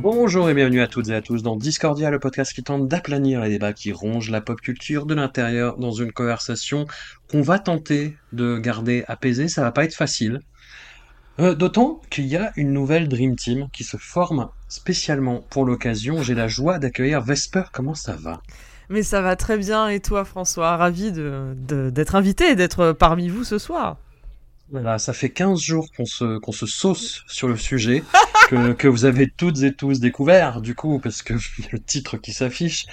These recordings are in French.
Bonjour et bienvenue à toutes et à tous dans Discordia, le podcast qui tente d'aplanir les débats qui rongent la pop culture de l'intérieur dans une conversation qu'on va tenter de garder apaisée. Ça va pas être facile. Euh, D'autant qu'il y a une nouvelle Dream Team qui se forme spécialement pour l'occasion. J'ai la joie d'accueillir Vesper. Comment ça va? Mais ça va très bien. Et toi, François? Ravi d'être de, invité et d'être parmi vous ce soir. Voilà, ça fait 15 jours qu'on se, qu'on se sauce sur le sujet, que, que vous avez toutes et tous découvert, du coup, parce que le titre qui s'affiche,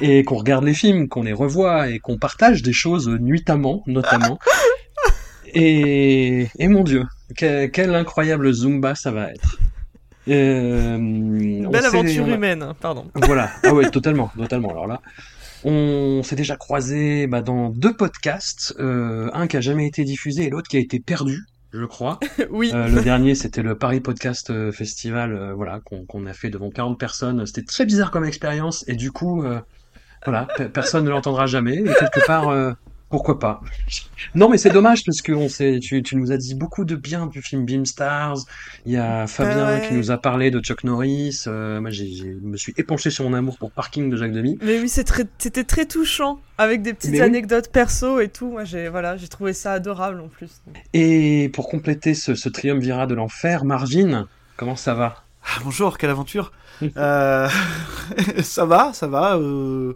et qu'on regarde les films, qu'on les revoit, et qu'on partage des choses nuitamment, notamment. Et, et mon Dieu, quel, quel incroyable Zumba ça va être. Euh, belle aventure a- humaine, hein, pardon. Voilà, ah ouais, totalement, totalement. Alors là, on s'est déjà croisé bah, dans deux podcasts, euh, un qui a jamais été diffusé et l'autre qui a été perdu, je crois. oui. Euh, le dernier, c'était le Paris Podcast euh, Festival, euh, voilà, qu'on a fait devant 40 personnes. C'était très bizarre comme expérience et du coup, euh, voilà, pe- personne ne l'entendra jamais. Et quelque part, euh, pourquoi pas? Non, mais c'est dommage parce que on sait, tu, tu nous as dit beaucoup de bien du film Beamstars. Il y a Fabien ouais. qui nous a parlé de Chuck Norris. Euh, moi, je me suis épanché sur mon amour pour Parking de Jacques Demy. Mais oui, très- c'était très touchant, avec des petites Mais oui. anecdotes perso et tout. Moi, j'ai voilà, j'ai trouvé ça adorable en plus. Et pour compléter ce, ce triumvirat de l'enfer, Marvin, comment ça va? Ah, bonjour, quelle aventure Euh, Ça va, ça va. euh,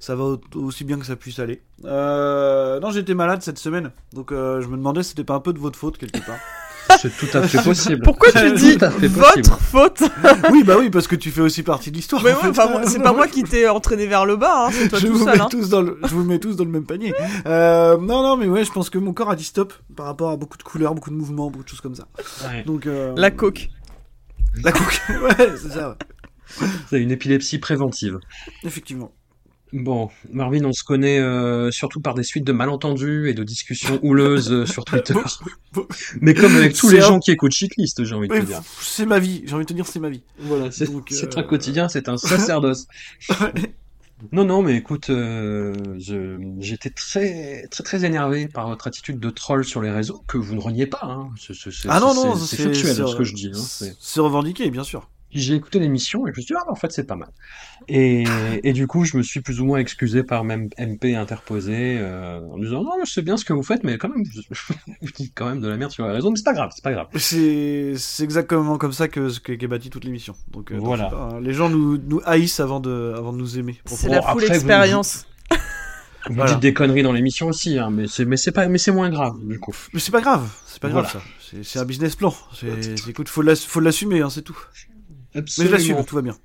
Ça va au- aussi bien que ça puisse aller. Euh, non, j'étais malade cette semaine, donc euh, je me demandais si c'était pas un peu de votre faute quelque part. C'est tout à fait possible. Pourquoi tu Tout dis à fait possible. votre faute oui, bah oui, parce que tu fais aussi partie de l'histoire. Mais ouais, c'est pas moi qui t'ai entraîné vers le bas, hein, c'est toi je tout vous, seul. mets Hein. tous dans le, je vous mets tous dans le même panier. Euh, non, non, mais ouais, je pense que mon corps a dit stop par rapport à beaucoup de couleurs, beaucoup de mouvements, beaucoup de choses comme ça. Ouais. Donc, euh, La coque. la coque. ouais, c'est ça, ouais. C'est une épilepsie préventive. effectivement. Bon, Marvin, on se connaît euh, surtout par des suites de malentendus et de discussions houleuses euh, sur Twitter. Mais comme avec tous les un- gens qui écoutent Checklist, j'ai envie de te dire. c'est ma vie, j'ai envie de te dire, c'est ma vie. Voilà, c'est euh, un quotidien, c'est un sacerdoce. Non, non, mais écoute, euh, j'étais très, très, très énervé par votre attitude de troll sur les réseaux, que vous ne reniez pas. Hein. C'est Ah non, non, c'est factuel ce que je dis. Hein. C'est revendiqué, bien sûr. J'ai écouté l'émission et je me suis dit, ah, en fait, c'est pas mal. Et, et du coup, je me suis plus ou moins excusé par même MP interposé, euh, en me disant, non, mais c'est bien ce que vous faites, mais quand même, vous dites quand même de la merde sur les réseaux, mais c'est pas grave, c'est pas grave. C'est c'est exactement comme ça que qu'est bâtie toute l'émission. Donc euh, Voilà. pas, hein. les gens nous, nous haïssent avant de avant de nous aimer. C'est la full expérience. Vous Voilà. dites des conneries dans l'émission aussi, hein, mais c'est, mais c'est pas, mais c'est moins grave, du coup. Mais c'est pas grave, c'est pas grave Voilà. ça. C'est un business plan. C'est écoute, faut l'assumer, hein, c'est tout. Mais je Absolument. l'assume, tout va bien.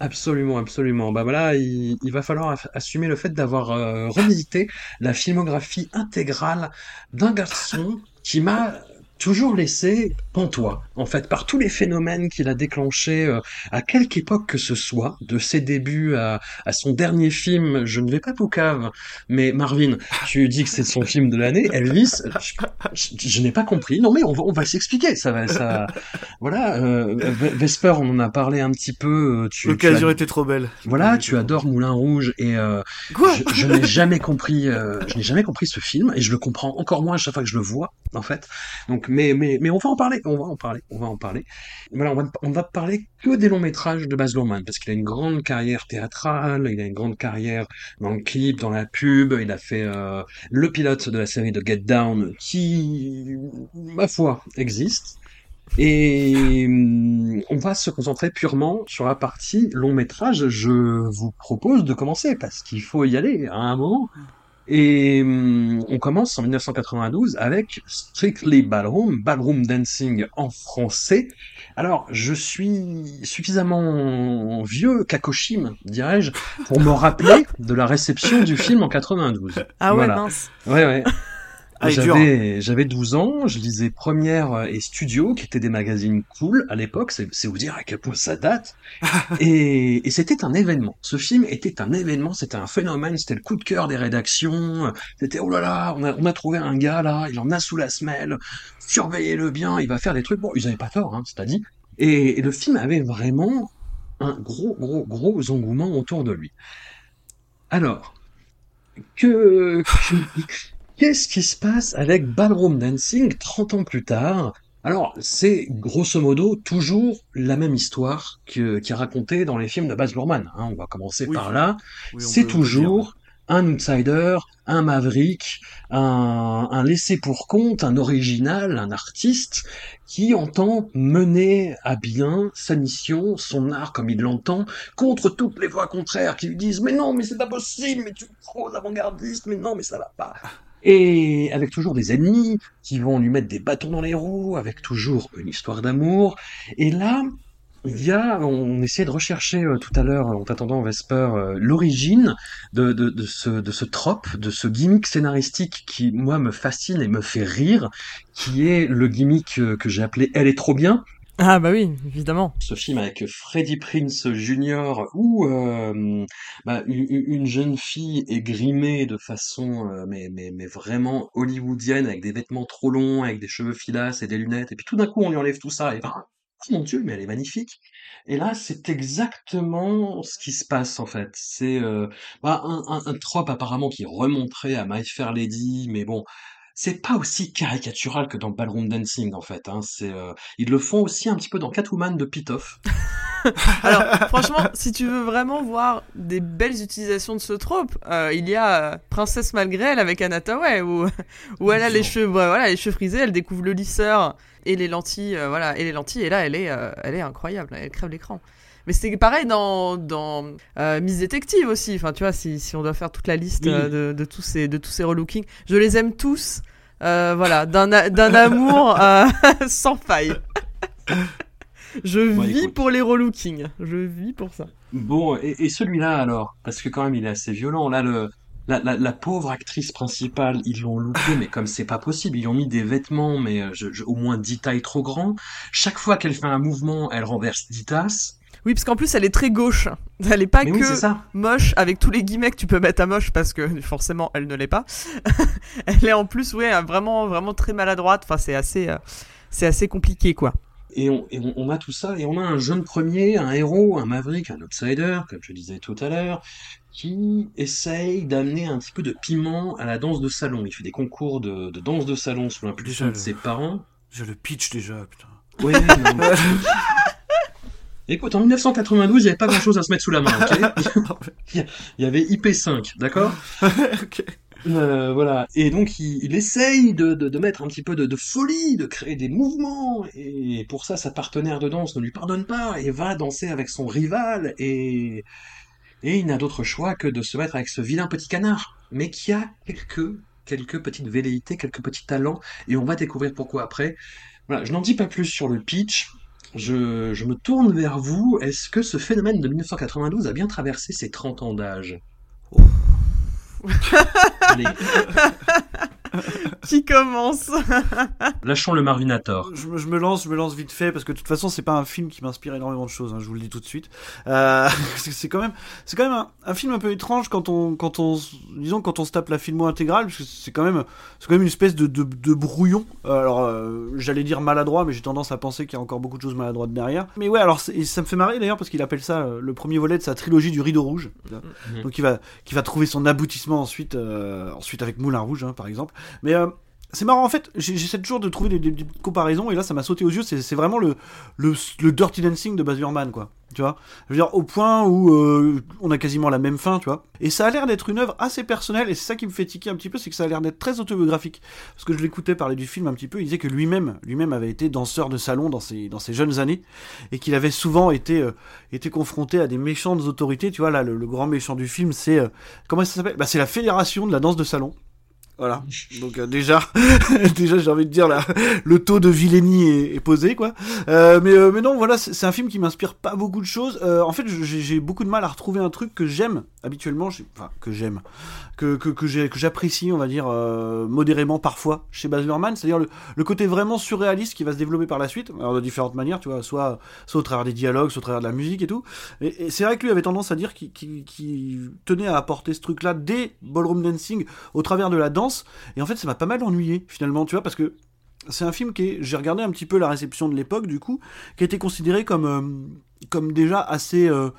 Absolument, absolument. Bah voilà, il, il va falloir assumer le fait d'avoir euh, revisité la filmographie intégrale d'un garçon qui m'a toujours laissé pantois, en fait, par tous les phénomènes qu'il a déclenchés euh, à quelque époque que ce soit, de ses débuts à, à son dernier film, je ne vais pas Poucave, mais Marvin, tu dis que c'est son film de l'année, Elvis, je, je- je n'ai pas compris. Non mais on va, on va s'expliquer, ça va, ça, voilà. Euh, Ve- Vesper, on en a parlé un petit peu. euh, Tu, L'occasion as- était trop belle. voilà, tu adores Moulin Rouge et euh, Quoi je, je n'ai jamais compris, euh, je n'ai jamais compris ce film et je le comprends encore moins à chaque fois que je le vois en fait. Donc, mais mais mais on va en parler, on va en parler, on va en parler. Voilà, on va va parler que des longs métrages de Baz Luhrmann parce qu'il a une grande carrière théâtrale, il a une grande carrière dans le clip, dans la pub, il a fait euh, le pilote de la série de Get Down qui, ma foi, existe. Et hum, on va se concentrer purement sur la partie long métrage. Je vous propose de commencer parce qu'il faut y aller à un moment. Et hum, on commence en 1992 avec Strictly Ballroom, Ballroom Dancing en français. Alors, je suis suffisamment vieux, Kakoshim, dirais-je, pour me rappeler de la réception du film en 92. Ah ouais, Voilà. mince. Ouais, ouais. Ah, dur, J'avais, j'avais 12 ans, je lisais Première et Studio, qui étaient des magazines cool à l'époque, c'est, c'est vous dire à quel point ça date. et, et c'était un événement. Ce film était un événement, c'était un phénomène, c'était le coup de cœur des rédactions. C'était, oh là là, on a, on a trouvé un gars là, il en a sous la semelle, surveillez-le bien, il va faire des trucs. Bon, ils avaient pas tort, hein, c'est à dit. Et, et le film avait vraiment un gros, gros, gros engouement autour de lui. Alors, que, que- qu'est-ce qui se passe avec Ballroom Dancing 30 ans plus tard? Alors, c'est grosso modo toujours la même histoire que, qui est racontée dans les films de Baz Luhrmann. hein. on va commencer Oui. par là. Oui, c'est toujours un outsider, un maverick, un, un laissé pour compte, un original, un artiste qui entend mener à bien sa mission, son art comme il l'entend, contre toutes les voix contraires qui lui disent mais non, mais c'est pas possible, mais tu es trop avant-gardiste, mais non, mais ça va pas. Et avec toujours des ennemis qui vont lui mettre des bâtons dans les roues, avec toujours une histoire d'amour. Et là, il y a, on essayait de rechercher euh, tout à l'heure, en t'attendant Vesper, euh, l'origine de, de, de, ce, de ce trope, de ce gimmick scénaristique qui, moi, me fascine et me fait rire, qui est le gimmick euh, que j'ai appelé Elle est trop bien, Ah bah oui, évidemment. ce film avec Freddie Prince Jr. où euh, bah, une, une jeune fille est grimée de façon euh, mais, mais, mais vraiment hollywoodienne avec des vêtements trop longs, avec des cheveux filasses et des lunettes et puis tout d'un coup on lui enlève tout ça et ben, oh mon dieu mais elle est magnifique et là c'est exactement ce qui se passe en fait c'est euh, bah, un, un, un trope apparemment qui remonterait à My Fair Lady mais bon c'est pas aussi caricatural que dans Ballroom Dancing en fait hein. c'est euh, ils le font aussi un petit peu dans Catwoman de Pitoff. Alors, franchement, si tu veux vraiment voir des belles utilisations de ce trope, euh, il y a euh, Princesse malgré elle avec Anna Tawai, où, où elle a les cheveux, voilà, les cheveux frisés, elle découvre le lisseur et les lentilles, voilà, et les lentilles, et là, elle est, elle est incroyable, elle crève l'écran. Mais c'est pareil dans, dans euh, Miss Détective aussi. Enfin, tu vois, si, si on doit faire toute la liste Oui. euh, de, de tous ces, de tous ces relookings, je les aime tous. euh, voilà, d'un amour euh, sans faille. Je vis écoute. pour les relookings. Je vis pour ça. Bon, et, et celui-là alors, parce que quand même il est assez violent. Là, le, la, la, la pauvre actrice principale, ils l'ont loupé, mais comme c'est pas possible, ils ont mis des vêtements, mais je, je- au moins 10 tailles trop grands. Chaque fois qu'elle fait un mouvement, elle renverse 10 tasses. Oui, parce qu'en plus, elle est très gauche. Elle est pas Mais que oui, c'est ça. moche, avec tous les guillemets que tu peux mettre à moche, parce que forcément, elle ne l'est pas. elle est en plus, ouais, vraiment, vraiment très maladroite. Enfin, c'est assez, euh, c'est assez compliqué, quoi. Et, on, et on, on a tout ça, et on a un jeune premier, un héros, un maverick, un outsider, comme je disais tout à l'heure, qui essaye d'amener un petit peu de piment à la danse de salon. Il fait des concours de, de danse de salon sous l'impulsion de le- ses parents. J'ai le pitch déjà, putain. Ouais, non, mais- Écoute, en 1992, il n'y avait pas grand chose à se mettre sous la main, ok Il y avait IP5, d'accord. Euh, Voilà. Et donc, il, il essaye de, de, de mettre un petit peu de, de folie, de créer des mouvements. Et pour ça, sa partenaire de danse ne lui pardonne pas et va danser avec son rival. Et, et il n'a d'autre choix que de se mettre avec ce vilain petit canard. Mais qui a quelques, quelques petites velléités, quelques petits talents. Et on va découvrir pourquoi après. Voilà, je n'en dis pas plus sur le pitch. Je, je me tourne vers vous. Est-ce que ce phénomène de 1992 a bien traversé ses 30 ans d'âge? Allez, Qui commence lâchons le Marvinator. Je, me- je me lance, je me lance vite fait parce que de toute façon c'est pas un film qui m'inspire énormément de choses. hein, je vous le dis tout de suite. Euh, c'est quand même, c'est quand même un, un film un peu étrange quand on, quand on, disons quand on se tape la filmo intégrale parce que c'est quand même, c'est quand même une espèce de, de, de brouillon. Euh, Alors euh, j'allais dire maladroit, mais j'ai tendance à penser qu'il y a encore beaucoup de choses maladroites derrière. Mais ouais, alors et ça me fait marrer d'ailleurs parce qu'il appelle ça euh, le premier volet de sa trilogie du rideau rouge. Mhm. Donc il va, qui va trouver son aboutissement ensuite, euh, ensuite avec Moulin Rouge hein, par exemple. Mais euh, c'est marrant, en fait, j'essaie toujours de trouver des, comparaisons, et là, ça m'a sauté aux yeux, c'est vraiment le, le, Dirty Dancing de Baz Luhrmann, quoi. Tu vois Je veux dire, au point où euh, on a quasiment la même fin, tu vois. Et ça a l'air d'être une œuvre assez personnelle, et c'est ça qui me fait tiquer un petit peu, c'est que ça a l'air d'être très autobiographique. Parce que je l'écoutais parler du film un petit peu, il disait que lui-même, lui-même avait été danseur de salon dans ses, dans ses jeunes années, et qu'il avait souvent été, euh, été confronté à des méchantes autorités. Tu vois, là, le, grand méchant du film, c'est... comment ça s'appelle? Bah, C'est la Fédération de la danse de salon. Voilà. Donc euh, déjà, déjà j'ai envie de dire là, le taux de vilainie est, posé quoi. Euh, mais euh, mais non, voilà, c'est un film qui m'inspire pas beaucoup de choses. En fait, j'ai beaucoup de mal à retrouver un truc que j'aime habituellement, enfin que j'aime, que que que j'apprécie, on va dire modérément parfois chez Baz Luhrmann, c'est-à-dire le, le côté vraiment surréaliste qui va se développer par la suite, alors de différentes manières, tu vois, soit soit au travers des dialogues, soit au travers de la musique et tout. Et, c'est vrai que lui avait tendance à dire qu'il tenait à apporter ce truc-là dès Ballroom Dancing au travers de la danse. Et en fait, ça m'a pas mal ennuyé finalement, tu vois, parce que c'est un film qui est, j'ai regardé un petit peu la réception de l'époque du coup, qui a été considéré comme euh, comme déjà assez euh,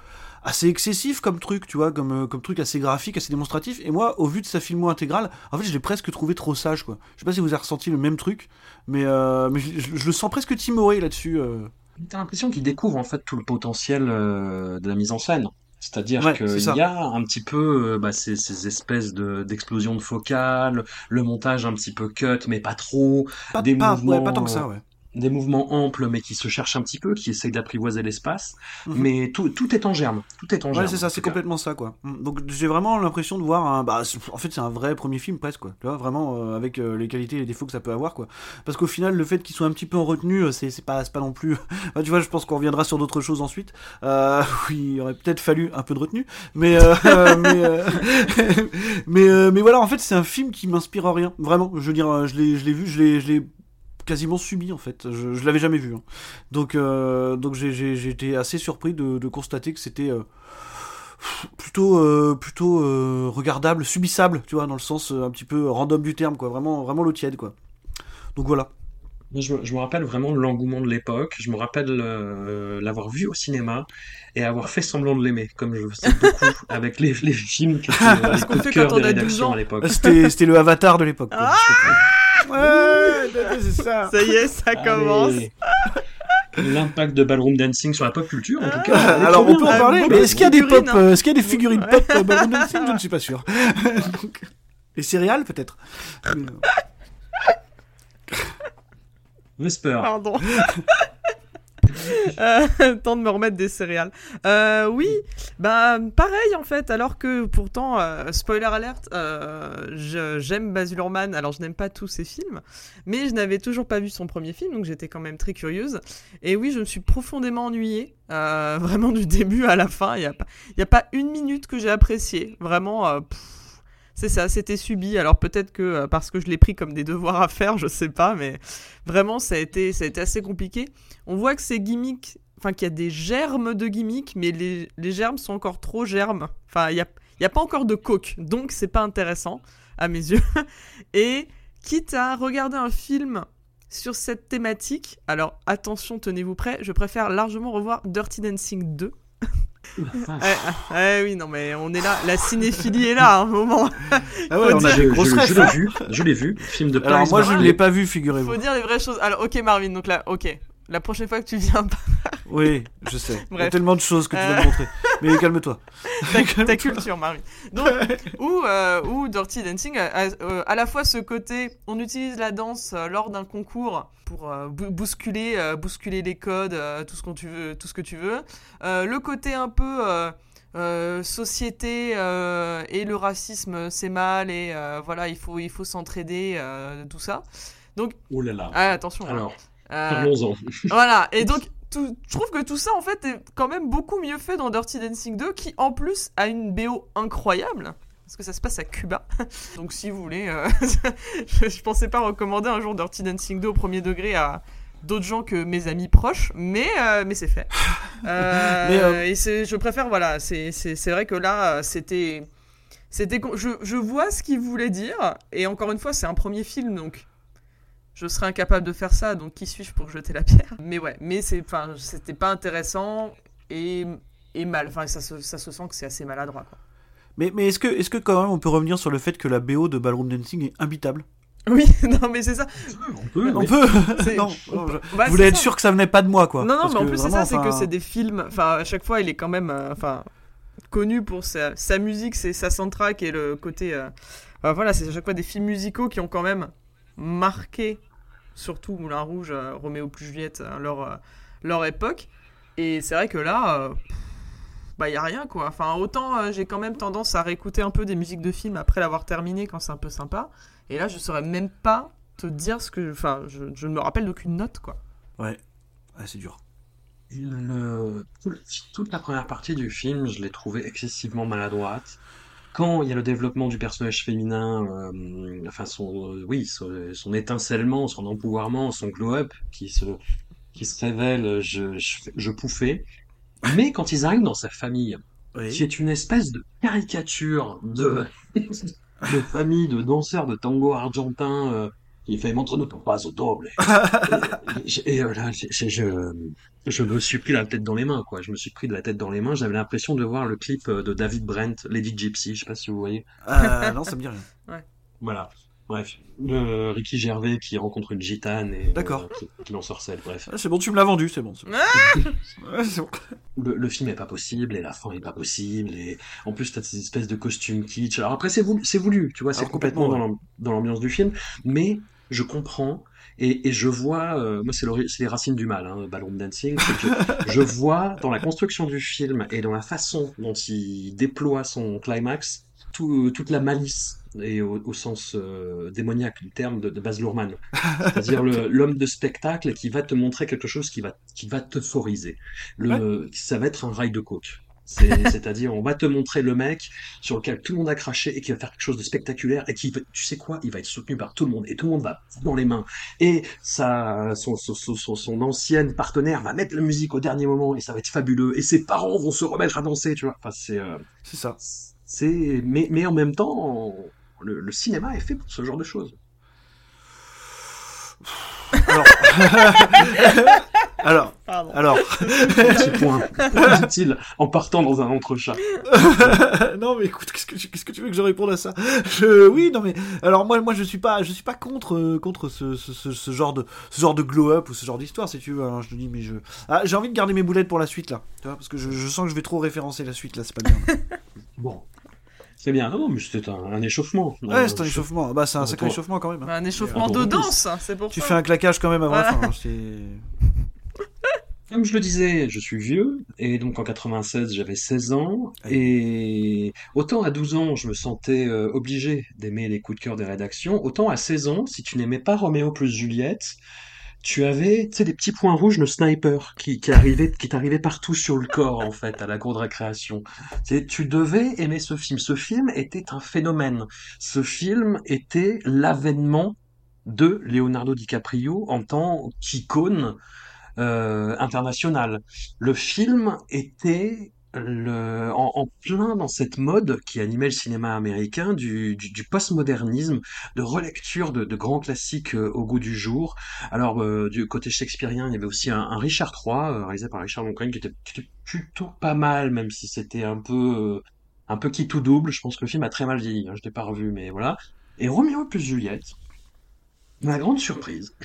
assez excessif comme truc, tu vois, comme euh, comme truc assez graphique, assez démonstratif. Et moi, au vu de sa filmo intégrale, en fait, je l'ai presque trouvé trop sage, quoi. Je sais pas si vous avez ressenti le même truc, mais mais je, je- le sens presque timoré là-dessus. T'as l'impression qu'il découvre en fait tout le potentiel de la mise en scène. C'est-à-dire Ouais, qu'il y a un petit peu euh, bah, ces, ces espèces de d'explosions de focale, le montage un petit peu cut mais pas trop, Pas, Des pas, ouais, pas tant que ça, ouais. Des mouvements amples mais qui se cherchent un petit peu, qui essayent d'apprivoiser l'espace. Mhm. Mais tout, tout est en germe. Tout est en germe. Ouais, c'est ça, c'est complètement ça, quoi. Mm. Donc j'ai vraiment l'impression de voir un. Bah, en fait, c'est un vrai premier film presque, quoi. Tu vois, vraiment euh, avec euh, les qualités et les défauts que ça peut avoir, quoi. Parce qu'au final, le fait qu'il soit un petit peu en retenue, euh, c'est pas, pas non plus. Bah, tu vois, je pense qu'on reviendra sur d'autres choses ensuite. Euh, oui, il aurait peut-être fallu un peu de retenue, mais mais mais mais voilà, en fait, c'est un film qui m'inspire rien, vraiment. Je veux dire, je l'ai, vu, je l'ai quasiment subi en fait. Je, je l'avais jamais vu. hein. Donc, euh, donc j'ai, été assez surpris de, de constater que c'était euh, plutôt, euh, plutôt regardable, subissable, tu vois, dans le sens un petit peu random du terme, quoi. Vraiment, vraiment l'eau tiède, quoi. Donc voilà. Je, me- je me rappelle vraiment de l'engouement de l'époque. Je me rappelle euh, l'avoir vu au cinéma et avoir fait semblant de l'aimer, comme je sais beaucoup avec les, les films qui étaient euh, les qu'on coups de cœur quand des on a 12 rédactions ans. à l'époque. C'était, le avatar de l'époque. Ah. Ouais, c'est ça. Ça y est, ça commence. L'impact de Ballroom Dancing sur la pop culture, en tout cas. Ah, Alors on peut en parler, mais est-ce qu'il y a des de pop, figurines, euh, est-ce qu'il y a des figurines pop euh, Ballroom Dancing Je ne suis pas sûr. Donc, Les céréales peut-être. Euh, Vesper. Pardon. Euh, temps de me remettre des céréales. Euh, oui, bah pareil en fait, alors que pourtant, euh, spoiler alert, euh, j'aime Baz Luhrmann, alors je n'aime pas tous ses films, mais je n'avais toujours pas vu son premier film, donc j'étais quand même très curieuse. Et oui, je me suis profondément ennuyée, vraiment du début à la fin, il n'y a, pas- y a pas une minute que j'ai appréciée, vraiment... c'est ça, c'était subi. Alors peut-être que euh, parce que je l'ai pris comme des devoirs à faire, je sais pas, mais vraiment ça a été, ça a été assez compliqué. On voit que ces gimmicks, enfin qu'il y a des germes de gimmicks, mais les, les germes sont encore trop germes. Enfin, il y a, a pas encore de coke, donc c'est pas intéressant à mes yeux. Et quitte à regarder un film sur cette thématique, alors attention, tenez-vous prêts, je préfère largement revoir Dirty Dancing 2. Eh oui, non mais on est là, la cinéphilie est là à un moment. Ah ouais, on a Je, des je- grosses je refs, l'ai vu, je l'ai vu, film de Alors moi je ne l'ai pas vu, figurez-vous. Faut dire les vraies choses. Alors ok Marvin, donc là, ok. La prochaine fois que tu viens, Oui, je sais. Il y a tellement de choses que tu vas Euh. me montrer. Mais calme-toi. ta, ta culture, Marvin. Donc, ou, euh, ou Dirty Dancing a, euh, à la fois ce côté, on utilise la danse euh, lors d'un concours pour euh, bou- bousculer, euh, bousculer les codes, euh, tout ce tu veux, tout ce que tu veux. Euh, le côté un peu euh, euh, société euh, et le racisme, c'est mal et euh, voilà, il faut, il faut s'entraider, euh, tout ça. Oh là là. Ah, attention. hein. Euh, voilà, et donc tout, je trouve que tout ça en fait est quand même beaucoup mieux fait dans Dirty Dancing 2 qui en plus a une BO incroyable. Parce que ça se passe à Cuba. Donc si vous voulez, euh, je, je pensais pas recommander un jour Dirty Dancing 2 au premier degré à d'autres gens que mes amis proches, mais, euh, mais c'est fait. Mais, Et je préfère, voilà, c'est vrai que là, c'était... c'était je, je vois ce qu'il voulait dire, et encore une fois, c'est un premier film, donc je serais incapable de faire ça, donc qui suis-je pour jeter la pierre? Mais ouais, mais c'est, enfin, c'était pas intéressant et, et mal. Enfin, ça se, ça se sent que c'est assez maladroit. Quoi. Mais, mais est-ce que, est que quand même on peut revenir sur le fait que la BO de Ballroom Dancing est imbitable? Oui, non, mais c'est ça. On peut, On peut Non, on non, peut- je bah, je voulais être ça. sûr que ça venait pas de moi, quoi. Non, non, Parce mais en plus, c'est ça, c'est que c'est des films. Enfin, à chaque fois, il est quand même. euh, Enfin, connu pour sa, sa musique, c'est sa soundtrack et le côté. euh, enfin, voilà, c'est à chaque fois des films musicaux qui ont quand même marqué, surtout Moulin Rouge, euh, Roméo plus Juliette, euh, leur, euh, leur époque. Et c'est vrai que là. euh, pff, bah, y a rien quoi. Enfin, autant euh, j'ai quand même tendance à réécouter un peu des musiques de films après l'avoir terminé quand c'est un peu sympa. Et là, je saurais même pas te dire ce que. Enfin, je, je ne me rappelle d'aucune note quoi. Ouais, Ouais, c'est dur. Le- toute la première partie du film, je l'ai trouvée excessivement maladroite. Quand il y a le développement du personnage féminin, euh, enfin son, euh, oui, son, son étincellement, son empouvoirment, son glow-up qui se, qui se révèle, je, je, je pouffais. Mais quand ils arrivent dans sa famille, qui est une espèce de caricature de, de famille de danseurs de tango argentin, euh, qui fait montre-nous ton pas au double. Et, et, euh, là, je, je me suis pris la tête dans les mains, quoi. Je me suis pris de la tête dans les mains. J'avais l'impression de voir le clip euh, de David Brent, Lady Gypsy. Je sais pas si vous voyez. Euh, non, ça me dit rien. Voilà. Bref, le Ricky Gervais qui rencontre une gitane et D'accord. euh, qui, qui l'ensorcelle. Bref, Ah, c'est bon, tu me l'as vendu, c'est bon. c'est bon. Ouais, c'est bon. le, le film est pas possible et la fin est pas possible et en plus t'as ces espèces de costumes kitsch. Alors après c'est voulu, c'est voulu, tu vois, c'est Alors, complètement dans l'ambiance du film, mais je comprends et, et je vois, euh, moi c'est les racines du mal, hein, Ballroom Dancing, que je, vois dans la construction du film et dans la façon dont il déploie son climax tout- toute la malice et au, au sens euh, démoniaque du terme de, de Baz Luhrmann, c'est-à-dire l'homme de spectacle qui va te montrer quelque chose qui va qui va t'euphoriser. Le, ça va être un rail de coke. C'est- C'est-à-dire, on va te montrer le mec sur lequel tout le monde a craché et qui va faire quelque chose de spectaculaire et qui, va- tu sais quoi, il va être soutenu par tout le monde et tout le monde va dans les mains. Et ça, son, son, son, son- son ancienne partenaire va mettre la musique au dernier moment et ça va être fabuleux. Et ses parents vont se remettre à danser, tu vois. Enfin, c'est, euh, C'est ça. c'est, mais, mais en même temps, le, le cinéma est fait pour ce genre de choses. Alors. alors. Pardon. Alors. Petit point, dit-il, en partant dans un entrechat. non mais écoute, qu'est-ce que tu, qu'est-ce que tu veux que je réponde à ça? Je, Oui, non mais alors moi, moi je suis pas, je suis pas contre, euh, contre ce, ce, ce, ce genre de, ce genre de glow up ou ce genre d'histoire si tu veux. hein, je te dis, mais je, ah, j'ai envie de garder mes boulettes pour la suite là, tu vois, parce que je, je sens que je vais trop référencer la suite là, c'est pas bien. Bon. C'est bien. Non, mais c'était un, un échauffement. ouais, Euh, c'est un échauffement. Bah, c'est un sacré échauffement quand même. hein. Bah, un échauffement Attends, de danse, c'est pour Tu ça. fais un claquage quand même avant la Voilà. fin. hein, Comme je le disais, je suis vieux, et donc en 96, j'avais 16 ans, et autant à 12 ans, je me sentais euh, obligé d'aimer les coups de cœur des rédactions, autant à 16 ans, si tu n'aimais pas Roméo plus Juliette, tu avais, tu sais, des petits points rouges de sniper qui, qui arrivaient, qui t'arrivaient partout sur le corps, en fait, à la cour de récréation. Tu devais aimer ce film. Ce film était un phénomène. Ce film était l'avènement de Leonardo DiCaprio en tant qu'icône euh, international. Le film était le, en, en plein dans cette mode qui animait le cinéma américain du, du, du postmodernisme, de relecture de, de grands classiques euh, au goût du jour. Alors euh, du côté shakespearien, il y avait aussi un, un Richard III, euh, réalisé par Richard Linklater, qui était, qui était plutôt pas mal, même si c'était un peu euh, un peu qui tout double. Je pense que le film a très mal vieilli. Hein, je l'ai pas revu, mais voilà. Et Roméo plus Juliette, ma grande surprise,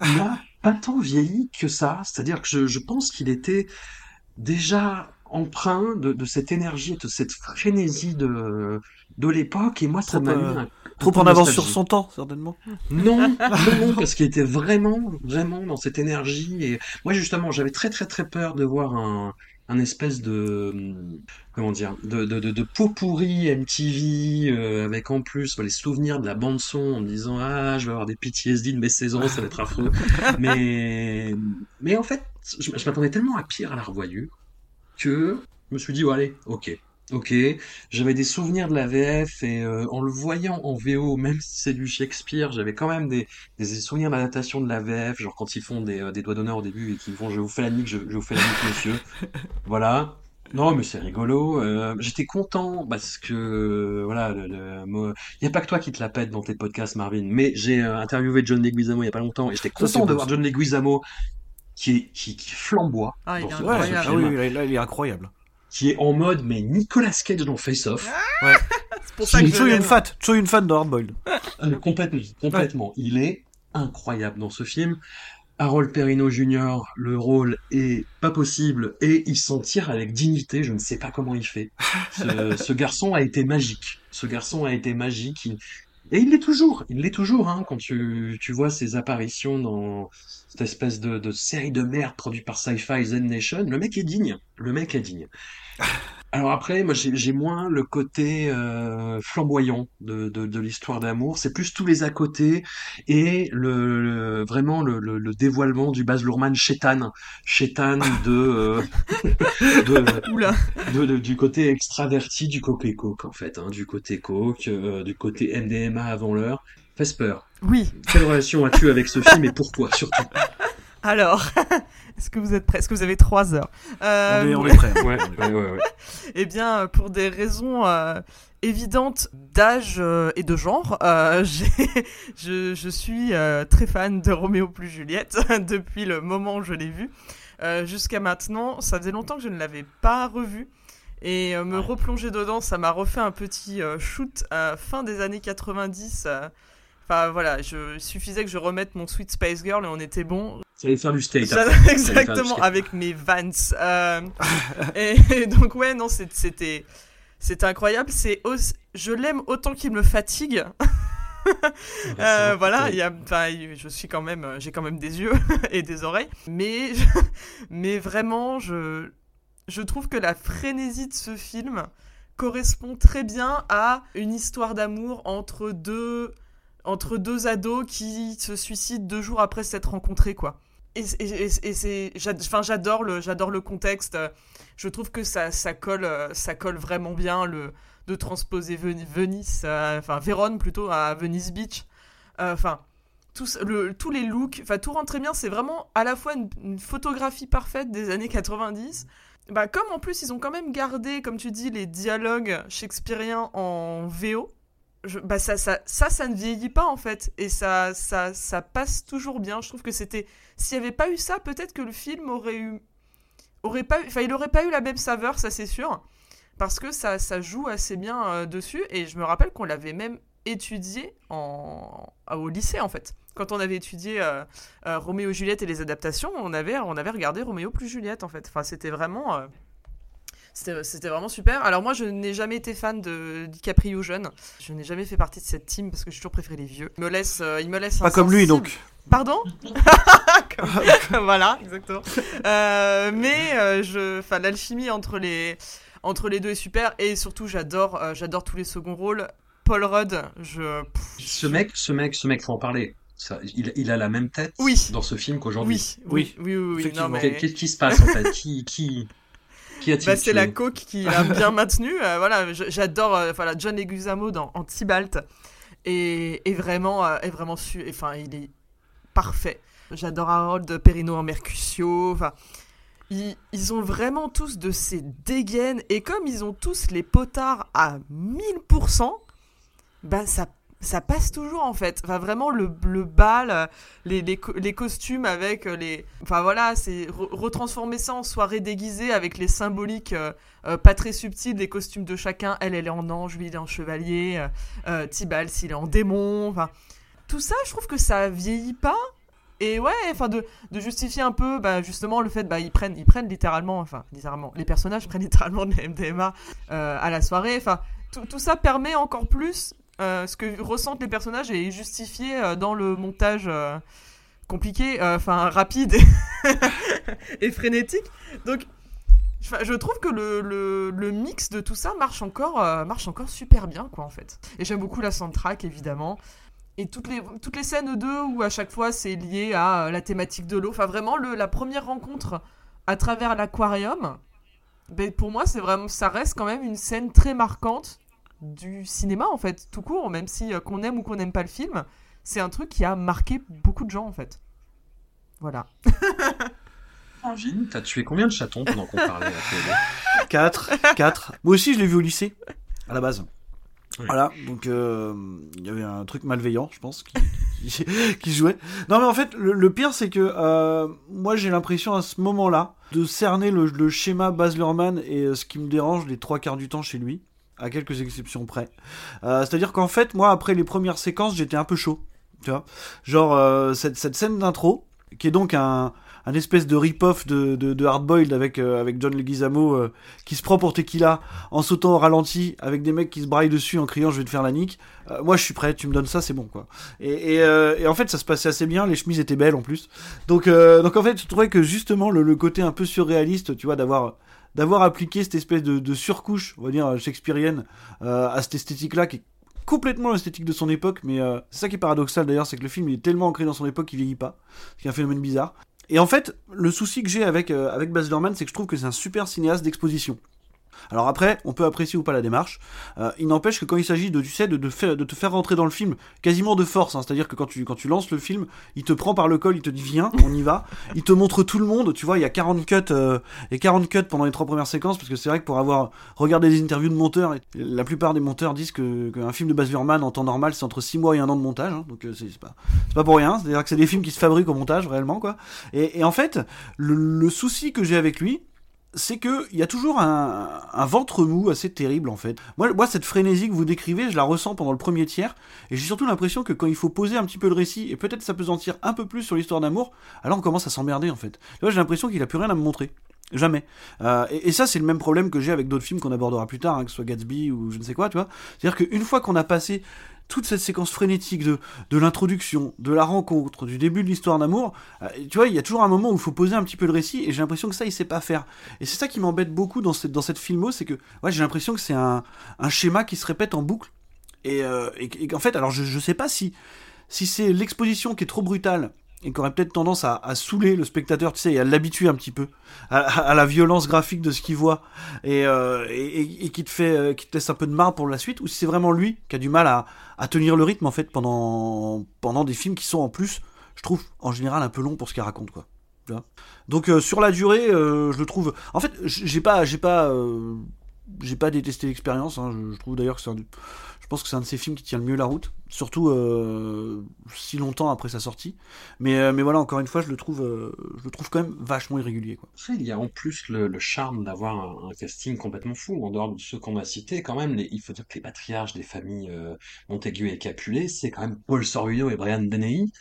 n'a pas tant vieilli que ça. C'est-à-dire que je, je pense qu'il était déjà empreint de, de cette énergie et de cette frénésie de, de l'époque. Et moi, ça Trop, m'a euh, un, Trop en avance sur son temps, certainement. Non, non, non, parce qu'il était vraiment, vraiment dans cette énergie. Et moi, justement, j'avais très, très, très peur de voir un, un espèce de, comment dire, de, de, de, de pot pourri MTV, euh, avec en plus les souvenirs de la bande son, en me disant, ah, je vais avoir des PTSD de mes 16 ans, ça va être affreux. Mais, mais en fait, je, je m'attendais tellement à pire à la revoyure que je me suis dit, oh, allez, ok. Ok, j'avais des souvenirs de la VF et euh, en le voyant en VO, même si c'est du Shakespeare, j'avais quand même des, des souvenirs d'adaptation de la VF, genre quand ils font des, euh, des doigts d'honneur au début et qu'ils font je vous fais la nique, je, je vous fais la nique monsieur. Voilà. Non, mais c'est rigolo. euh, J'étais content parce que euh, voilà, le, le il y a pas que toi qui te la pète dans tes podcasts, Marvin. Mais j'ai euh, interviewé John Leguizamo il y a pas longtemps et j'étais content de voir. John Leguizamo qui qui, qui flamboie Ah, il est ce, incroyable. ah oui, là, il est incroyable. Qui est en mode mais Nicolas Cage dans Face Off. Ouais. C'est pour ça que je. Yun-fat, Choi Yun-fat dans Hardboiled. Euh, complètement, complètement. Il est incroyable dans ce film. Harold Perrineau Jr., le rôle est pas possible et il s'en tire avec dignité. Je ne sais pas comment il fait. Ce, ce garçon a été magique. Ce garçon a été magique. Il- Et il l'est toujours. Il l'est toujours. Hein, quand tu, tu vois ses apparitions dans cette espèce de, de série de merde produite par Sci-Fi Zen Nation, le mec est digne. Le mec est digne. Alors après, moi j'ai moins le côté euh, flamboyant de, de, de l'histoire d'amour. C'est plus tous les à côté et le, le- vraiment le, le, le dévoilement du Baz Luhrmann chétan, chétan de, euh, de, de- du côté extraverti du coke et coke en fait, hein, du côté coke, euh, du côté MDMA avant l'heure. Fais peur. Oui. Quelle relation as-tu avec ce film et pourquoi surtout? Alors, est-ce que vous êtes prêts? Est-ce que vous avez trois heures? Euh, On est, on est prêt. Ouais, ouais, ouais. ouais. Eh bien, pour des raisons euh, évidentes d'âge euh, et de genre, euh, je, je suis euh, très fan de Roméo plus Juliette depuis le moment où je l'ai vu. Euh, Jusqu'à maintenant, ça faisait longtemps que je ne l'avais pas revu. Et euh, me replonger dedans, ça m'a refait un petit euh, shoot à fin des années 90. euh. Enfin voilà, je il suffisait que je remette mon Sweet Space Girl et on était bon. Ça allait faire du skate. Ça- après. Exactement, skate. avec mes Vans. Euh, et, et donc, ouais, non, c'était. C'était incroyable. C'est aussi- je l'aime autant qu'il me fatigue. Euh, voilà, il y a, enfin, je suis quand même, j'ai quand même des yeux et des oreilles, mais, mais vraiment, je, je trouve que la frénésie de ce film correspond très bien à une histoire d'amour entre deux, entre deux ados qui se suicident deux jours après s'être rencontrés, quoi. Et, c'est, j'adore le, j'adore le contexte. Je trouve que ça, colle, ça colle vraiment bien le, de transposer Ven- Venice, euh, enfin Vérone plutôt à Venice Beach. Euh, Enfin, tous les looks, enfin tout rentre très bien. C'est vraiment à la fois une, une photographie parfaite des années 90. Bah, comme en plus ils ont quand même gardé, comme tu dis, les dialogues shakespeariens en VO. Bah ça, ça, ça, ça ne vieillit pas en fait, et ça, ça, ça passe toujours bien. Je trouve que c'était, s'il n'y avait pas eu ça, peut-être que le film aurait eu, aurait pas, enfin il aurait pas eu la même saveur, ça c'est sûr parce que ça, ça joue assez bien euh, dessus. Et je me rappelle qu'on l'avait même étudié en, ah, au lycée, en fait. Quand on avait étudié euh, euh, Roméo et Juliette et les adaptations, on avait, on avait regardé Roméo plus Juliette, en fait. Enfin, c'était vraiment... c'était c'était vraiment super. Alors moi, je n'ai jamais été fan de DiCaprio jeune. Je n'ai jamais fait partie de cette team parce que j'ai toujours préféré les vieux. Il me laisse, euh, il me laisse Pas comme lui, donc. Pardon Comme- Voilà, exactement. Euh, mais euh, je, enfin, l'alchimie entre les entre les deux est super et surtout j'adore euh, j'adore tous les seconds rôles. Paul Rudd, je Ce mec, ce mec, ce mec, faut en parler. Ça, il, il a la même tête Oui. dans ce film qu'aujourd'hui. oui, oui, oui, oui, mais- Qu'est-ce qui se passe en fait? Qui, qui, qui a-t-il Bah, c'est la coke qui l'a bien maintenu. Euh, voilà, j'adore euh, voilà, John Leguizamo dans Antibalt et, et vraiment, euh, est vraiment su. Enfin, il est parfait. J'adore Harold Perrineau en Mercutio. Enfin, ils, ils ont vraiment tous de ces dégaines et comme ils ont tous les potards à 1000%, bah ça ça passe toujours en fait. Enfin vraiment le, bal, euh, les, les, co- les costumes avec euh, les... Enfin voilà, c'est re- retransformer ça en soirée déguisée avec les symboliques euh, pas très subtiles des costumes de chacun. Elle, elle est en ange, lui, il est en chevalier. Euh, euh, Tibalt, il est en démon. Enfin, tout ça, je trouve que ça vieillit pas. Et ouais, enfin de, de justifier un peu bah, justement le fait bah ils prennent ils prennent littéralement enfin littéralement les personnages prennent littéralement de la MDMA à la soirée enfin tout ça permet encore plus euh, ce que ressentent les personnages est justifié euh, dans le montage euh, compliqué enfin rapide et, frénétique donc je trouve que le, mix de tout ça marche encore, marche encore super bien, quoi, en fait. Et j'aime beaucoup la soundtrack, évidemment. Et toutes les, toutes les scènes d'eux où à chaque fois c'est lié à la thématique de l'eau. Enfin, vraiment, le, la première rencontre à travers l'aquarium, ben, pour moi, c'est vraiment, ça reste quand même une scène très marquante du cinéma, en fait, tout court, même si euh, qu'on aime ou qu'on n'aime pas le film. C'est un truc qui a marqué beaucoup de gens, en fait. Voilà. Angine, T'as tué combien de chatons pendant qu'on parlait à tous les deux 4, 4. Moi aussi, je l'ai vu au lycée, à la base. Oui. Voilà, donc euh, il y avait un truc malveillant, je pense, qui, qui, qui jouait. Non, mais en fait, le, le pire, c'est que euh, moi, j'ai l'impression à ce moment-là de cerner le, le schéma Baz Luhrmann et euh, ce qui me dérange les trois quarts du temps chez lui. À quelques exceptions près. Euh, C'est-à-dire qu'en fait, moi, après les premières séquences, j'étais un peu chaud. Tu vois Genre, euh, cette, cette scène d'intro, qui est donc un, un espèce de rip-off de, de, avec, euh, avec John Leguizamo qui se prend pour Tequila en sautant au ralenti avec des mecs qui se braillent dessus en criant je vais te faire la nique. Moi je suis prêt, tu me donnes ça, c'est bon quoi. Et, et, en fait ça se passait assez bien, les chemises étaient belles en plus. Donc, donc en fait je trouvais que justement le, le côté un peu surréaliste, tu vois, d'avoir d'avoir appliqué cette espèce de, surcouche, on va dire shakespearienne, euh, à cette esthétique-là qui est complètement l'esthétique de son époque, mais euh, c'est ça qui est paradoxal d'ailleurs, c'est que le film il est tellement ancré dans son époque qu'il vieillit pas, ce qui est un phénomène bizarre. Et en fait, le souci que j'ai avec, euh, avec c'est que je trouve que c'est un super cinéaste d'exposition. Alors après, on peut apprécier ou pas la démarche. Euh, il n'empêche que quand il s'agit de, tu sais, de, te faire rentrer dans le film quasiment de force, hein, c'est-à-dire que quand tu, quand tu lances le film, il te prend par le col, il te dit viens, on y va. Il te montre tout le monde, tu vois, il y a 40 cuts, euh, et 40 cuts pendant les trois premières séquences, parce que c'est vrai que pour avoir regardé des interviews de monteurs, la plupart des monteurs disent que qu'un film de Baz Luhrmann en temps normal, c'est entre 6 mois et un an de montage, hein, donc euh, c'est pas, pas pour rien. C'est-à-dire que c'est des films qui se fabriquent au montage réellement, quoi. Et, et en fait, le, le souci que j'ai avec lui, c'est que il y a toujours un, ventre mou assez terrible en fait. Moi, cette frénésie que vous décrivez, je la ressens pendant le premier tiers, et j'ai surtout l'impression que quand il faut poser un petit peu le récit et peut-être s'apesantir un peu plus sur l'histoire d'amour, alors on commence à s'emmerder en fait. Moi, j'ai l'impression qu'il a plus rien à me montrer. Jamais. Euh, et, et ça, c'est le même problème que j'ai avec d'autres films qu'on abordera plus tard, hein, que ce soit Gatsby ou je ne sais quoi, tu vois. C'est-à-dire qu'une fois qu'on a passé toute cette séquence frénétique de, de l'introduction, de la rencontre, du début de l'histoire d'amour, euh, tu vois, il y a toujours un moment où il faut poser un petit peu le récit, et j'ai l'impression que ça, il sait pas faire. Et c'est ça qui m'embête beaucoup dans cette, dans cette filmo, c'est que ouais, j'ai l'impression que c'est un, un schéma qui se répète en boucle. Et, euh, et, et qu'en fait, alors je, je sais pas si, si c'est l'exposition qui est trop brutale, et qui aurait peut-être tendance à, à saouler le spectateur, tu sais, et à l'habituer un petit peu à, la violence graphique de ce qu'il voit et, euh, qui te fait, euh, qui te laisse un peu de marre pour la suite, ou si c'est vraiment lui qui a du mal à, tenir le rythme en fait pendant pendant des films qui sont en plus, je trouve en général un peu longs pour ce qu'il raconte quoi. Donc euh, sur la durée, je le trouve. En fait, j'ai pas, j'ai pas, j'ai pas détesté l'expérience. Hein. Je, je trouve d'ailleurs que c'est un, pense que c'est un de ces films qui tient le mieux la route, surtout euh, si longtemps après sa sortie. Mais, euh, mais voilà, encore une fois, je le trouve, euh, je le trouve quand même vachement irrégulier. Quoi. Après, il y a en plus le, le charme d'avoir un, un casting complètement fou. En dehors de ceux qu'on a cités, quand même, les, il faut dire que les patriarches des familles Montaigu et Capulet, c'est quand même Paul Sorvino et Brian Dennehy,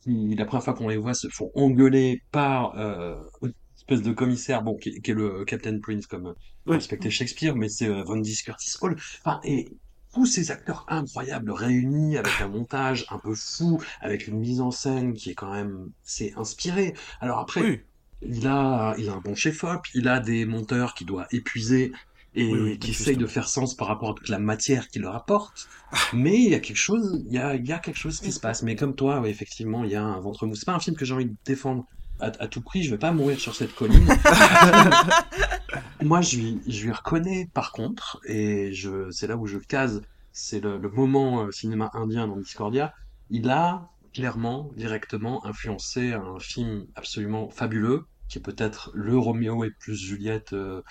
qui, la première fois qu'on les voit, se font engueuler par une espèce de commissaire, bon, qui, qui est le Captain Prince, comme Oui. respecter Shakespeare, mais c'est euh, Von Curtis Hall. Enfin, et tous ces acteurs incroyables réunis avec un montage un peu fou, avec une mise en scène qui est quand même, c'est inspiré. Alors après, Oui. il a, il a un bon chef-op, il a des monteurs qui doit épuiser et Oui, oui, qui essayent de faire sens par rapport à toute la matière qu'il leur apporte. Mais il y a quelque chose, il y a, il y a quelque chose qui se passe. Mais comme toi, ouais, effectivement, il y a un ventre mou. C'est pas un film que j'ai envie de défendre à, à tout prix. Je vais pas mourir sur cette colline. Moi, je lui, je lui reconnais par contre, et je, c'est là où je case, c'est le, le moment euh, cinéma indien dans Discordia. Il a clairement, directement influencé un film absolument fabuleux, qui est peut-être le Roméo et plus Juliette euh,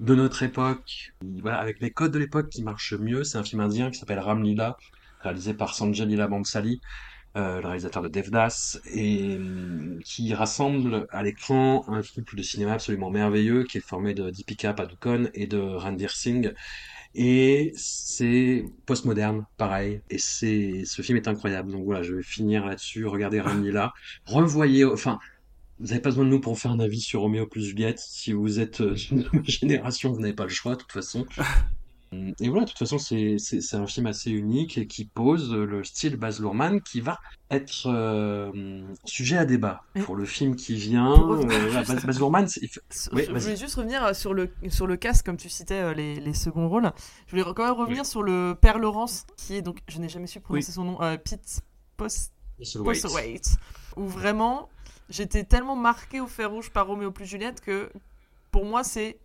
de notre époque. Voilà, avec les codes de l'époque qui marchent mieux. C'est un film indien qui s'appelle Ram Lila, réalisé par Sanjay Leela Bhansali, euh, le réalisateur de Devdas, et hum, qui rassemble à l'écran un couple de cinéma absolument merveilleux qui est formé de Deepika Padukone et de Randir Singh. Et c'est postmoderne, pareil. Et c'est, ce film est incroyable. Donc voilà, je vais finir là-dessus. Regardez Ramila. Revoyez, enfin, vous n'avez pas besoin de nous pour faire un avis sur Roméo plus Juliette. Si vous êtes euh, d'une nouvelle génération, vous n'avez pas le choix, de toute façon. Et voilà, de toute façon, c'est, un film assez unique et qui pose le style Baz Luhrmann qui va être euh, sujet à débat pour le film qui vient. Euh, Baz, Baz Luhrmann, Oui, je voulais juste revenir euh, sur le, sur le cast, comme tu citais euh, les, les seconds rôles. Je voulais quand même revenir sur le père Laurence, qui est donc, je n'ai jamais su prononcer son nom, euh, Pete Post Postlethwaite, où vraiment j'étais tellement marqué au fer rouge par Roméo plus Juliette que pour moi c'est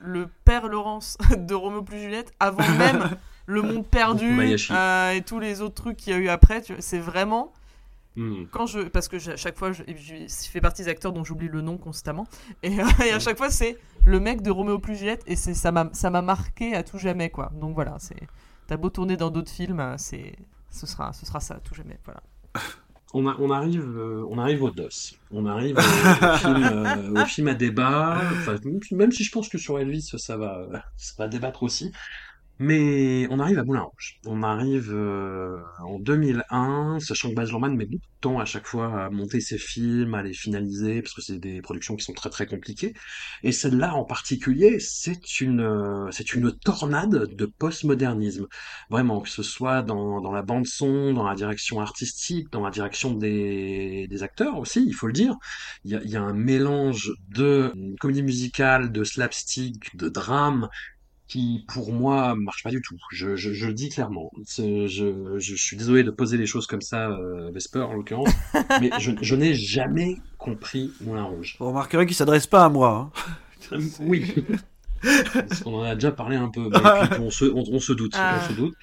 le père Laurence de Roméo plus Juliette avant même le monde perdu euh, et tous les autres trucs qu'il y a eu après. tu vois, C'est vraiment Hmm. quand je parce que à chaque fois je, je, je fais partie des acteurs dont j'oublie le nom constamment et, euh, et à chaque fois c'est le mec de Roméo plus Juliette et c'est ça m'a ça m'a marqué à tout jamais quoi. Donc voilà, c'est t'as beau tourner dans d'autres films, euh, c'est ce sera ce sera ça à tout jamais. Voilà. On, a- on arrive, euh, on arrive au DOS. On arrive au, au film, euh, au film à débat. Enfin, même si je pense que sur Elvis, ça va, ça va débattre aussi. Mais on arrive à Moulin Rouge. On arrive euh, en 2001, sachant que Baz Luhrmann met beaucoup de temps à chaque fois à monter ses films, à les finaliser, parce que c'est des productions qui sont très très compliquées. Et celle-là en particulier, c'est une euh, c'est une tornade de postmodernisme. Vraiment, que ce soit dans, dans la bande son, dans la direction artistique, dans la direction des, des acteurs aussi, il faut le dire. Il y a, y a un mélange de comédie musicale, de slapstick, de drame qui pour moi marche pas du tout. Je, je, je le dis clairement. C'est- Je, je, suis désolé de poser les choses comme ça, euh, Vesper en l'occurrence, mais je, je n'ai jamais compris Moulin Rouge. Vous remarquerez qu'il s'adresse pas à moi. hein. Oui. Parce qu'on en a déjà parlé un peu, mais puis on se, on, on se doute, Ah. on se doute.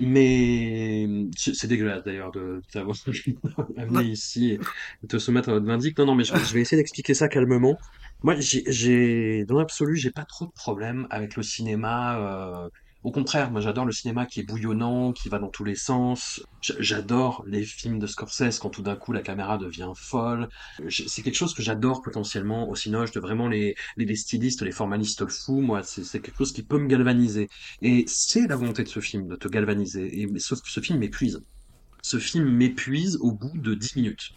Mais c'est dégueulasse d'ailleurs de t'avoir amené ici et de te soumettre à notre vindique. Non, non, mais je, je vais essayer d'expliquer ça calmement. Moi, j'ai, j'ai, dans l'absolu, j'ai pas trop de problème avec le cinéma. euh, Au contraire, moi, j'adore le cinéma qui est bouillonnant, qui va dans tous les sens. J'adore les films de Scorsese quand tout d'un coup la caméra devient folle. C'est quelque chose que j'adore potentiellement au cinoche, de vraiment les, les, stylistes, les formalistes fous. Moi, c'est quelque chose qui peut me galvaniser. Et c'est la volonté de ce film, de te galvaniser. Et, sauf que ce film m'épuise. Ce film m'épuise au bout de 10 minutes.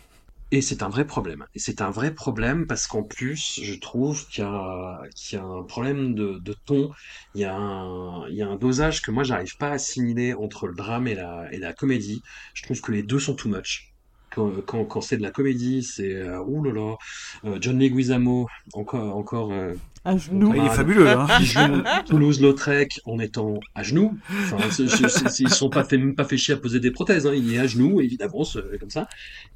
Et c'est un vrai problème. Et c'est un vrai problème parce qu'en plus, je trouve qu'il y a, un problème de, ton. Il y a un, il y a un dosage que moi, j'arrive pas à assimiler entre le drame et la, et la comédie. Je trouve que les deux sont too much. Quand, quand, quand c'est de la comédie, c'est, euh, ouh là là, euh, John Leguizamo, encore, encore, euh, À genoux. Il est fabuleux. Hein. qui joue Toulouse-Lautrec en étant à genoux. Enfin, c'est- c'est- c'est- ils sont pas fait, même pas fait chier à poser des prothèses. Hein. Il est à genoux, évidemment, comme ça,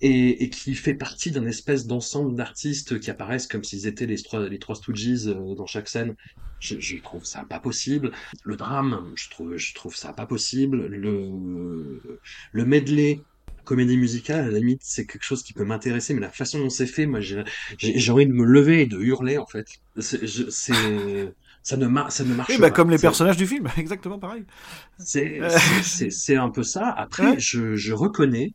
et, et qui fait partie d'un espèce d'ensemble d'artistes qui apparaissent comme s'ils étaient les trois, les trois Stooges euh, dans chaque scène. Je, je trouve ça pas possible. Le drame, je trouve, je trouve ça pas possible. Le, le medley. Comédie musicale, à la limite, c'est quelque chose qui peut m'intéresser, mais la façon dont c'est fait, moi, j'ai envie de me lever et de hurler, en fait. C'est, ça ne, mar- ça ne marche Oui, bah, pas. comme les personnages du film, exactement pareil. c'est Euh. c'est- un peu ça. Après, Ouais. je, je reconnais,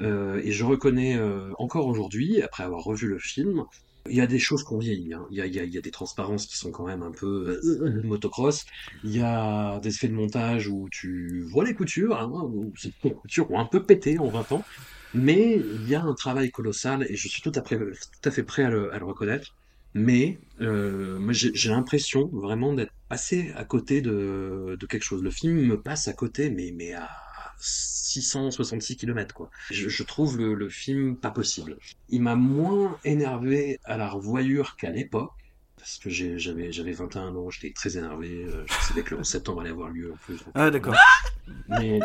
euh, et je reconnais euh, encore aujourd'hui, après avoir revu le film, il y a des choses qu'on vieillit. hein. Il y a, il y, a, il y a des transparences qui sont quand même un peu euh, motocross. Il y a des effets de montage où tu vois les coutures, hein, où ces coutures ont un peu pété en 20 ans. Mais il y a un travail colossal et je suis tout à, fait- tout à fait prêt à le, reconnaître. Mais euh, j'ai l'impression vraiment d'être passé à côté de, de quelque chose. Le film me passe à côté, mais, mais à 666 km quoi. Je, je trouve le, le film pas possible. Il m'a moins énervé à la revoyure qu'à l'époque. Parce que j'avais j'avais 21 ans, j'étais très énervé, euh, je savais que le 11 septembre allait avoir lieu en plus. Ah, d'accord. Mais,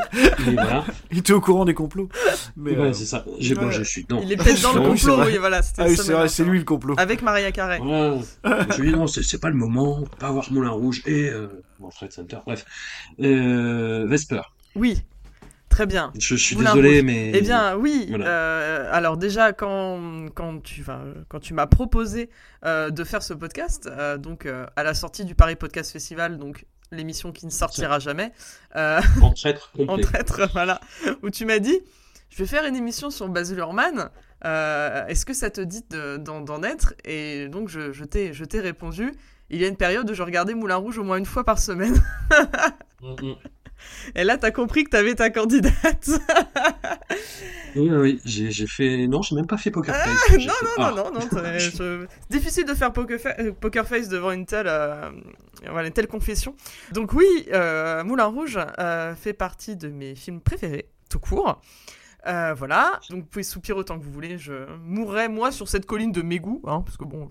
mais voilà, Il était au courant des complots. Mais, Ouais, euh, c'est ça. J'ai bon, ouais. je suis dedans. Il est peut-être dans le complot, oui, voilà. c'était Ah oui, c'est vrai, maintenant. c'est lui le complot. Avec Maria Carré. Ouais. je lui dis non, c'est pas le moment, pas avoir Moulin Rouge et euh, bon, Trade Center. Bref, euh, Vesper. Oui, très bien. Je, je suis désolé, mais Eh bien, oui. Voilà. euh, alors déjà, quand, quand tu, enfin, quand tu m'as proposé euh, de faire ce podcast, euh, donc euh, à la sortie du Paris Podcast Festival, donc l'émission qui ne sortira jamais, euh, en traître en traître, voilà, où tu m'as dit, je vais faire une émission sur Baz Luhrmann. euh, Est-ce que ça te dit de- d'en être? Et donc je, je t'ai je t'ai répondu. Il y a une période où je regardais Moulin Rouge au moins une fois par semaine. Mm, mm. Et là, t'as compris que t'avais ta candidate. Oui, oui, j'ai j'ai fait. Non, j'ai même pas fait Poker Face. non, J'ai non, fait- non, Ah. non, non, t'as- je- C'est difficile de faire poker, fa- euh, poker face devant une telle, euh, voilà, une telle confession. Donc oui, euh, Moulin Rouge euh, fait partie de mes films préférés, tout court. Euh, voilà, donc vous pouvez soupirer autant que vous voulez. Je mourrai moi sur cette colline de mes goûts, hein, parce que bon,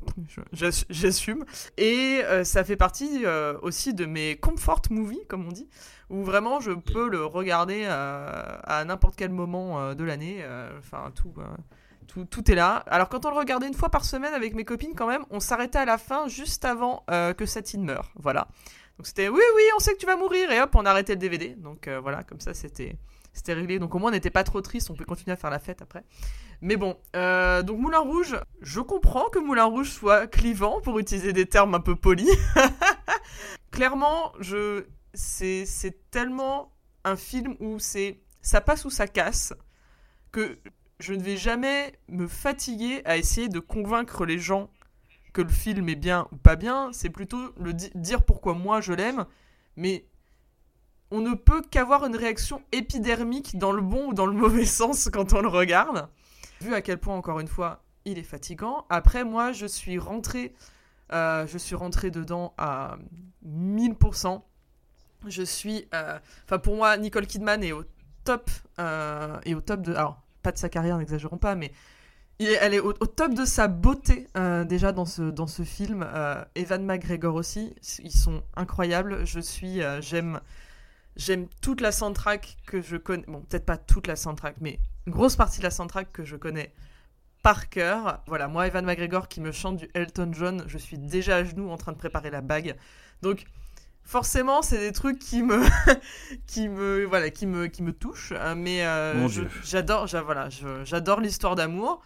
j'assume. Et euh, ça fait partie euh, aussi de mes comfort movies, comme on dit, où vraiment je peux le regarder à n'importe quel moment de l'année. Enfin, tout, tout, tout est là. Alors quand on le regardait une fois par semaine avec mes copines, quand même, on s'arrêtait à la fin juste avant que Satine meure. Voilà. Donc c'était oui, oui, on sait que tu vas mourir, et hop, on arrêtait le DVD. Donc voilà, comme ça c'était c'était réglé. Donc au moins on n'était pas trop triste, on peut continuer à faire la fête après. Mais bon, euh, donc Moulin Rouge, je comprends que Moulin Rouge soit clivant pour utiliser des termes un peu polis. Clairement, je c'est tellement un film où c'est ça passe ou ça casse que je ne vais jamais me fatiguer à essayer de convaincre les gens que le film est bien ou pas bien, c'est plutôt le di- dire pourquoi moi je l'aime, mais on ne peut qu'avoir une réaction épidermique dans le bon ou dans le mauvais sens quand on le regarde. Vu à quel point, encore une fois, il est fatigant. Après, moi, je suis rentré, euh, je suis rentré dedans à 1000%. Je suis, euh, enfin pour moi, Nicole Kidman est au top, euh, et au top de, alors pas de sa carrière, n'exagérons pas, mais elle est au, top de sa beauté déjà dans ce, film. Evan McGregor aussi, ils sont incroyables. Je suis, j'aime, j'aime toute la soundtrack que je connais. Bon, peut-être pas toute la soundtrack, mais une grosse partie de la soundtrack que je connais par cœur. Voilà, moi, Evan McGregor qui me chante du Elton John, je suis déjà à genoux en train de préparer la bague. Donc, forcément, c'est des trucs qui me, qui me, voilà, qui me, qui me touchent. hein, Mais euh, j'adore, voilà, j'adore l'histoire d'amour.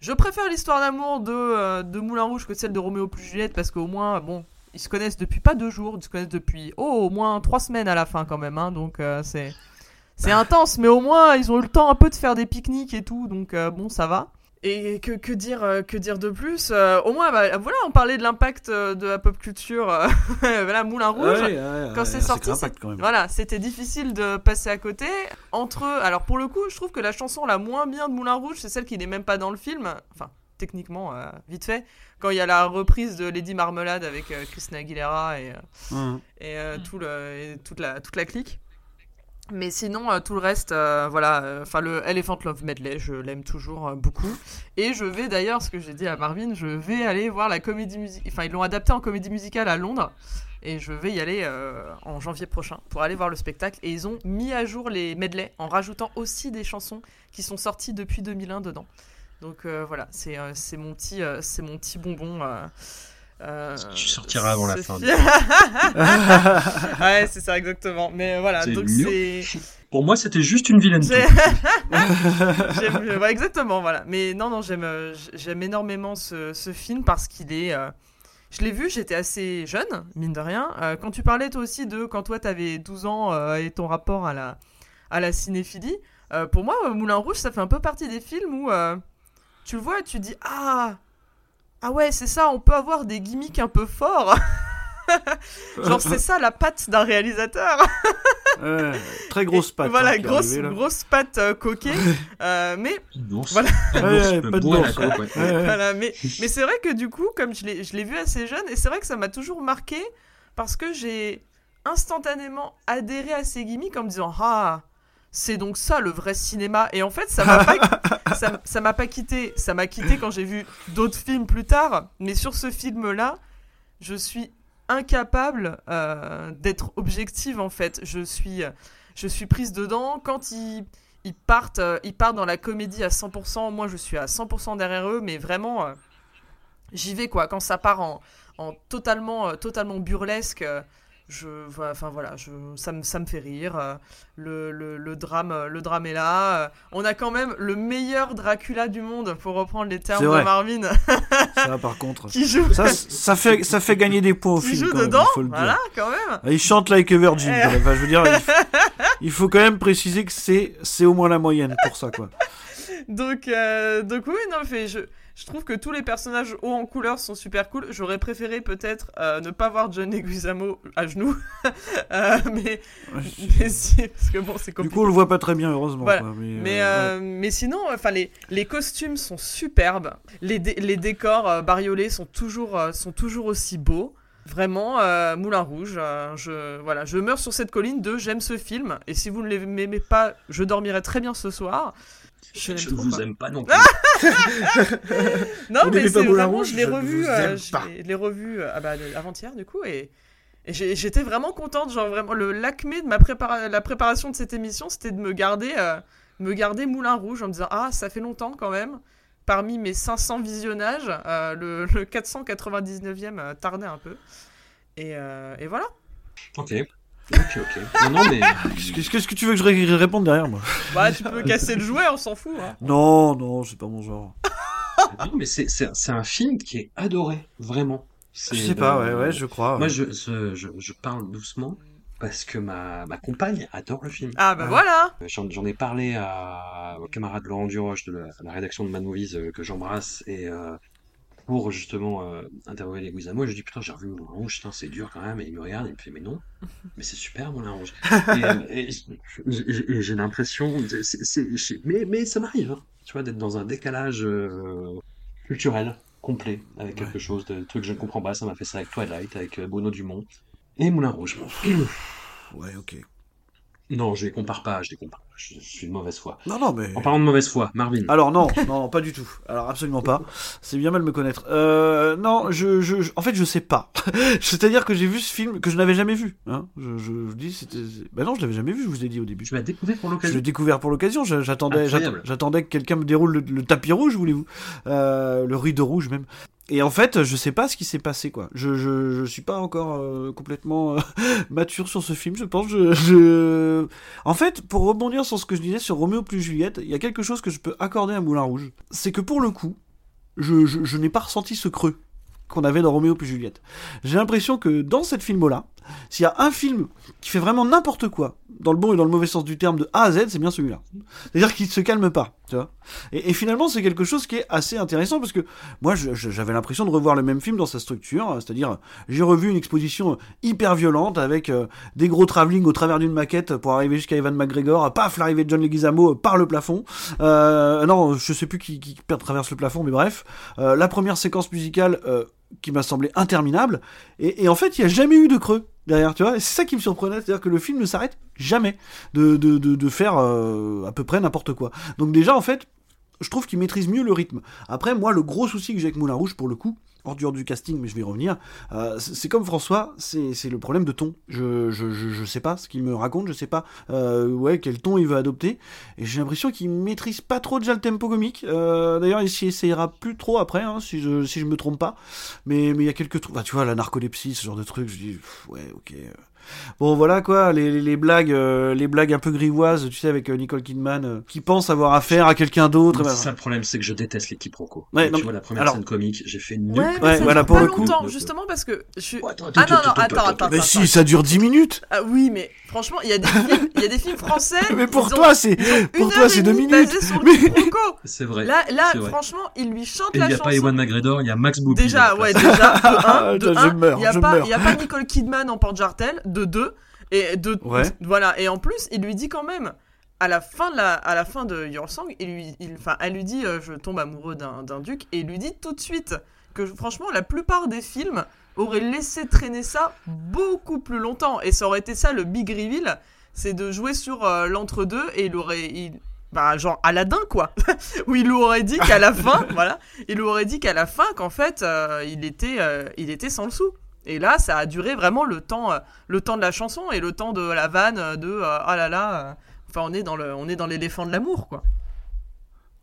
Je préfère l'histoire d'amour de, euh, de Moulin Rouge que celle de Roméo plus Juliette parce qu'au moins, bon, ils se connaissent depuis pas deux jours, ils se connaissent depuis oh, au moins trois semaines à la fin quand même, hein, donc euh, c'est c'est intense, mais au moins ils ont eu le temps un peu de faire des pique-niques et tout, donc euh, bon, ça va. Et que, que dire euh, que dire de plus Euh, Au moins, bah, voilà, on parlait de l'impact de la pop culture, voilà, Moulin Rouge. Ouais, ouais, Quand ouais, c'est sorti, impact, quand. Voilà, c'était difficile de passer à côté. Entre alors pour le coup, je trouve que la chanson la moins bien de Moulin Rouge, c'est celle qui n'est même pas dans le film. Enfin, techniquement, euh, vite fait. Quand il y a la reprise de Lady Marmelade avec euh, Christina Aguilera et, euh, et, euh, tout le, et toute, la, toute la clique. Mais sinon, euh, tout le reste, euh, voilà, euh, enfin le Elephant Love Medley, je l'aime toujours euh, beaucoup. Et je vais d'ailleurs, ce que j'ai dit à Marvin, je vais aller voir la comédie musicale. Enfin, ils l'ont adapté en comédie musicale à Londres. Et je vais y aller euh, en janvier prochain pour aller voir le spectacle. Et ils ont mis à jour les medleys en rajoutant aussi des chansons qui sont sorties depuis 2001 dedans. Donc euh, voilà, c'est euh, c'est mon, petit, euh, c'est mon petit bonbon. euh, Tu sortiras avant la fin. fi- ouais, c'est ça exactement. Mais voilà, donc c'est. Pour moi, c'était juste une vilaine ouais, exactement, voilà. Mais non, non, j'aime, j'aime énormément ce, ce film parce qu'il est. euh, Je l'ai vu, j'étais assez jeune, mine de rien. Euh, quand tu parlais toi aussi de quand toi t'avais 12 ans et ton rapport à la, à la cinéphilie, pour moi, Moulin Rouge, ça fait un peu partie des films où tu le vois et tu dis Ah Ah ouais, c'est ça, on peut avoir des gimmicks un peu forts. Genre, c'est ça la patte d'un réalisateur. Ouais, très grosse patte. Voilà, hein, grosse, arrivée, grosse patte euh, coquée. Euh, mais Ouais, ouais, pas de voilà, mais, mais c'est vrai que du coup, comme je l'ai je l'ai vu assez jeune, et c'est vrai que ça m'a toujours marqué parce que j'ai instantanément adhéré à ces gimmicks en me disant Ah, c'est donc ça le vrai cinéma. Et en fait, ça m'a pas, ça, ça m'a pas quitté. Ça m'a quitté quand j'ai vu d'autres films plus tard. Mais sur ce film-là, je suis incapable euh, d'être objective en fait. Je suis, je suis prise dedans. Quand ils, ils, partent, euh, ils partent dans la comédie à 100%, moi je suis à 100% derrière eux, mais vraiment, euh, j'y vais quoi. Quand ça part en, en totalement, totalement burlesque, je, enfin voilà, je, ça, me, ça me fait rire. euh, le, le, le drame, euh, le drame est là. euh, on a quand même le meilleur Dracula du monde, pour reprendre les termes de. Marvin, Ça, par contre. qui joue, Ça, ça, fait, ça fait gagner des points au qui film. joue quand même, dedans. il faut le dire. Voilà, quand même. Ah, Il chante like a virgin. Eh. Enfin, je veux dire, il, il faut quand même préciser que c'est, c'est au moins la moyenne pour ça, quoi. Donc, euh, donc oui, non, mais je, je trouve que tous les personnages hauts en couleur sont super cool. J'aurais préféré peut-être euh, ne pas voir John Leguizamo à genoux, Euh, mais, mais si, parce que bon, c'est Du compliqué. coup, on le voit pas très bien, heureusement. Voilà. quoi, mais, Mais, mais sinon, enfin les, les costumes sont superbes. Les, dé- les décors bariolés sont toujours, sont toujours aussi beaux. Vraiment, euh, Moulin Rouge. euh, je, voilà, je meurs sur cette colline de j'aime ce film. Et si vous ne l'aimez pas, je dormirai très bien ce soir. Je, Je vous aime pas non plus. Non, Vous mais c'est vraiment, Rouge, je l'ai revu, euh, je l'ai- revu euh, ah bah, avant-hier du coup et, j'étais vraiment contente, genre vraiment le l'acmé de ma prépara la préparation de cette émission, c'était de me garder, euh, me garder Moulin Rouge en me disant ah ça fait longtemps quand même. Parmi mes 500 visionnages, euh, le, le 499e euh, tardait un peu. Et, euh, et voilà. Ok. Ok, ok. Non, non, mais. Qu'est-ce que- tu veux que je ré- réponde derrière, moi? Bah tu peux casser le jouet, on s'en fout. Hein. Non, non, c'est pas mon genre. Non, mais c'est un film qui est adoré, vraiment. Je sais pas, ouais, ouais, je crois. Moi, je, je, je, je parle doucement parce que ma, ma compagne adore le film. Ah bah Ah. voilà. J'en j'en ai parlé à, au camarade Laurent Duroche de la, la rédaction de Mad Movies euh, que j'embrasse et, euh, pour justement euh, interviewer les Guizamo. Je lui dis putain, j'ai revu Moulin Rouge, putain, c'est dur quand même. Et il me regarde, et il me fait mais non, mais c'est super Moulin Rouge. et, euh, et j'ai l'impression, mais, mais ça m'arrive, hein, tu vois, d'être dans un décalage euh, culturel complet avec quelque chose de trucs que je ne comprends pas. Ça m'a fait ça avec Twilight, avec euh, Bruno Dumont et Moulin Rouge. Ouais, ok. Non, je les compare pas, je les compare. Je, je suis de mauvaise foi. Non, non, mais. En parlant de mauvaise foi, Marvin. Alors non, non, pas du tout. Alors absolument pas. C'est bien mal me connaître. Euh, non, je, je, je- en fait, je sais pas. C'est-à-dire que j'ai vu ce film que je n'avais jamais vu. Hein. Je, je, je dis, c'était. Bah non, je l'avais jamais vu. Je vous ai dit au début. Tu l'as découvert pour Je l'occasion. l'ai découvert pour l'occasion. j'a- J'attendais, j'attendais que quelqu'un me déroule le, le tapis rouge, voulez-vous, euh, le rideau rouge même. Et en fait, je sais pas ce qui s'est passé, quoi. Je, je, je suis pas encore euh, complètement euh, mature sur ce film, je pense. Je, je... En fait, pour rebondir sur ce que je disais sur Roméo plus Juliette, il y a quelque chose que je peux accorder à Moulin Rouge. C'est que pour le coup, je, je, je n'ai pas ressenti ce creux qu'on avait dans Roméo plus Juliette. J'ai l'impression que dans cette film-là, s'il y a un film qui fait vraiment n'importe quoi, dans le bon et dans le mauvais sens du terme, de A à Z, c'est bien celui-là. C'est-à-dire qu'il se calme pas, tu vois. Et, finalement, c'est quelque chose qui est assez intéressant parce que moi, j'avais l'impression de revoir le même film dans sa structure, c'est-à-dire j'ai revu une exposition hyper violente avec euh, des gros travelling au travers d'une maquette pour arriver jusqu'à Evan McGregor, paf, l'arrivée de John Leguizamo euh, par le plafond. Euh, non, je sais plus qui, traverse le plafond, mais bref, Euh, la première séquence musicale qui m'a semblé interminable. Et, en fait, il n'y a jamais eu de creux derrière, tu vois. C'est ça qui me surprenait, c'est-à-dire que le film ne s'arrête jamais de faire euh, à peu près n'importe quoi. Donc déjà, en fait, je trouve qu'il maîtrise mieux le rythme. Après, moi, le gros souci que j'ai avec Moulin Rouge, pour le coup, hors dehors du casting, mais je vais y revenir, euh, c'est comme François, c'est le problème de ton. Je, je, je, sais pas ce qu'il me raconte, je sais pas euh, ouais, quel ton il veut adopter, et j'ai l'impression qu'il maîtrise pas trop déjà le tempo comique. Euh, D'ailleurs, il s'y essayera plus trop après, hein, si, je, si je me trompe pas. Mais il y a quelques trucs, bah, tu vois, la narcolepsie, ce genre de trucs, je dis, ouais, ok. Bon voilà quoi, les, les, les blagues, euh, les blagues un peu grivoises, tu sais avec euh, Nicole Kidman euh, qui pense avoir affaire à quelqu'un d'autre. C'est bah, ça le problème, c'est que je déteste les quiproquos. Ouais, non, tu vois la première alors- scène comique, j'ai fait nul. Ouais, mais Ouais, voilà, pour pas le coup. longtemps, justement parce que je suis. Oh, attends, Ah attends, non, non, attends, attends. Mais si, ça dure 10 minutes. Ah oui, mais franchement, il y a des films, il y a des films français. Mais pour toi, c'est pour une toi, heure c'est et deux demie minutes. C'est vrai. Là, C'est franchement, il lui chante Et il la n'y a chanson. pas Ewan McGregor, il y a Max Booby. Déjà, la ouais, déjà, de un, de Attends, je un, meurs, il y a je pas, meurs. il y a pas Nicole Kidman en porte-jartel, de deux, et de, Ouais. voilà, et en plus, il lui dit quand même, à la fin de la, à la fin de Your Song, il lui, il, enfin, elle lui dit, euh, je tombe amoureux d'un, duc, et il lui dit tout de suite que, franchement, la plupart des films auraient laissé traîner ça beaucoup plus longtemps, et ça aurait été ça le big reveal, c'est de jouer sur euh, l'entre-deux, et il aurait, il, bah, genre Aladdin, quoi, où il lui aurait dit qu'à la fin, voilà, il lui aurait dit qu'à la fin qu'en fait euh, il était il était sans le sou et là ça a duré vraiment le temps euh, le temps de la chanson et le temps de la vanne euh, de euh, ah là là enfin on est dans le on est dans l'éléphant de l'amour quoi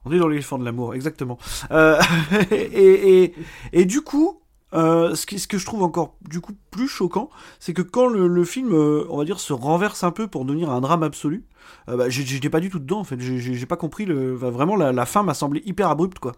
On est dans l'éléphant de l'amour, exactement. Et, et, du coup, ce, ce que je trouve encore du coup plus choquant, c'est que quand le, film, on va dire, se renverse un peu pour devenir un drame absolu, bah, j'étais pas du tout dedans en fait. J'ai- pas compris le, vraiment la, fin m'a semblé hyper abrupte quoi.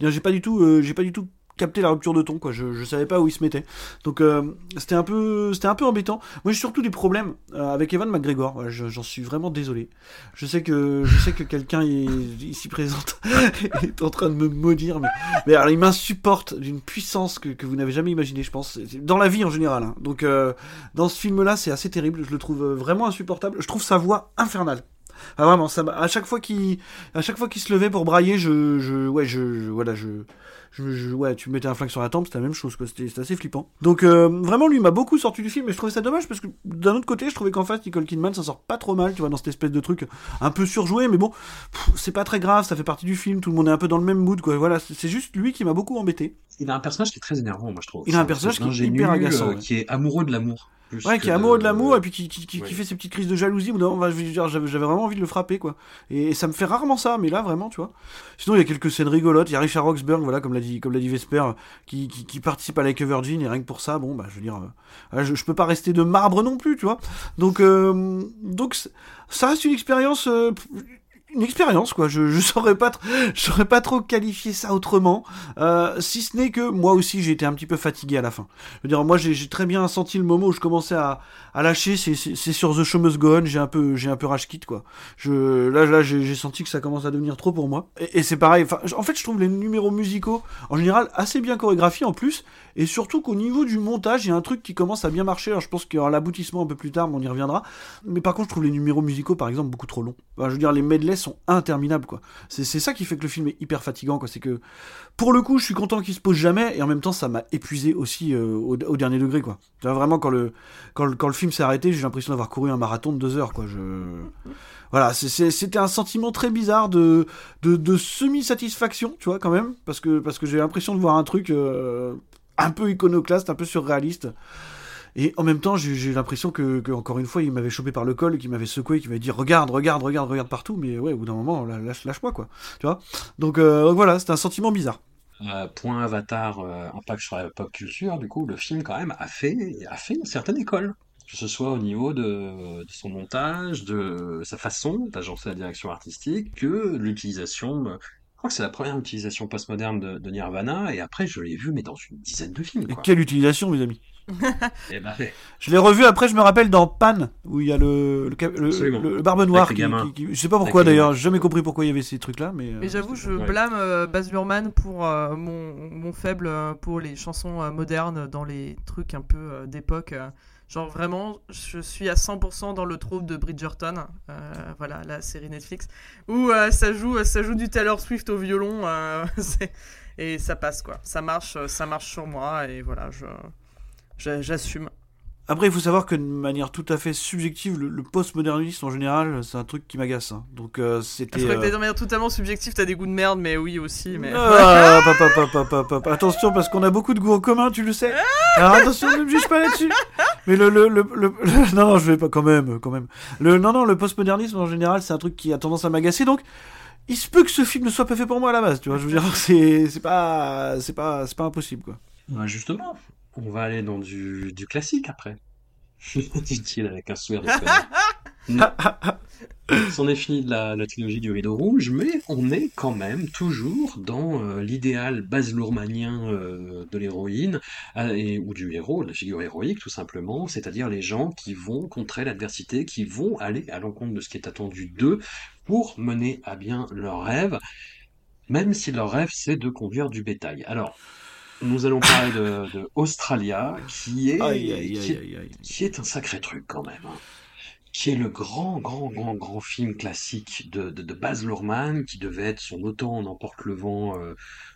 J'ai pas du tout, j'ai pas du tout capté la rupture de ton quoi. Je, je savais pas où il se mettait. Donc euh, c'était un peu, c'était un peu embêtant. Moi j'ai surtout des problèmes euh, avec Evan McGregor. J'en suis vraiment désolé. Je sais que je sais que quelqu'un ici présente est en train de me maudire, mais, mais alors, il m'insupporte d'une puissance que, vous n'avez jamais imaginé, je pense, dans la vie en général. hein. Donc euh, dans ce film-là, c'est assez terrible. Je le trouve vraiment insupportable. Je trouve sa voix infernale. Ah vraiment, ça à chaque fois qu'il à chaque fois qu'il se levait pour brailler, je, je ouais, je, je- voilà, je, je, je- ouais, tu me mettais un flingue sur la tempe, c'était la même chose, quoi. C'était assez flippant. Donc euh, vraiment, lui m'a beaucoup sorti du film, et je trouvais ça dommage parce que d'un autre côté, je trouvais qu'en face, Nicole Kidman, ça sort pas trop mal, tu vois, dans cette espèce de truc un peu surjoué, mais bon, c'est pas très grave, ça fait partie du film, tout le monde est un peu dans le même mood, quoi. Voilà, c'est c'est juste lui qui m'a beaucoup embêté. Il a un personnage qui est très énervant, moi je trouve. Il a un personnage qui est hyper agaçant, euh, ouais. qui est amoureux de l'amour. Plus Ouais, qui est amoureux de de- l'amour et puis qui, qui, qui, fait ses petites crises de jalousie. Ou non, bah, je veux dire, j'avais vraiment envie de le frapper, quoi. Et, ça me fait rarement ça, mais là, vraiment, tu vois. Sinon, il y a quelques scènes rigolotes. Il y a Richard Roxburgh, voilà, comme l'a dit, comme l'a dit Vesper, qui, qui, qui participe à Like a Virgin, et rien que pour ça, bon, bah, je veux dire, euh, je, je peux pas rester de marbre non plus, tu vois. Donc, euh, donc, ça reste une expérience. euh, une expérience quoi. Je je saurais pas je saurais pas trop qualifier ça autrement. Euh, si ce n'est que moi aussi j'ai été un petit peu fatigué à la fin. Je veux dire moi j'ai très bien senti le moment où je commençais à, à lâcher. C'est sur The Show Must Go On. J'ai un peu j'ai un peu rage quoi. Je là là j'ai senti que ça commence à devenir trop pour moi. Et, c'est pareil. En fait je trouve les numéros musicaux en général assez bien chorégraphiés en plus. Et surtout qu'au niveau du montage il y a un truc qui commence à bien marcher. Alors je pense qu'il y aura l'aboutissement un peu plus tard, mais on y reviendra. Mais par contre je trouve les numéros musicaux par exemple beaucoup trop longs. Je veux dire les medleys sont interminables quoi. C'est ça qui fait que le film est hyper fatigant quoi. C'est que pour le coup je suis content qu'il se pose jamais et en même temps ça m'a épuisé aussi euh, au, dernier degré quoi. Vraiment quand le quand quand le film s'est arrêté j'ai l'impression d'avoir couru un marathon de deux heures quoi. Je voilà, c'était un sentiment très bizarre de, de, de semi-satisfaction, tu vois, quand même, parce que, parce que j'ai l'impression de voir un truc euh, un peu iconoclaste, un peu surréaliste. Et en même temps, j'ai l'impression que, que, encore une fois, il m'avait chopé par le col, qu'il m'avait secoué, qu'il m'avait dit regarde, regarde, regarde, regarde partout. Mais ouais, au bout d'un moment, lâche, lâche-moi, quoi. Tu vois? Donc, euh, donc voilà, c'est un sentiment bizarre. Euh, point Avatar, euh, impact sur la pop culture, du coup, le film quand même a fait, a fait une certaine école. Que ce soit au niveau de, de son montage, de sa façon d'agencer la direction artistique, que l'utilisation. euh, Je crois que c'est la première utilisation postmoderne de, de Nirvana, et après je l'ai vu, mais dans une dizaine de films. Et Quoi. quelle utilisation, mes amis? Et ben, Je l'ai revu après, je me rappelle dans Pan, où il y a le, barbe noire. Qui, qui- qui- je sais pas pourquoi d'ailleurs, j'ai jamais compris pourquoi il y avait ces trucs-là, mais. euh, Mais j'avoue, je Ouais. blâme euh, Baz Luhrmann pour euh, mon, mon faible euh, pour les chansons euh, modernes dans les trucs un peu euh, d'époque. Genre vraiment, je suis à 100% dans le troupe de Bridgerton, euh, voilà la série Netflix, où euh, ça joue, ça joue du Taylor Swift au violon, euh, c'est- et ça passe quoi. Ça marche, ça marche sur moi et voilà, je- j'assume. Après, il faut savoir que de manière tout à fait subjective, le, le postmodernisme en général, c'est un truc qui m'agace. hein. Donc euh, Je c'était. crois que euh, t'es de manière totalement subjective, t'as des goûts de merde, mais oui aussi, mais. Ah, pa, pa, pa, pa, pa, pa. Attention parce qu'on a beaucoup de goûts en commun, tu le sais. Alors attention, ne me juge pas là-dessus. Mais le, le, le, le- le- non, non, je vais pas quand même, quand même. Le, non, non, le postmodernisme en général, c'est un truc qui a tendance à m'agacer. Donc, il se peut que ce film ne soit pas fait pour moi à la base, tu vois. Je veux dire, c'est, c'est pas, c'est pas, c'est pas impossible, quoi. bah, justement, on va aller dans du, du classique après. Dit-il avec un sourire de. C'en est fini de la, la trilogie du rideau rouge, mais on est quand même toujours dans euh, l'idéal base lourmanien euh, de l'héroïne, euh, ou du héros, de la figure héroïque tout simplement, c'est-à-dire les gens qui vont contrer l'adversité, qui vont aller à l'encontre de ce qui est attendu d'eux pour mener à bien leurs rêves, même si leur rêve c'est de conduire du bétail. Alors, nous allons parler de, de Australia, qui est, Aïe, aïe, qui aïe, est qui un sacré truc quand même, hein. qui est le grand, grand, grand, grand film classique de, de, de Baz Luhrmann, qui devait être son Autant on emporte le vent euh,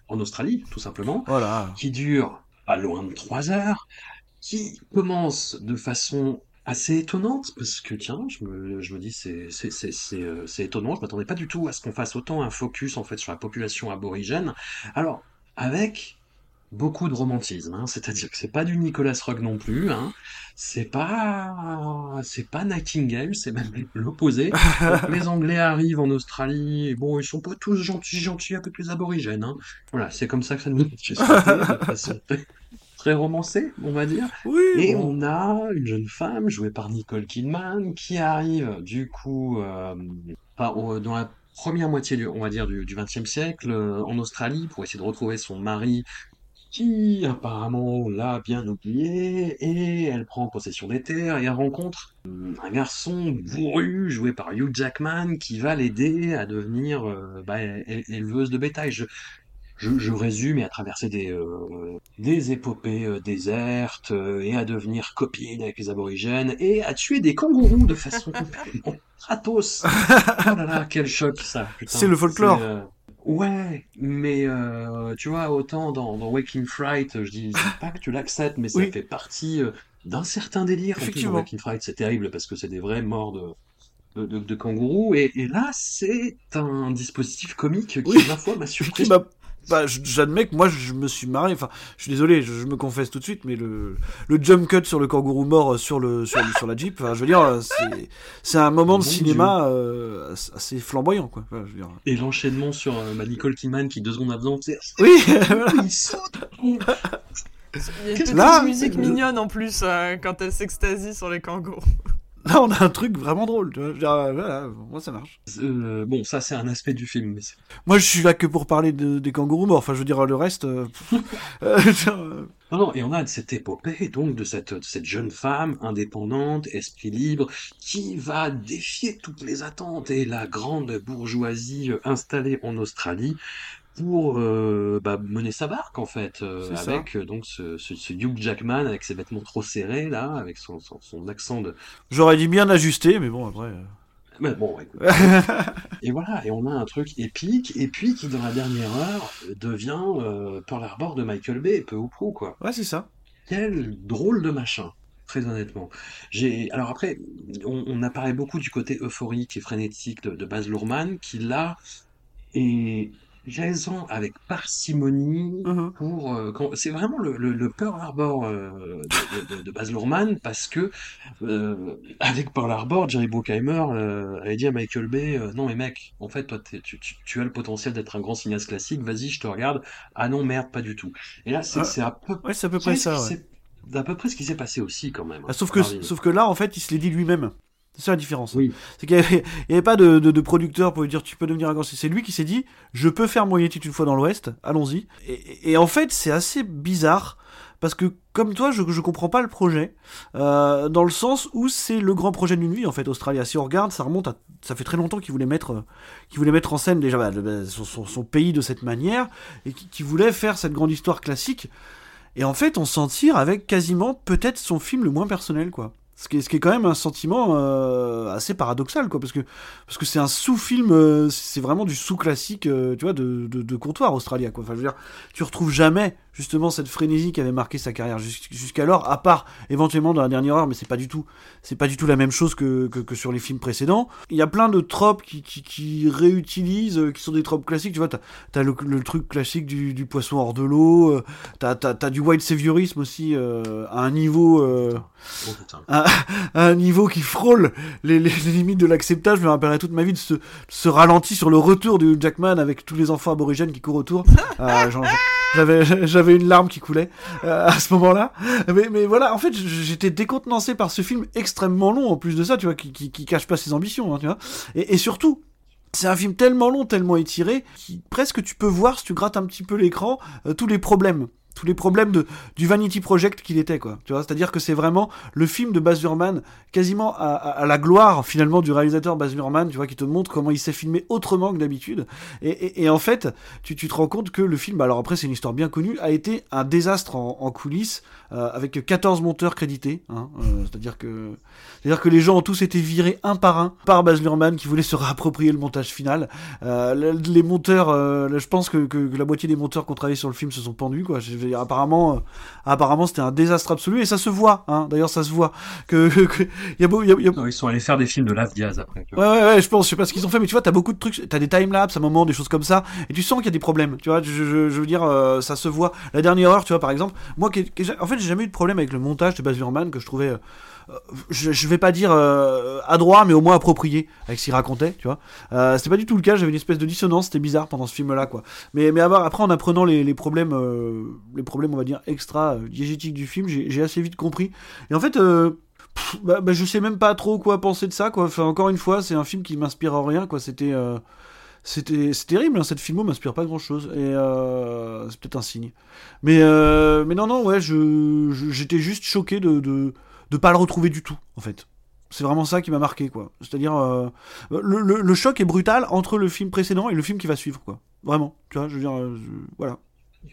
en Australie, tout simplement, Voilà. qui dure pas loin de trois heures, qui commence de façon assez étonnante, parce que tiens, je me, je me dis c'est euh, c'est étonnant, je m'attendais pas du tout à ce qu'on fasse autant un focus en fait sur la population aborigène. Alors, avec beaucoup de romantisme, hein, c'est-à-dire que c'est pas du Nicolas Roeg non plus, hein, c'est pas c'est pas Nightingale, c'est même l'opposé. Les Anglais arrivent en Australie, et bon, ils sont pas tous gentils gentils avec les aborigènes, hein. Voilà, c'est comme ça que ça nous est de façon très, très romancée, on va dire. Oui. Et bon. on a une jeune femme jouée par Nicole Kidman qui arrive du coup euh, dans la première moitié du, on va dire du XXe siècle euh, en Australie pour essayer de retrouver son mari qui apparemment l'a bien oublié et elle prend possession des terres et elle rencontre euh, un garçon bourru joué par Hugh Jackman qui va l'aider à devenir euh, bah, éleveuse de bétail. Je, je, je résume et à traverser des, euh, des épopées euh, désertes euh, et à devenir copine avec les aborigènes et à tuer des kangourous de façon complètement kratos. Oh là là, quel choc ça. C'est le folklore. Ouais, mais euh, tu vois, autant dans, dans Waking Fright, je dis, je dis pas que tu l'acceptes, mais ça Oui. fait partie euh, d'un certain délire. En plus, dans. Waking Fright, c'est terrible parce que c'est des vrais morts de, de, de, de kangourous. Et, et là, c'est un dispositif comique qui, Oui. ma foi, m'a Qui surpris. m'a- bah, j'admets que moi je me suis marré. Enfin, je suis désolé, je, je me confesse tout de suite, mais le, le jump cut sur le kangourou mort euh, sur le sur, la jeep, enfin, je veux dire, euh, c'est c'est un moment de cinéma euh, assez flamboyant, quoi. Enfin, je veux dire. Et l'enchaînement sur euh, bah, Nicole Kidman qui, deux secondes avant, c'est Oui, il saute. Il y a une musique mignonne en plus euh, quand elle s'extasie sur les kangourous. Là, on a un truc vraiment drôle. Tu vois. Dire, euh, voilà, moi, ça marche. Euh, bon, ça c'est un aspect du film, mais Moi, je suis là que pour parler de, des kangourous morts. Enfin, je veux dire, le reste. euh, Non, non, et on a cette épopée, donc, de cette, de cette jeune femme indépendante, esprit libre, qui va défier toutes les attentes et la grande bourgeoisie installée en Australie pour euh, bah, mener sa barque, en fait, euh, avec euh, donc ce, ce, ce Hugh Jackman avec ses vêtements trop serrés, là, avec son, son, son accent de... J'aurais dit bien ajusté, mais bon, après. Mais bon, écoute. Et voilà, et on a un truc épique, et puis qui, dans la dernière heure, devient Pearl Harbor de Michael Bay, peu ou prou, quoi. Ouais, c'est ça. Quel drôle de machin, très honnêtement. J'ai alors après, on, on apparaît beaucoup du côté euphorique et frénétique de, de Baz Luhrmann, qui là est jaillant avec parcimonie Mhm. pour euh, quand c'est vraiment le, le, le Pearl Harbor euh, de, de, de Baz Luhrmann parce que euh, avec Pearl Harbor, Jerry Bruckheimer euh, avait dit à Michael Bay euh, non mais mec, en fait toi tu, tu, tu as le potentiel d'être un grand cinéaste classique, vas-y je te regarde. Ah non merde pas du tout. Et là c'est c'est à peu Ouais, c'est à peu près ça. ouais. d'à peu près ce qui s'est passé aussi quand même. Ah, sauf, que, sauf que là, en fait, il se l'est dit lui-même. C'est ça la différence. Oui. C'est qu'il n'y avait, avait pas de, de, de producteur pour lui dire tu peux devenir un grand. C'est lui qui s'est dit je peux faire mon Yeti une fois dans l'Ouest, allons-y. Et, et en fait, c'est assez bizarre parce que comme toi, je, je comprends pas le projet euh, dans le sens où c'est le grand projet d'une vie en fait. Australia, si on regarde, ça remonte à ça fait très longtemps qu'il voulait mettre euh, qu'il voulait mettre en scène déjà bah, le- son, son- son pays de cette manière et qui qui voulait faire cette grande histoire classique. Et en fait, on s'en tire avec quasiment peut-être son film le moins personnel, quoi. Ce qui est, ce qui est quand même un sentiment euh, assez paradoxal, quoi, parce que parce que c'est un sous-film, euh, c'est vraiment du sous-classique, euh, tu vois, de, de, de comptoir Australia, quoi. Enfin, je veux dire, tu retrouves jamais justement cette frénésie qui avait marqué sa carrière jus- jusqu'alors, à part éventuellement dans la dernière heure, mais c'est pas du tout, c'est pas du tout la même chose que, que, que sur les films précédents. Il y a plein de tropes qui, qui, qui réutilisent, euh, qui sont des tropes classiques, tu vois, t'as as le, le truc classique du, du poisson hors de l'eau, euh, t'as t'as- t'as du white saviorisme aussi euh, à un niveau. euh, Oh, à, à un niveau qui frôle les, les- les limites de l'acceptable. Je me rappellerai toute ma vie de ce, ce ralenti sur le retour de Jackman avec tous les enfants aborigènes qui courent autour. Euh, j'en- j'avais, j'avais une larme qui coulait euh, à ce moment-là. Mais, mais voilà, en fait, j'étais décontenancé par ce film extrêmement long en plus de ça, tu vois, qui, qui, cache pas ses ambitions, hein, tu vois. Et, et surtout, c'est un film tellement long, tellement étiré, qui presque tu peux voir, si tu grattes un petit peu l'écran, euh, tous les problèmes. Tous les problèmes de, du Vanity Project qu'il était, quoi. Tu vois, c'est-à-dire que c'est vraiment le film de Baz Luhrmann, quasiment à, la gloire, finalement, du réalisateur Baz Luhrmann, tu vois, qui te montre comment il s'est filmé autrement que d'habitude. Et, en fait, tu, tu te rends compte que le film, alors après, c'est une histoire bien connue, a été un désastre en coulisses, euh, avec 14 monteurs crédités, hein, euh, c'est-à-dire que, c'est-à-dire que les gens ont tous été virés un par un par Baz Luhrmann qui voulait se réapproprier le montage final. Euh, le- les monteurs, euh, je pense que, que, que la moitié des monteurs qui ont travaillé sur le film se sont pendus. Quoi. Je dire, apparemment, euh, apparemment, c'était un désastre absolu et ça se voit. Hein. D'ailleurs, ça se voit que, que, y a beau, y a- y a- Non, ils sont allés faire des films de Lave Diaz après. Ouais, ouais, ouais, je pense, je sais pas ce qu'ils ont fait, mais tu vois, t'as beaucoup de trucs, t'as des timelapses à un moment, des choses comme ça, et tu sens qu'il y a des problèmes, tu vois, je, je, je veux dire, euh, ça se voit. La dernière heure, tu vois, par exemple, moi, en fait, j'ai jamais eu de problème avec le montage de Baz Luhrmann, que je trouvais, euh, euh, je, vais pas dire euh, adroit, mais au moins approprié avec ce qu'il racontait, tu vois. Euh, c'était pas du tout le cas, j'avais une espèce de dissonance, c'était bizarre pendant ce film-là, quoi. Mais, mais après, en apprenant les, problèmes, les problèmes, on va dire, extra diégétiques du film, j'ai assez vite compris. Et en fait, bah, bah, je sais même pas trop quoi penser de ça, quoi. Enfin, encore une fois, c'est un film qui m'inspire en rien, quoi. C'était. C'était c'est terrible, hein, cette filmo m'inspire pas grand chose, et euh, c'est peut-être un signe. Mais, euh, mais non, non, ouais, je, j'étais juste choqué de, de, de pas le retrouver du tout, en fait. C'est vraiment ça qui m'a marqué, quoi. C'est-à-dire, euh, le, le, choc est brutal entre le film précédent et le film qui va suivre, quoi. Vraiment, tu vois, je veux dire, voilà.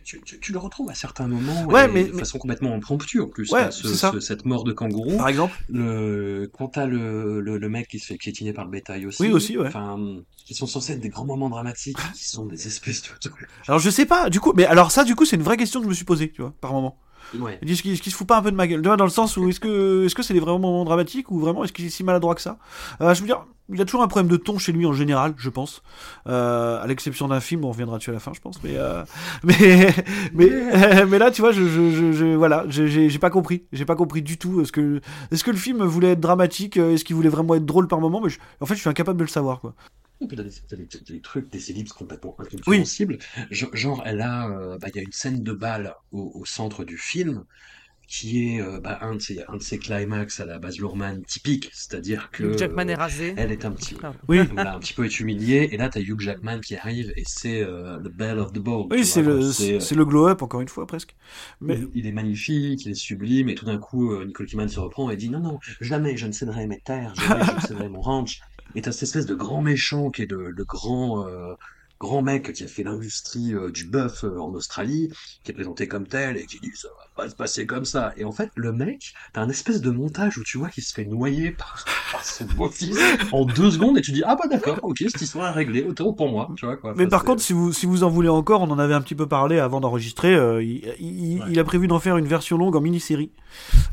Tu, tu- tu le retrouves à certains moments, Ouais, et mais- de mais- façon complètement impromptue en plus. Ouais, là, ce- c'est ça. ce- cette mort de kangourou. Par exemple, Le, quand t'as le, le, le mec qui se fait piétiner par le bétail aussi. Oui, aussi, ouais. Enfin, qui sont censés être des grands moments dramatiques, qui sont des espèces de. alors je sais pas, du coup, mais alors ça, du coup, c'est une vraie question que je me suis posée, tu vois, par moment. Ouais. Est-ce qu'il se fout pas un peu de ma gueule dans le sens où est-ce que est-ce que c'est des vrais moments dramatiques ou vraiment est-ce qu'il est si maladroit que ça? Euh, Je veux dire, il a toujours un problème de ton chez lui en général, je pense. Euh, à l'exception d'un film, on reviendra dessus à la fin, je pense. Mais euh, mais mais mais là, tu vois, je, voilà, j'ai- pas compris, j'ai pas compris du tout. Est-ce que est-ce que le film voulait être dramatique Est-ce qu'il voulait vraiment être drôle par moment Mais en fait, je suis incapable de le savoir, quoi. Et puis t'as des, t'as des, t'as des trucs, des ellipses complètement incompréhensibles. Genre, genre, elle a, euh, bah, il y a une scène de balle au, au centre du film qui est euh, bah, un, de ses, un de ses climax à la base Lourman typique, c'est-à-dire que Hugh Jackman euh, est rasé. elle est un petit, Pardon. Oui, voilà, un petit peu est humiliée, et là t'as Hugh Jackman qui arrive et c'est euh, the belle of the ball. oui tu c'est le, euh, le glow-up, encore une fois, presque. Mais il, il est magnifique, il est sublime, et tout d'un coup, euh, Nicole Kidman se reprend et dit non, non, jamais je ne céderai mes terres, jamais je ne céderai mon ranch. Et t'as cette espèce de grand méchant qui est le, le grand, euh, grand mec qui a fait l'industrie euh, du bœuf euh, en Australie, qui est présenté comme tel et qui dit ça va pas se passer comme ça. Et en fait, le mec, t'as un espèce de montage où tu vois qu'il se fait noyer par, par son beau-fils en deux secondes et tu dis ah bah d'accord, ok, cette histoire est réglée, autant pour moi, tu vois quoi. Mais Enfin, par contre, si vous, si vous en voulez encore, on en avait un petit peu parlé avant d'enregistrer. euh, il, il- Ouais. il a prévu d'en faire une version longue en mini-série.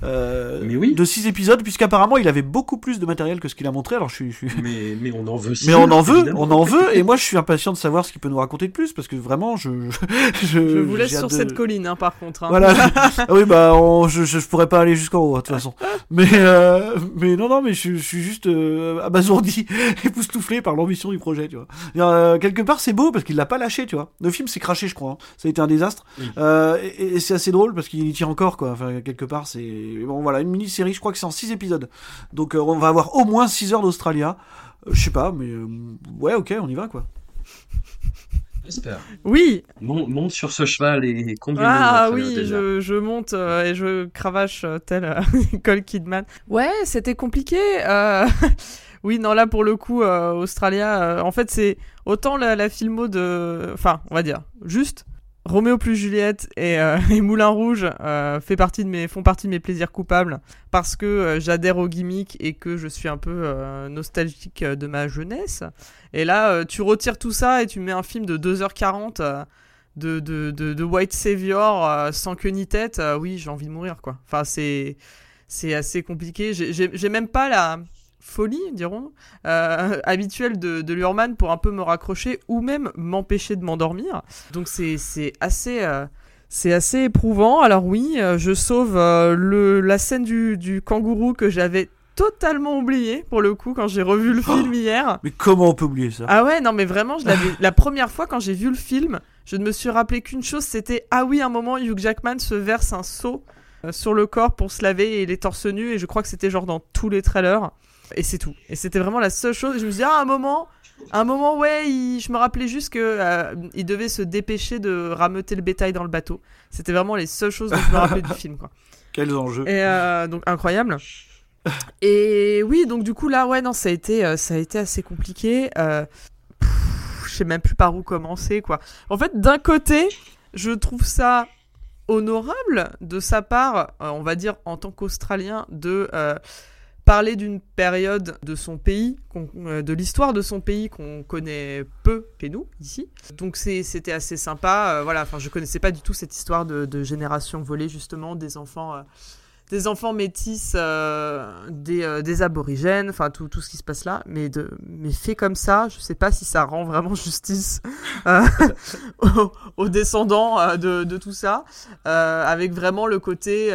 euh, Mais oui. De 6 épisodes, puisqu'apparemment il avait beaucoup plus de matériel que ce qu'il a montré. Alors je suis. je suis- mais, mais on en veut Mais on en veut, évidemment. on en veut, et moi je suis impatient de savoir ce qu'il peut nous raconter de plus, parce que vraiment, je. Je, Je vous laisse sur de- cette colline, hein, par contre. hein. Voilà. Ah oui, bah, on- je, je, je pourrais pas aller jusqu'en haut, de toute façon. Mais, euh, mais non, non, mais je, je suis juste euh, abasourdi, époustouflé par l'ambition du projet, tu vois. Euh, quelque part, c'est beau parce qu'il l'a pas lâché, tu vois. Le film s'est craché, je crois. hein. Ça a été un désastre. Oui. Euh, et et c'est assez drôle parce qu'il y tient encore, quoi. Enfin, quelque part, c'est bon, voilà, une mini-série. Je crois que c'est en 6 épisodes. Donc, euh, on va avoir au moins 6 heures d'Australia. Je sais pas, mais ouais, ok, on y va, quoi. J'espère. Oui, Mon- monte sur ce cheval et conduis Ah oui, désert. je, je monte euh, et je cravache euh, tel euh, Nicole Kidman. Ouais, c'était compliqué. euh, oui, non, là pour le coup, euh, Australia, euh, en fait, c'est autant la, la filmo de. Enfin, on va dire, juste. Roméo plus Juliette et, euh, Moulin Rouge euh, fait partie de mes, font partie de mes plaisirs coupables parce que euh, j'adhère au gimmick et que je suis un peu euh, nostalgique euh, de ma jeunesse. Et là, tu retires tout ça et tu mets un film de 2h40 euh, de, de, White Savior sans queue ni tête, oui, j'ai envie de mourir, quoi. Enfin, c'est, assez compliqué. J'ai même pas la folie, dirons, euh, habituelle de, de Lurman pour un peu me raccrocher ou même m'empêcher de m'endormir. Donc c'est c'est assez... euh, c'est assez éprouvant. Alors oui, euh, je sauve euh, le, la scène du, du kangourou que j'avais totalement oublié pour le coup quand j'ai revu le film hier. Mais comment on peut oublier ça? Ah ouais, non mais vraiment, je l'avais la première fois quand j'ai vu le film, je ne me suis rappelé qu'une chose, c'était ah oui, un moment Hugh Jackman se verse un seau sur le corps pour se laver et il est torse nu et je crois que c'était genre dans tous les trailers et c'est tout. Et c'était vraiment la seule chose. Et je me suis dit ah un moment, un moment ouais, il- je me rappelais juste que euh, il devait se dépêcher de rameuter le bétail dans le bateau. C'était vraiment les seules choses dont je me rappelais du film quoi. Quels enjeux Et euh, donc incroyable. Et oui, donc du coup là, ouais, non, ça a été, euh, ça a été assez compliqué. Euh, pff, je sais même plus par où commencer, quoi. En fait, d'un côté, je trouve ça honorable de sa part, euh, on va dire en tant qu'Australien, de euh, parler d'une période de son pays, euh, de l'histoire de son pays qu'on connaît peu chez nous ici. Donc c'était assez sympa. euh, voilà, enfin je connaissais pas du tout cette histoire de, génération volée justement des enfants. Des enfants métis, euh, des, euh, des aborigènes, enfin tout, tout ce qui se passe là, mais, de, mais fait comme ça, je sais pas si ça rend vraiment justice euh, aux, aux descendants de, de tout ça, avec vraiment le côté,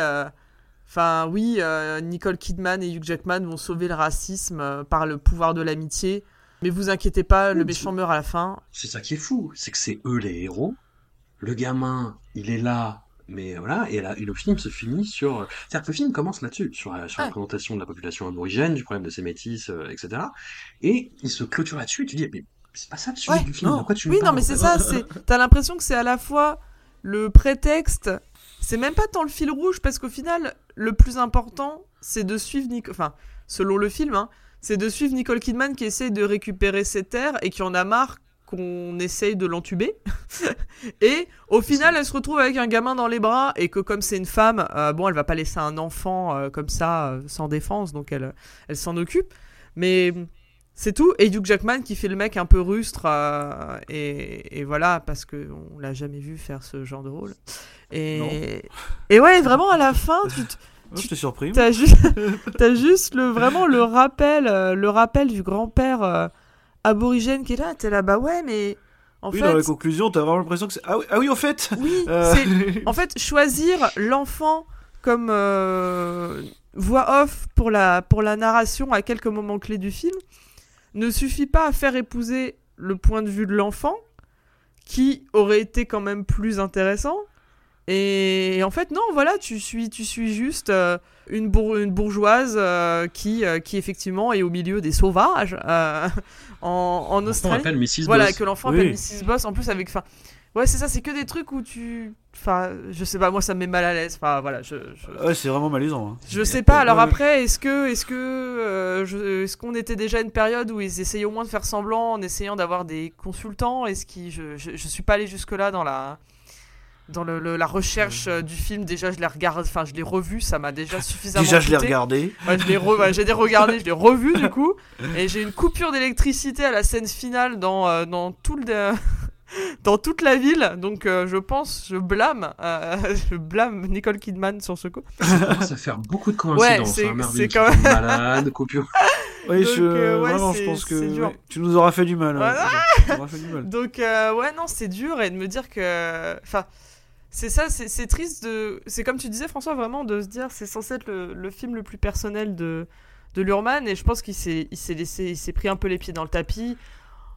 enfin oui, Nicole Kidman et Hugh Jackman vont sauver le racisme par le pouvoir de l'amitié, mais vous inquiétez pas, le méchant meurt à la fin. C'est ça qui est fou, c'est que c'est eux les héros. Le gamin, il est là, mais voilà, et, là, et le film se finit sur. C'est-à-dire que le film commence là-dessus, sur, la, sur la présentation de la population aborigène, du problème de ces métis, euh, etc. Et il se clôture là-dessus, et tu dis, mais c'est pas ça le sujet Ouais, du film, non. de quoi tu me Oui, non, parles, mais c'est ça. T'as l'impression que c'est à la fois le prétexte, c'est même pas tant le fil rouge, parce qu'au final, le plus important, c'est de suivre Nicole. Enfin, selon le film, hein, c'est de suivre Nicole Kidman qui essaye de récupérer ses terres et qui en a marre qu'on essaye de l'entuber. et au final, elle se retrouve avec un gamin dans les bras et que comme c'est une femme, euh, bon, elle va pas laisser un enfant euh, comme ça euh, sans défense, donc elle, elle s'en occupe. Mais c'est tout. Et Hugh Jackman qui fait le mec un peu rustre. euh, et, et voilà, parce qu'on l'a jamais vu faire ce genre de rôle. Et, et ouais, vraiment à la fin, tu te- Oh, surpris. t'as juste, t'as juste le, vraiment le rappel, le rappel du grand-père aborigène qui est là. T'es là, bah ouais, mais en oui, fait. dans la conclusion, t'as vraiment l'impression que c'est. Ah oui, ah oui, au fait Oui, Euh, c'est en fait, choisir l'enfant comme euh, voix off pour la, pour la narration à quelques moments clés du film ne suffit pas à faire épouser le point de vue de l'enfant, qui aurait été quand même plus intéressant, Et, en fait, non, voilà, tu suis, tu suis juste euh, une, bour- une bourgeoise euh, qui, euh, qui, effectivement, est au milieu des sauvages euh, en, en Australie. appelle Mrs. Voilà, Boss. que l'enfant Oui. appelle Mrs. Boss, en plus avec. Enfin, ouais, c'est ça, c'est que des trucs où tu. Enfin, je sais pas, moi ça me met mal à l'aise. Enfin, voilà, je. je... Ouais, c'est vraiment malaisant. hein. Je sais pas. Alors après, est-ce que, est-ce que, euh, je- est-ce qu'on était déjà à une période où ils essayaient au moins de faire semblant en essayant d'avoir des consultants? Est-ce qu'ils, je, je, je suis pas allé jusque là dans la, dans le, le- la recherche euh, du film. Déjà, je l'ai regardé, enfin, je l'ai revu. Ça m'a déjà suffisamment. Déjà, je l'ai regardé. Ouais, je l'ai re- ouais, j'ai regardé, je l'ai revu du coup, et j'ai une coupure d'électricité à la scène finale dans, euh, dans tout le dans toute la ville, donc euh, je pense, je blâme, euh, je blâme Nicole Kidman sur ce coup. Ça faire beaucoup de coïncidences. c'est- hein, c'est quand tombe malade, coupure. Oui, Donc, je... euh, ouais, vraiment, je pense que ouais, tu nous auras fait du mal. ouais. Voilà. Fait du. Donc euh, ouais, non, c'est dur et de me dire que, enfin, c'est ça, c'est triste de, c'est comme tu disais François, vraiment de se dire, c'est censé être le, le film le plus personnel de de Lurman et je pense qu'il s'est il s'est laissé, il s'est pris un peu les pieds dans le tapis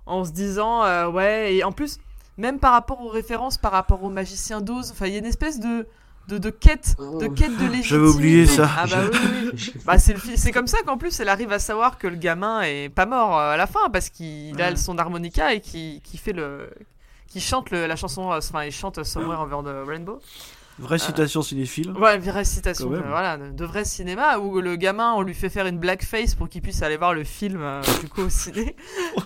en se disant euh, ouais et en plus même par rapport aux références, par rapport au magicien d'Oz, enfin il y a une espèce de de, de quête de quête de légitimité. J'avais oublié ça. Ah bah oui, oui. Bah, c'est comme ça qu'en plus elle arrive à savoir que le gamin est pas mort euh, à la fin parce qu'il a son harmonica et qui, qui fait le qui chante le- la chanson euh, enfin il chante Somewhere Over the Rainbow Vraie citation cinéphile. ouais vraie citation voilà de, vrai cinéma où le gamin on lui fait faire une blackface pour qu'il puisse aller voir le film euh, du coup au ciné Oh,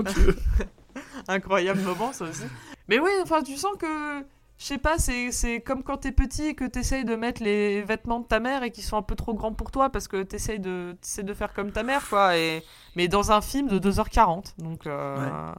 incroyable moment ça aussi mais oui enfin tu sens que je sais pas, c'est comme quand t'es petit et que t'essayes de mettre les vêtements de ta mère et qui sont un peu trop grands pour toi parce que t'essayes de, de faire comme ta mère, quoi. Et, mais dans un film de 2h40. Donc euh,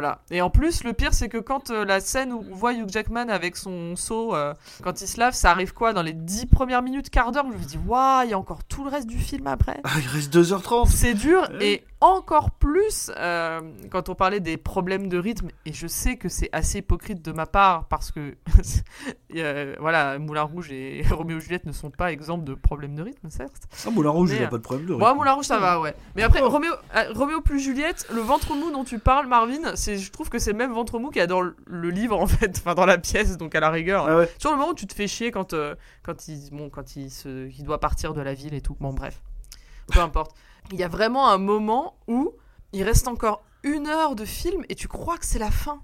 voilà. Et en plus, le pire, c'est que quand euh, la scène où on voit Hugh Jackman avec son seau, euh, quand il se lave, ça arrive quoi Dans les 10 premières minutes, quart d'heure, je me dis, waouh, il y a encore tout le reste du film après. Ah, il reste 2h30. C'est dur Ouais. et encore plus euh, quand on parlait des problèmes de rythme. Et je sais que c'est assez hypocrite de ma part parce que euh, voilà, Moulin Rouge et Roméo et Juliette ne sont pas exemples de problèmes de rythme, certes. Ah, Moulin Rouge, il Mais, a pas de problème de Moi, rythme. Moulin Rouge, ça va, ouais. Mais après, Roméo, euh, Roméo plus Juliette, le ventre mou dont tu parles, Marvin, c'est, je trouve que c'est le même ventre mou qu'il y a dans le, livre en fait, enfin dans la pièce, donc à la rigueur. Ah ouais. Sur le moment où tu te fais chier quand, euh, quand, il, bon, quand il, se, il doit partir de la ville et tout. Bon, bref. Peu importe. Il y a vraiment un moment où il reste encore une heure de film et tu crois que c'est la fin.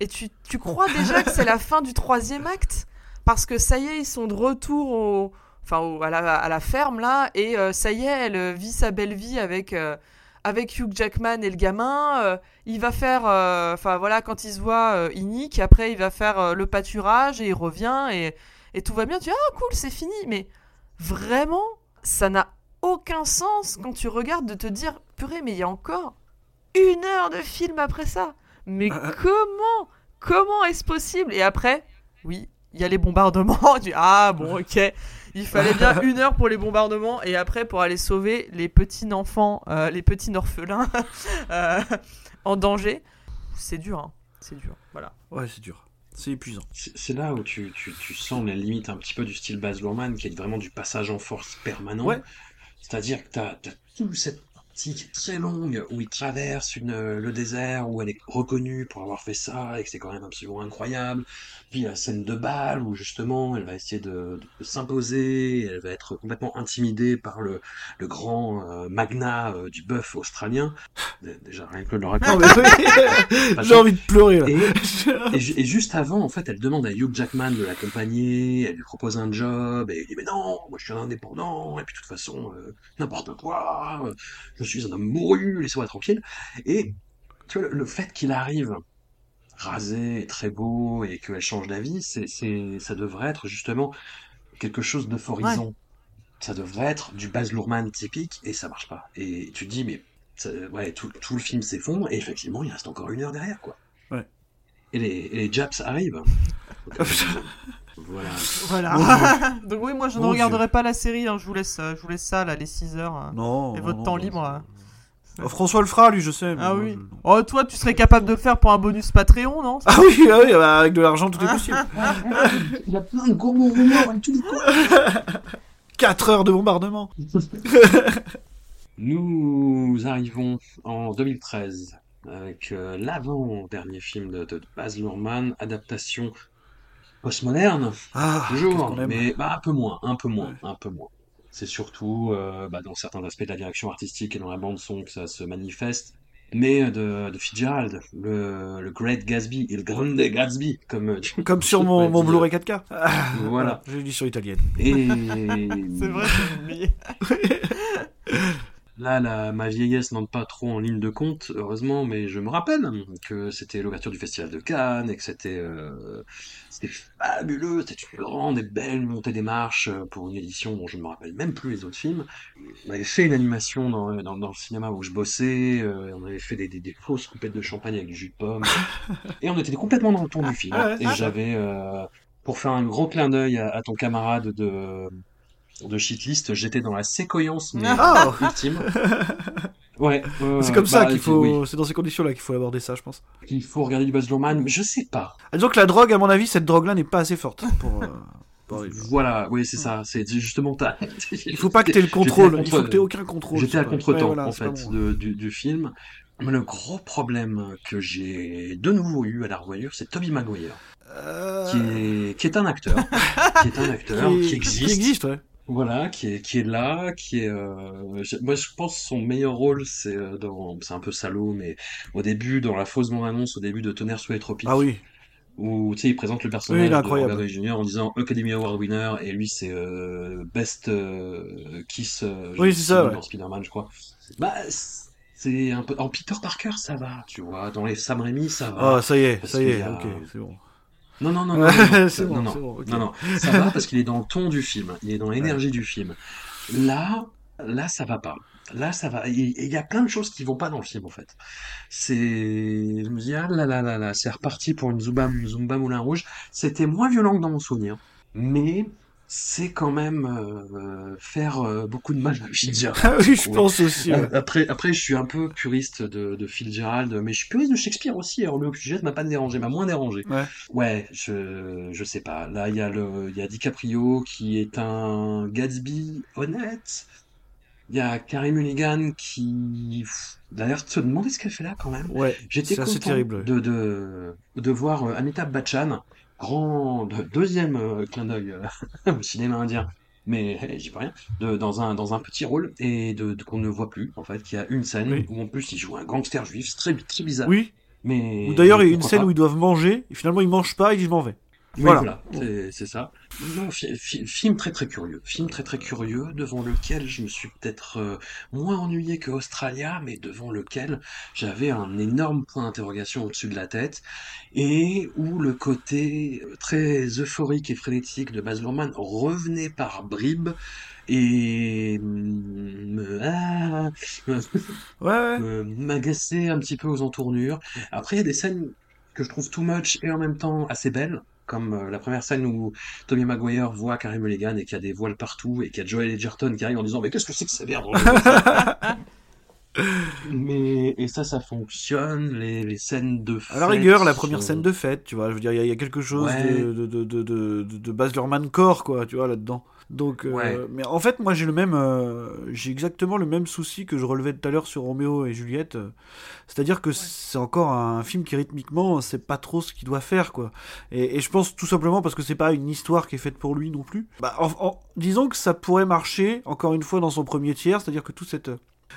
Et tu, tu crois déjà que c'est la fin du troisième acte? Parce que ça y est, ils sont de retour au, enfin, à, la, à la ferme là. Et euh, ça y est, elle euh, vit sa belle vie avec, euh, avec Hugh Jackman et le gamin. il va faire, enfin voilà, quand il se voit, il nique. Après, il va faire le pâturage et il revient et, et tout va bien. Tu dis, ah cool, c'est fini. Mais vraiment, ça n'a aucun sens quand tu regardes de te dire, purée, mais il y a encore une heure de film après ça. Mais comment Comment est-ce possible? Et après, oui, il y a les bombardements. Tu dis, ah bon, ok. Il fallait bien une heure pour les bombardements et après pour aller sauver les petits enfants, euh, les petits orphelins euh, en danger. C'est dur, hein. C'est dur. Voilà. Ouais, c'est dur. C'est épuisant. C'est c'est là où tu, tu, tu sens les limites un petit peu du style Baz Luhrmann, qui est vraiment du passage en force permanent. Ouais. C'est-à-dire que tu as, toute cette partie très longue, où il traverse une, le désert, où elle est reconnue pour avoir fait ça, et que c'est quand même absolument incroyable. Puis la scène de bal, où justement, elle va essayer de, de s'imposer, elle va être complètement intimidée par le, le grand euh, magnat euh, du bœuf australien. Dé- Déjà, rien que le raconter. mais oui. J'ai envie de pleurer là. Et, et, ju- et juste avant, en fait, elle demande à Hugh Jackman de l'accompagner, elle lui propose un job, et il dit mais non, moi je suis un indépendant, et puis de toute façon, euh, n'importe quoi, euh, je suis un homme mouru, laissez-moi tranquille. Et tu vois, le, le fait qu'il arrive rasé, et très beau, et qu'elle change d'avis, c'est, c'est, ça devrait être justement quelque chose d'euphorisant. Ça devrait être du Baz Luhrmann typique, et ça marche pas. Et tu te dis mais ça- ouais, tout, tout le film s'effondre, et effectivement, il reste encore une heure derrière, quoi. Ouais. Et les, et les Japs arrivent. Voilà. Voilà. Donc oui, moi je ne regarderai pas la série. hein. Je vous laisse, euh, je vous laisse ça là, les 6 heures. euh. Non. Et non, votre non, temps non, libre, Ah, François le fera, lui, je sais. mais Ah moi, oui. je-. Oh, toi, tu serais capable de le faire pour un bonus Patreon, non? Ah oui, ah oui, bah, avec de l'argent, tout est possible. Il y a plein de gros rumeurs et tout les coins. 4 heures de bombardement. Nous arrivons en 2013 avec euh, l'avant-dernier film de, de Baz Luhrmann, adaptation postmoderne, Ah, qu'est-ce toujours, qu'on aime. mais bah, un peu moins, un peu moins, Ouais. un peu moins. C'est surtout euh, bah, dans certains aspects de la direction artistique et dans la bande son que ça se manifeste. Mais de, de Fitzgerald, le, le Great Gatsby, il Grande Gatsby, comme tu- Comme sur mon, mon Blu-ray 4K. Ah, Voilà. Je l'ai dit sur italienne. Et C'est vrai, j'ai oublié. Là, la, ma vieillesse n'entre pas trop en ligne de compte, heureusement, mais je me rappelle que c'était l'ouverture du Festival de Cannes et que c'était euh, fabuleux, c'était une grande et belle montée des marches pour une édition dont je ne me rappelle même plus les autres films. On avait fait une animation dans, dans, dans le cinéma où je bossais, euh, on avait fait des, des, des fausses coupettes de champagne avec du jus de pomme, et on était complètement dans le ton du film. Ah et j'avais, euh, pour faire un gros clin d'œil à, à ton camarade de de shitlist, j'étais dans la séquoiance mais Ah. ultime. Ouais, C'est comme ça bah, qu'il faut. oui, C'est dans ces conditions-là qu'il faut aborder ça, je pense. qu'il faut regarder du Baz Luhrmann, mais je sais pas. Ah, disons que la drogue, à mon avis, cette drogue-là n'est pas assez forte pour. euh, pour. Voilà, oui, c'est ça. C'est justement ta. Il faut pas que tu aies le contrôle. Il faut que tu aies aucun contrôle. J'étais à ouais, contre-temps, voilà, en fait, bon. de- du, du film. Mais le gros problème que j'ai de nouveau eu à la revoyure, c'est Toby Maguire, Euh, qui est, qui est un acteur, qui est un acteur, qui, existe, Qui existe, ouais. Voilà, qui est, qui est là, qui est, euh, je- moi je pense son meilleur rôle, c'est euh, dans, c'est un peu salaud, mais au début, dans la fausse bande-annonce, au début de Tonnerre sous les tropiques, Ah oui. où tu sais, il présente le personnage Oui, il est de incroyable. Robert Downey Jr. en disant Academy Award winner et lui c'est euh, best euh, kiss euh, Oui, c'est ça, ouais. dans Spider-Man je crois. Bah c'est un peu en Peter Parker ça va, tu vois, dans les Sam Raimi ça va. Ah, ça y est, Parce ça y qu'il est, y a- ok, c'est bon. Non non non non, non, non, c'est non, bon, non, c'est bon, ok. non, non, ça va parce qu'il est dans le ton du film, il est dans l'énergie du film. Là là ça va pas. Là, ça va. Il il y a plein de choses qui vont pas dans le film, en fait. C'est, je me dis, ah là là là là, c'est reparti pour une Zumba, Zumba Moulin Rouge. C'était moins violent que dans mon souvenir, mais c'est quand même euh, faire euh, beaucoup de mal à Fitzgerald. Ah oui, je pense aussi. ouais. Après, après, je suis un peu puriste de, de Fitzgerald, mais je suis puriste de Shakespeare aussi. Alors le sujet m'a pas dérangé, m'a moins dérangé. Ouais. Ouais, je, je sais pas. Là, il y a le, il y a DiCaprio qui est un Gatsby honnête. Il y a Carey Mulligan qui, d'ailleurs, te demander ce qu'elle fait là quand même. Ouais, J'étais content terrible. de, de, de voir euh, Amitabh Bachchan, grand de- deuxième euh, clin d'œil euh, au cinéma indien, mais hey, j'y peux rien, de, dans, un, dans un petit rôle et de, de- qu'on ne voit plus en fait, qu'il y a une scène Oui. où en plus il joue un gangster juif, c'est très, très bizarre. Oui, Mais ou d'ailleurs, il y a une scène pas. où ils doivent manger, et finalement ils mangent pas, et je m'en vais. Oui, Voilà. voilà, c'est ça. Non, fi- fi- film très très curieux, film très très curieux devant lequel je me suis peut-être euh, moins ennuyé que Australia, mais devant lequel j'avais un énorme point d'interrogation au-dessus de la tête et où le côté euh, très euphorique et frénétique de Baz Luhrmann revenait par bribes et me, ah, me- Ouais, ouais. me- m'agacer un petit peu aux entournures. Après, il y a des scènes que je trouve too much et en même temps assez belles, comme euh, la première scène où Tommy Maguire voit Carey Mulligan et qu'il y a des voiles partout et qu'il y a Joel Edgerton qui arrive en disant mais qu'est-ce que c'est que ces merde? Mais et ça, ça fonctionne. Les, les scènes de À la fête rigueur, la première sont- scène de fête, tu vois, je veux dire, il y, a- il y a quelque chose Ouais. de, de, de, de, de, Baz Luhrmann core, quoi, tu vois, là-dedans. Donc, euh, Ouais. mais en fait, moi, j'ai le même, euh, j'ai exactement le même souci que je relevais tout à l'heure sur Roméo et Juliette. euh, C'est-à-dire que c'est encore un film qui rythmiquement, c'est pas trop ce qu'il doit faire, quoi. Et, et je pense tout simplement parce que c'est pas une histoire qui est faite pour lui non plus. Bah, en- en- disons que ça pourrait marcher, encore une fois, dans son premier tiers, c'est-à-dire que toute cette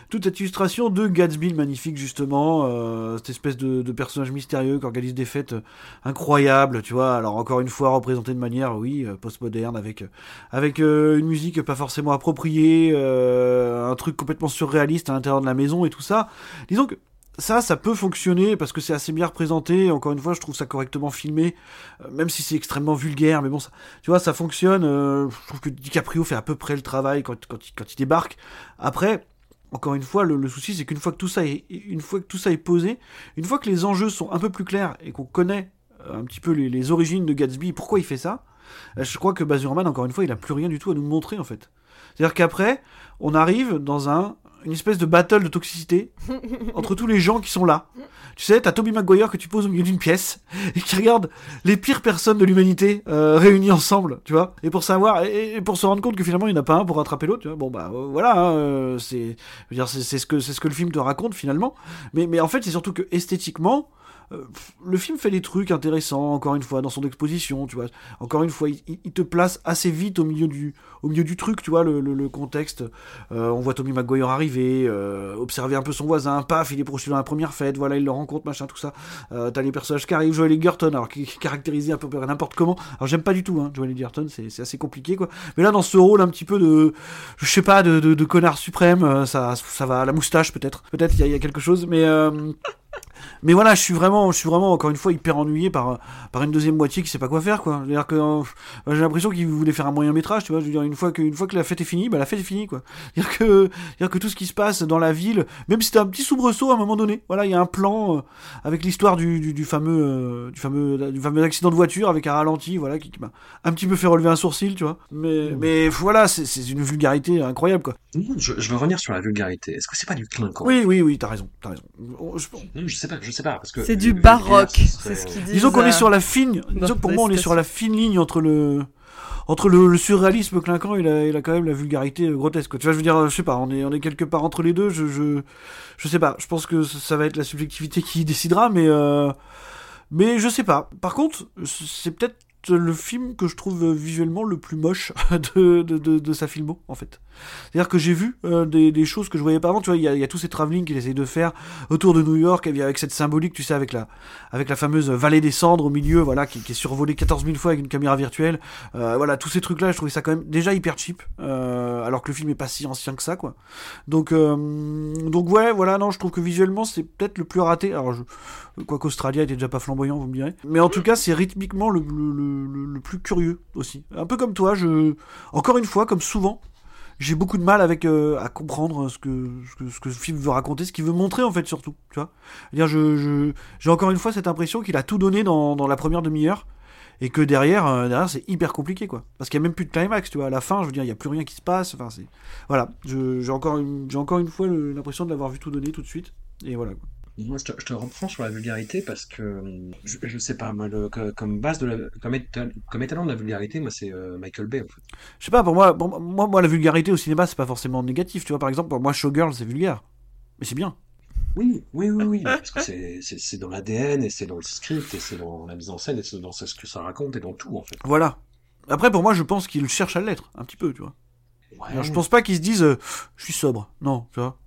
toute cette illustration de Gatsby le magnifique justement, euh, cette espèce de, personnage mystérieux qui organise des fêtes euh, incroyables, tu vois. Alors encore une fois représenté de manière, oui, euh, postmoderne avec avec euh, une musique pas forcément appropriée, euh, un truc complètement surréaliste à l'intérieur de la maison et tout ça. Disons que ça, ça peut fonctionner parce que c'est assez bien représenté. Encore une fois, je trouve ça correctement filmé, même si c'est extrêmement vulgaire. Mais bon, ça, tu vois, ça fonctionne. je trouve que DiCaprio fait à peu près le travail quand, quand, il, quand il débarque. Après, encore une fois, le, souci, c'est qu'une fois que tout ça est, une fois que tout ça est posé, une fois que les enjeux sont un peu plus clairs et qu'on connaît euh, un petit peu les, origines de Gatsby, pourquoi il fait ça, euh, je crois que Baz Luhrmann, encore une fois, il a plus rien du tout à nous montrer en fait. C'est-à-dire qu'après, on arrive dans un une espèce de battle de toxicité entre tous les gens qui sont là. Tu sais, t'as Toby Maguire que tu poses au milieu d'une pièce et qui regarde les pires personnes de l'humanité euh, réunies ensemble, tu vois. Et pour savoir, et, et pour se rendre compte que finalement il n'y en a pas un pour rattraper l'autre, tu vois. Bon bah euh, voilà, hein, euh, c'est c'est ce que c'est ce que le film te raconte finalement. Mais mais en fait c'est surtout que esthétiquement, euh, le film fait des trucs intéressants, encore une fois, dans son exposition, tu vois. Encore une fois, il, te place assez vite au milieu du, au milieu du truc, tu vois, le, contexte. Euh, on voit Tommy Maguire arriver, euh, observer un peu son voisin, paf, il est projeté dans la première fête, voilà, il le rencontre, machin, tout ça. T'as les personnages qui arrivent, Joel Egerton, alors qui est caractérisé un peu n'importe comment. Alors j'aime pas du tout, hein, Joel Egerton, c'est assez compliqué, quoi. Mais là, dans ce rôle un petit peu de, je sais pas, de, connard suprême, ça, ça va, la moustache peut-être, peut-être il y, y a quelque chose, mais mais voilà, je suis vraiment, je suis vraiment encore une fois hyper ennuyé par par une deuxième moitié qui sait pas quoi faire, quoi. C'est-à-dire que euh, j'ai l'impression qu'il voulait faire un moyen métrage, tu vois. Je veux dire, une fois que, une fois que la fête est finie, bah la fête est finie, quoi. C'est-à-dire que, c'est-à-dire que tout ce qui se passe dans la ville, même si c'était un petit soubresaut à un moment donné, voilà, il y a un plan euh, avec l'histoire du, du, du fameux, euh, du fameux, du fameux accident de voiture avec un ralenti, voilà, qui, qui m'a un petit peu fait relever un sourcil, tu vois. Mais, mais voilà, c'est, c'est une vulgarité incroyable, quoi. Je, je veux revenir sur la vulgarité. Est-ce que c'est pas du clinquant? Oui, oui, oui, t'as raison, t'as raison. Je- Non, Je sais pas, je sais pas parce que C'est du baroque, le- ce c'est ce serait- qu'ils disent. Disons qu'on euh, est sur la fine. dans Disons que pour moi, on est sur la fine ligne entre le entre le, le surréalisme clinquant et la, et la- quand même la vulgarité euh, grotesque. quoi. Tu vois, je veux dire, euh, je sais pas, on est on est quelque part entre les deux. Je je je sais pas. Je pense que ça ça va être la subjectivité qui décidera, mais euh, mais je sais pas. Par contre, c'est peut-être le film que je trouve visuellement le plus moche de, de, de, sa filmo en fait. C'est-à-dire que j'ai vu euh, des, des choses que je voyais pas avant, tu vois, il y a, tous ces travelling qu'il essaye de faire autour de New York, avec cette symbolique, tu sais, avec la, avec la fameuse vallée des cendres au milieu, voilà, qui, est survolée 14 000 fois avec une caméra virtuelle. Euh, voilà, tous ces trucs-là, je trouvais ça quand même déjà hyper cheap, euh, alors que le film est pas si ancien que ça, quoi. Donc, donc ouais, voilà, non, je trouve que visuellement, c'est peut-être le plus raté. Alors, je, quoi qu'Australia était déjà pas flamboyant, vous me direz. Mais en tout cas, c'est rythmiquement le, le- plus curieux aussi. Un peu comme toi, je, encore une fois, comme souvent, j'ai beaucoup de mal avec euh, à comprendre ce que, ce que ce film veut raconter, ce qu'il veut montrer en fait surtout, tu vois. C'est-à-dire, je, j'ai encore une fois cette impression qu'il a tout donné dans, dans la première demi-heure et que derrière, euh, derrière c'est hyper compliqué quoi. Parce qu'il y a même plus de climax, tu vois. À la fin, je veux dire, il y a plus rien qui se passe. Enfin, c'est voilà. J'ai encore une, j'ai encore une fois l'impression de l'avoir vu tout donner tout de suite. Et voilà. Moi, je te, je te reprends sur la vulgarité parce que hum, je, je sais pas, moi, le- que- comme base de la, comme, étal- comme étalon de la vulgarité, moi, c'est euh, Michael Bay en fait. Je sais pas, pour moi, pour moi, moi, la vulgarité au cinéma, c'est pas forcément négatif. Tu vois, par exemple, pour moi, Showgirl, c'est vulgaire, mais c'est bien. Oui, oui, oui, oui, parce que c'est, dans l'ADN et c'est dans le script et c'est dans la mise en scène et c'est dans ce que ça raconte et dans tout en fait. Voilà. Après, pour moi, je pense qu'il cherche à l'être un petit peu, tu vois. Ouais. Alors, je pense pas qu'ils se disent, euh, je suis sobre. Non, tu vois.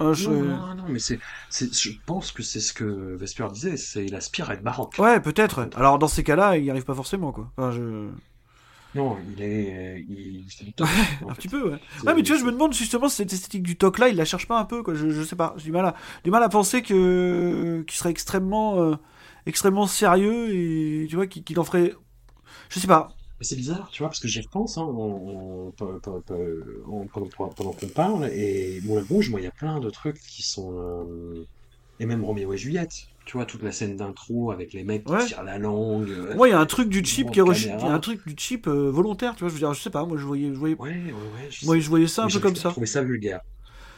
Euh, je- Non, non, non, mais c'est, c'est, je pense que c'est ce que Vesper disait, c'est il aspire à être baroque. Ouais, peut-être. Alors, dans ces cas-là, il y arrive pas forcément, quoi. Enfin, je... Non, il est, il, du top, en Un fait. petit peu, ouais. C'est- Ouais, mais tu vois, je me demande justement si cette esthétique du toc là, il la cherche pas un peu, quoi. Je, je sais pas. J'ai du mal à, du mal à penser que qu'il serait extrêmement, euh, extrêmement sérieux et tu vois qu'il qu'il en ferait. Je sais pas. Mais c'est bizarre, tu vois, parce que j'y repense, hein, en- en- pe- pe- pe- en- pendant, qu'on parle, et Moulin Rouge, moi, il y a plein de trucs qui sont... euh, et même Roméo et Juliette, tu vois, toute la scène d'intro avec les mecs qui Ouais. tirent la langue... euh, Moi, il y a un truc du cheap qui est un truc du euh, volontaire, tu vois. Je veux dire, je sais pas. Moi, je voyais, je voyais, Ouais, ouais, ouais. je moi, je voyais ça un peu comme ça. trouver ça vulgaire.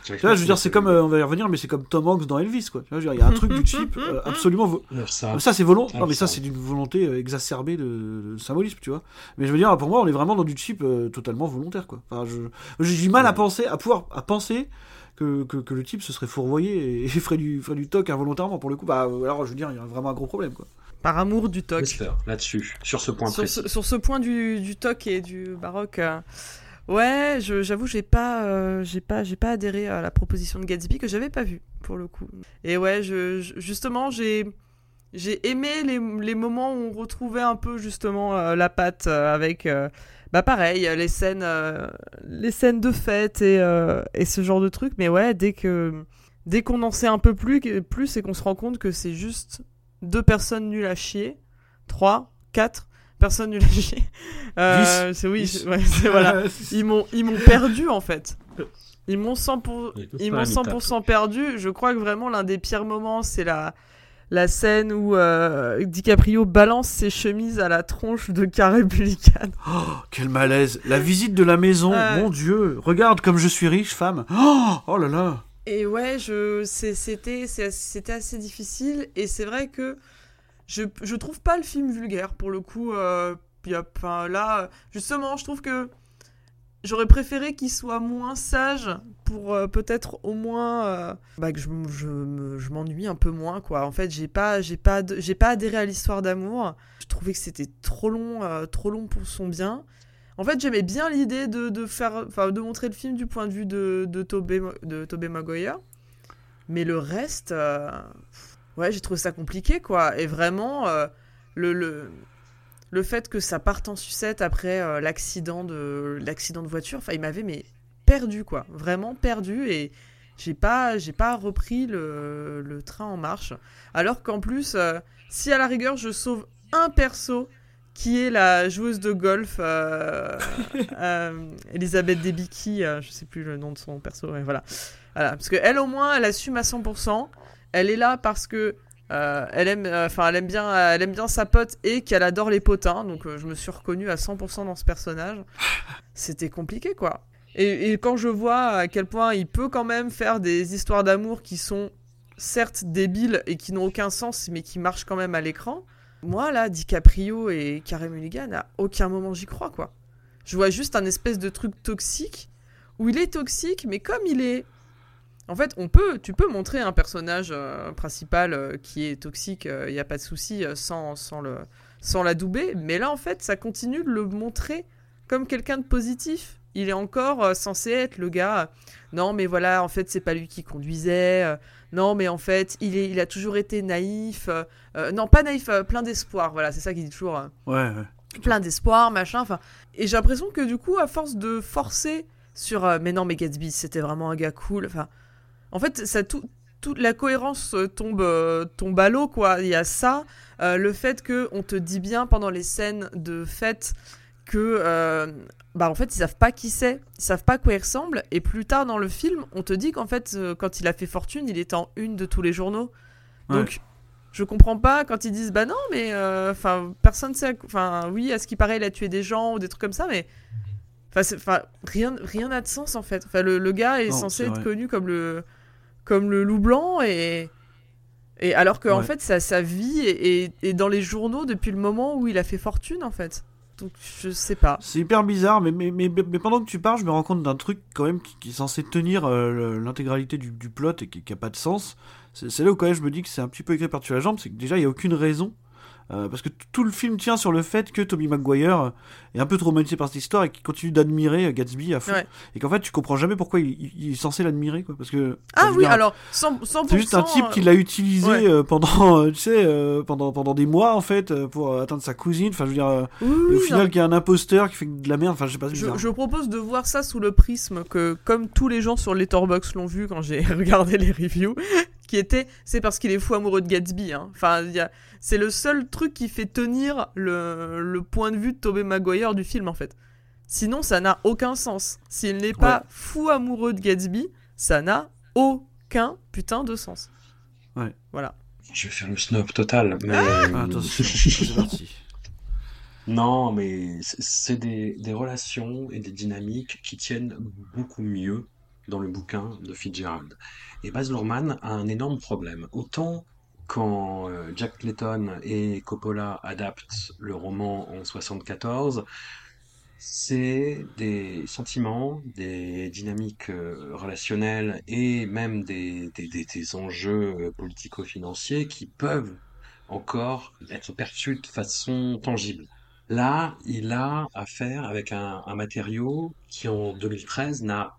J'arrive Tu pas vois, à je veux dire, c'est comme, euh, on va y revenir, mais c'est comme Tom Hanks dans Elvis, quoi. Tu vois, je veux dire, il y a un truc du cheap euh, absolument. vo- ça, Ça, c'est volont. Ah, Non, mais ça, c'est d'une volonté euh, exacerbée de, de symbolisme, tu vois. Mais je veux dire, pour moi, on est vraiment dans du cheap euh, totalement volontaire, quoi. Enfin, je, j'ai du mal à penser, à pouvoir, à penser que, que, que le type se serait fourvoyé et, et ferait du, ferait du toc involontairement. Pour le coup, bah, alors, je veux dire, il y a vraiment un gros problème, quoi. Par amour du toc. Là-dessus, sur ce point sur précis. ce, sur ce point du, du toc et du baroque, euh, ouais, j'avoue, j'ai pas, euh, j'ai pas, j'ai pas adhéré à la proposition de Gatsby que j'avais pas vue pour le coup. Et ouais, justement, j'ai, j'ai aimé les, moments où on retrouvait un peu justement euh, la patte euh, avec, bah pareil, les scènes, les scènes de fête et, ce genre de trucs. Mais ouais, dès que, dès qu'on en sait un peu plus, plus et qu'on se rend compte que c'est juste deux personnes nulles à chier, trois, quatre nulles à chier. Euh, c'est oui, ouais, voilà. Ils m'ont, ils m'ont perdu en fait. Ils m'ont 100%, pour- Il est tous ils m'ont imitable. 100% perdu. Je crois que vraiment l'un des pires moments, c'est la, la scène où euh, DiCaprio balance ses chemises à la tronche de Carré. Oh, quel malaise. La visite de la maison, Ouais. mon Dieu. Regarde comme je suis riche, femme. Oh, oh là là. Et ouais, je, c'était, c'était assez difficile. Et c'est vrai que je, je trouve pas le film vulgaire pour le coup. euh, y a, là, justement, je trouve que j'aurais préféré qu'il soit moins sage pour euh, peut-être au moins euh, bah, que je, je, je m'ennuie un peu moins quoi. En fait, j'ai pas j'ai pas j'ai pas adhéré à l'histoire d'amour. Je trouvais que c'était trop long euh, trop long pour son bien. En fait, j'aimais bien l'idée de, de faire de montrer le film du point de vue de de Tobey de. Mais le reste ouais, j'ai trouvé ça compliqué quoi et vraiment euh, le, le le fait que ça parte en sucette après euh, l'accident de l'accident de voiture, enfin il m'avait mais perdu quoi, vraiment perdu et j'ai pas j'ai pas repris le, le train en marche. Alors qu'en plus, euh, si à la rigueur je sauve un perso qui est la joueuse de golf Elisabeth Debicki, je sais plus le nom de son perso, voilà. voilà, parce que elle au moins elle assume à 100%. Elle est là parce que euh, elle aime, euh, enfin, elle aime bien, elle aime bien sa pote et qu'elle adore les potins. Donc, euh, je me suis reconnue à 100% dans ce personnage. C'était compliqué, quoi. Et, et quand je vois à quel point il peut quand même faire des histoires d'amour qui sont certes débiles et qui n'ont aucun sens, mais qui marchent quand même à l'écran. Moi, là, DiCaprio et Carey Mulligan, à aucun moment j'y crois, quoi. Je vois juste un espèce de truc toxique où il est toxique, mais comme il est en fait, on peut, tu peux montrer un personnage euh, principal euh, qui est toxique, il n'y a pas de souci, euh, sans, sans, le, sans l'adouber. Mais là, en fait, ça continue de le montrer comme quelqu'un de positif. Il est encore euh, censé être le gars. euh, non, mais voilà, en fait, c'est pas lui qui conduisait. euh, non, mais en fait, il, est, il a toujours été naïf. euh, euh, non, pas naïf, euh, plein d'espoir. Voilà, c'est ça qu'il dit toujours. euh, Ouais, ouais. plein d'espoir, machin. Enfin, et j'ai l'impression que du coup, à force de forcer sur, euh, mais non, mais Gatsby, c'était vraiment un gars cool. Enfin, en fait, ça tout, toute la cohérence euh, tombe, euh, tombe à l'eau, quoi. Il y a ça, euh, le fait que on te dit bien pendant les scènes de fête que, euh, bah, en fait, ils savent pas qui c'est, ils savent pas à quoi il ressemble. Et plus tard dans le film, on te dit qu'en fait, euh, quand il a fait fortune, il est en une de tous les journaux. Donc, je comprends pas quand ils disent bah non, mais enfin personne sait. Enfin oui, à ce qui paraît, il a tué des gens ou des trucs comme ça, mais enfin rien rien n'a de sens en fait. Enfin le, le gars est Non, censé être connu comme le comme le loup blanc et et alors que en fait sa, sa vie est, est- est dans les journaux depuis le moment où il a fait fortune en fait. Donc je sais pas. C'est hyper bizarre, mais, mais, mais, mais pendant que tu parles, je me rends compte d'un truc quand même qui, qui est censé tenir euh, l'intégralité du, du plot et qui n'a pas de sens. C'est là où quand même je me dis que c'est un petit peu écrit par-dessus la jambe, c'est que déjà il n'y a aucune raison. Euh, parce que tout le film tient sur le fait que Toby Maguire est un peu traumatisé par cette histoire et qu'il continue d'admirer euh, Gatsby à fond. Ouais. Et qu'en fait tu comprends jamais pourquoi il, il- il est censé l'admirer. quoi. Parce que. Ah oui, dire, alors 100%. 100% C'est juste un type qui l'a utilisé ouais. euh, pendant, euh, tu sais, euh, pendant, pendant des mois en fait euh, pour euh, atteindre sa cousine. Enfin, je veux dire, euh, Oui, au final, qui est un imposteur qui fait de la merde. Enfin, je sais pas. Je, je propose de voir ça sous le prisme que, comme tous les gens sur Letterboxd l'ont vu quand j'ai regardé les reviews, qui était c'est parce qu'il est fou amoureux de Gatsby. hein. Enfin, c'est le seul truc qui fait tenir le, le point de vue de Tobey Maguire du film en fait. Sinon, ça n'a aucun sens. S'il n'est pas fou amoureux de Gatsby, ça n'a aucun putain de sens. Ouais. Voilà. Je vais faire le snob total, mais... Ah, attention, c'est parti. Non, mais c'est- c'est des, des relations et des dynamiques qui tiennent beaucoup mieux dans le bouquin de Fitzgerald. Et Baz Luhrmann a un énorme problème. Autant quand euh, Jack Clayton et Coppola adaptent le roman en 74, c'est des sentiments, des dynamiques euh, relationnelles et même des, des, enjeux euh, politico-financiers qui peuvent encore être perçus de façon tangible. Là, il a affaire avec un, matériau qui en 2013 n'a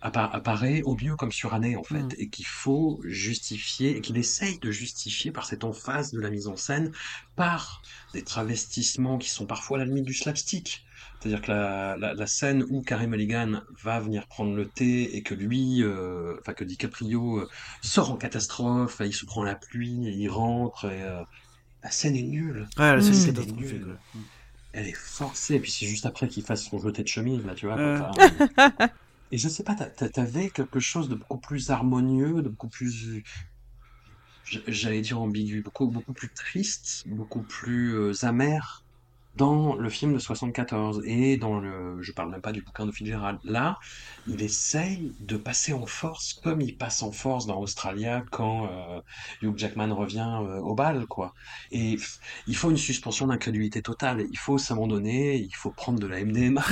apparaît au mieux comme suranné en fait Mm. et qu'il faut justifier et qu'il essaye de justifier par cette emphase de la mise en scène par des travestissements qui sont parfois à la limite du slapstick. C'est-à-dire que la, la, la scène où Carey Mulligan va venir prendre le thé et que lui, euh, enfin que DiCaprio euh, sort en catastrophe, il se prend la pluie, et il rentre et euh, la scène est nulle. Ouais, la scène Mm. est. Elle est forcée, et puis c'est juste après qu'il fasse son jeté de chemise, là, tu vois. et je sais pas, t'a- t'a- t'avais quelque chose de beaucoup plus harmonieux, de beaucoup plus, j'allais dire ambigu, beaucoup, beaucoup plus triste, beaucoup plus euh, amer? Dans le film de 74 et dans le, je parle même pas du bouquin de Fitzgerald. Là, il essaye de passer en force comme il passe en force dans Australia quand euh, Hugh Jackman revient euh, au bal, quoi. Et il faut une suspension d'incrédulité totale. Il faut s'abandonner, il faut prendre de la MDMA.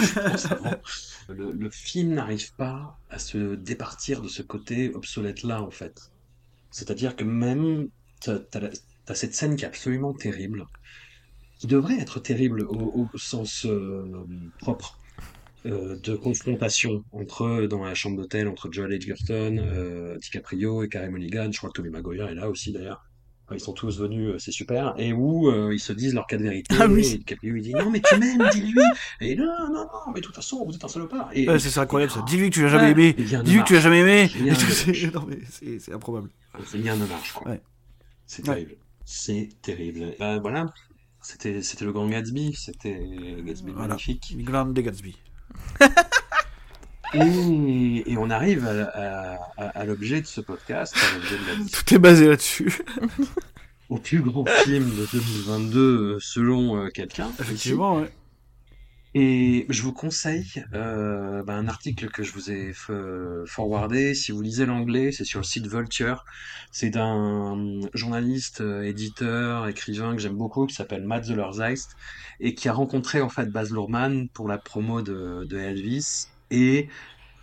Le, le film n'arrive pas à se départir de ce côté obsolète-là, en fait. C'est-à-dire que même, t'as cette scène qui est absolument terrible, qui devrait être terrible au, au sens euh, propre euh, de confrontation entre dans la chambre d'hôtel entre Joel Edgerton, euh, DiCaprio et Carey Mulligan. Je crois que Tommy Maguire est là aussi d'ailleurs. Ils sont tous venus, c'est super. Et où euh, ils se disent leur cas de vérité. Ah oui. Et DiCaprio il dit non mais tu m'aimes, dis-lui. Et non non non mais de toute façon vous êtes un salopard. Et Ouais, c'est incroyable ça. Dis-lui que tu l'as jamais aimé. Dis-lui que tu l'as jamais aimé. C'est- improbable. C'est bien marche, quoi. Ouais. C'est Ouais. terrible. C'est terrible. Bah, voilà. C'était, c'était le grand Gatsby. C'était Gatsby Voilà. magnifique. Glenn de Gatsby. Et, et on arrive à, à- à- à l'objet de ce podcast, de la- Tout est basé là-dessus. au plus grand film de 2022 euh, selon euh, quelqu'un. Effectivement, ouais. Et je vous conseille euh, bah, un article que je vous ai f- forwardé. Si vous lisez l'anglais, c'est sur le site Vulture. C'est d'un journaliste, euh, éditeur, écrivain que j'aime beaucoup, qui s'appelle Matt Zoller-Zeist, et qui a rencontré en fait Baz Luhrmann pour la promo de, de Elvis. Et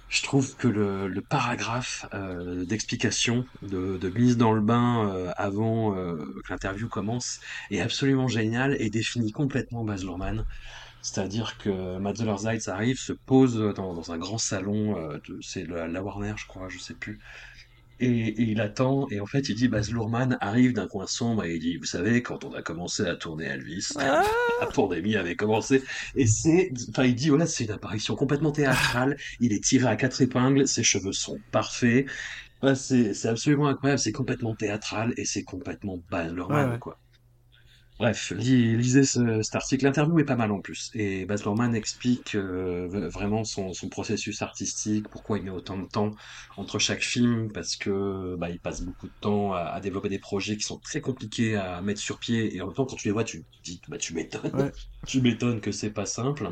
je trouve que le, le paragraphe euh, d'explication, de, de mise dans le bain euh, avant euh, que l'interview commence, est absolument génial et définit complètement Baz Luhrmann. C'est-à-dire que Matt Zoller-Seitz arrive, se pose dans, dans un grand salon, euh, c'est la, la Warner, je crois, je sais plus. Et, et il attend, et en fait, il dit, Baz Luhrmann arrive d'un coin sombre, et il dit, vous savez, quand on a commencé à tourner Elvis, Ah. la pandémie avait commencé, et c'est, enfin, il dit, voilà, c'est une apparition complètement théâtrale, il est tiré à quatre épingles, ses cheveux sont parfaits, c'est, c'est absolument incroyable, c'est complètement théâtral, et c'est complètement Baz Luhrmann, Ouais, ouais. quoi. Bref, lis- lisez ce, cet article. L'interview est pas mal en plus. Et Baz Luhrmann explique euh, vraiment son, son processus artistique, pourquoi il met autant de temps entre chaque film, parce que bah, il passe beaucoup de temps à, à développer des projets qui sont très compliqués à mettre sur pied. Et en même temps, quand tu les vois, tu te dis, bah, tu m'étonnes. Ouais. tu m'étonnes que c'est pas simple.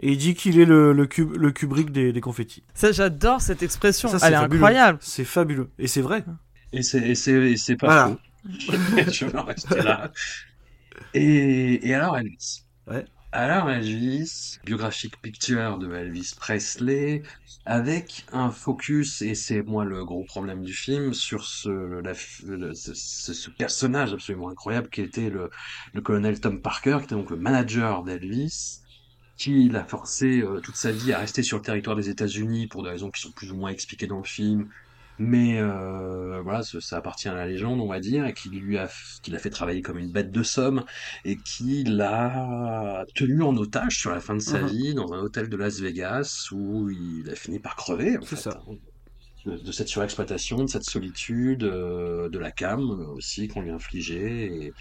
Et il dit qu'il est le, le, cub, le Kubrick des, des confettis. Ça, j'adore cette expression. Ça, c'est Elle est fabuleux. incroyable. C'est fabuleux. Et c'est vrai. Et c'est, et c'est, et c'est pas Voilà. faux. je vais en rester là. Et, et alors Elvis? Ouais. Alors Elvis, biographic picture de Elvis Presley, avec un focus, et c'est moi le gros problème du film, sur ce, la- le- ce, ce- ce personnage absolument incroyable qui était le, le colonel Tom Parker, qui était donc le manager d'Elvis, qui l'a forcé euh, toute sa vie à rester sur le territoire des États-Unis pour des raisons qui sont plus ou moins expliquées dans le film, mais euh, voilà, ça, appartient à la légende, on va dire, et qui lui a, qui l'a fait travailler comme une bête de somme, et qui l'a tenu en otage sur la fin de sa Mhm. vie dans un hôtel de Las Vegas où il a fini par crever, C'est ça. hein. De, de cette surexploitation, de cette solitude, euh, de la cam euh, aussi qu'on lui infligeait. Et,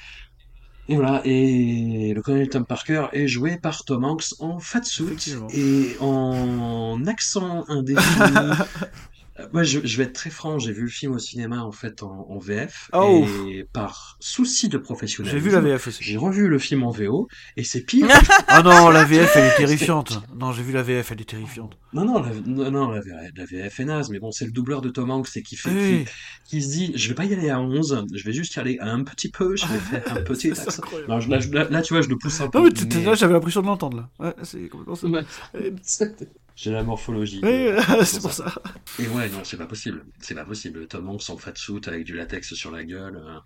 et voilà, et le colonel Tom Parker est joué par Tom Hanks en fatsuit et en accent indéfini. Moi, je, je vais être très franc, j'ai vu le film au cinéma en fait en, en VF Oh. et par souci de J'ai professionnalisme, vu la VF aussi. j'ai revu le film en VO et c'est pire. Ah non, la VF, elle est terrifiante. Non, j'ai vu la VF, elle est terrifiante. non, non, la, non, la, VF la VF est naze, mais bon, c'est le doubleur de Tom Hanks qui fait, Oui. qui, qui se dit, je vais pas y aller à 11, je vais juste y aller un petit peu, je vais faire un petit. Non, je- là, tu vois, je le pousse un peu. Non, mais j'avais l'impression de l'entendre là. Ouais, c'est complètement ça. J'ai la morphologie. Oui, c'est pour ça. Et ouais, non, c'est pas possible. C'est pas possible. Tom Hanks en fatsuit avec du latex sur la gueule. euh,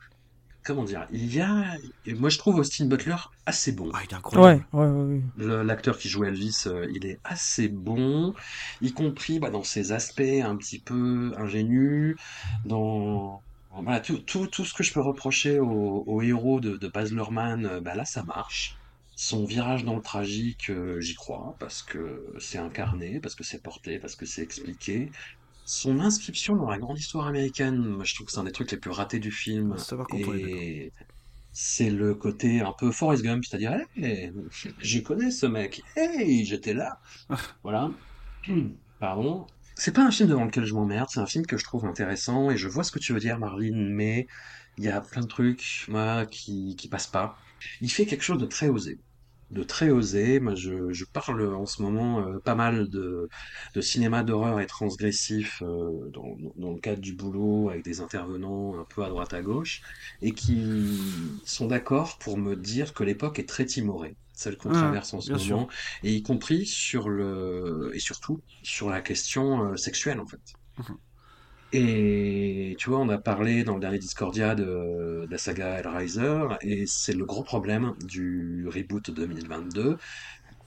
Comment dire Il y a. et Moi, je trouve Austin Butler assez bon. Ah, il est Ouais, incroyable. ouais, ouais. ouais. Le- L'acteur qui joue Elvis, euh, il est assez bon, y compris bah, dans ses aspects un petit peu ingénus, dans voilà, tout, tout, tout ce que je peux reprocher au, au héros de, de Baz Luhrmann, euh, bah là ça marche. Son virage dans le tragique, euh, j'y crois, parce que c'est incarné, parce que c'est porté, parce que c'est expliqué. Son inscription dans la grande histoire américaine, moi, je trouve que c'est un des trucs les plus ratés du film. Et c'est le côté un peu Forrest Gump, c'est-à-dire, hey, je connais ce mec, hey, j'étais là. voilà. Pardon. C'est pas un film devant lequel je m'emmerde, c'est un film que je trouve intéressant et je vois ce que tu veux dire, Marlene, mais il y a plein de trucs, moi, qui, qui passent pas. Il fait quelque chose de très osé. De très osé. Moi, je, je parle en ce moment euh, pas mal de, de cinéma d'horreur et transgressif euh, dans, dans le cadre du boulot avec des intervenants un peu à droite à gauche et qui sont d'accord pour me dire que l'époque est très timorée, celle qu'on Ah, traverse en ce sûr. moment, et y compris sur le et surtout sur la question euh, sexuelle en fait. Mhm. Et tu vois, on a parlé dans le dernier Discordia de, de la saga Hellraiser, et c'est le gros problème du reboot 2022,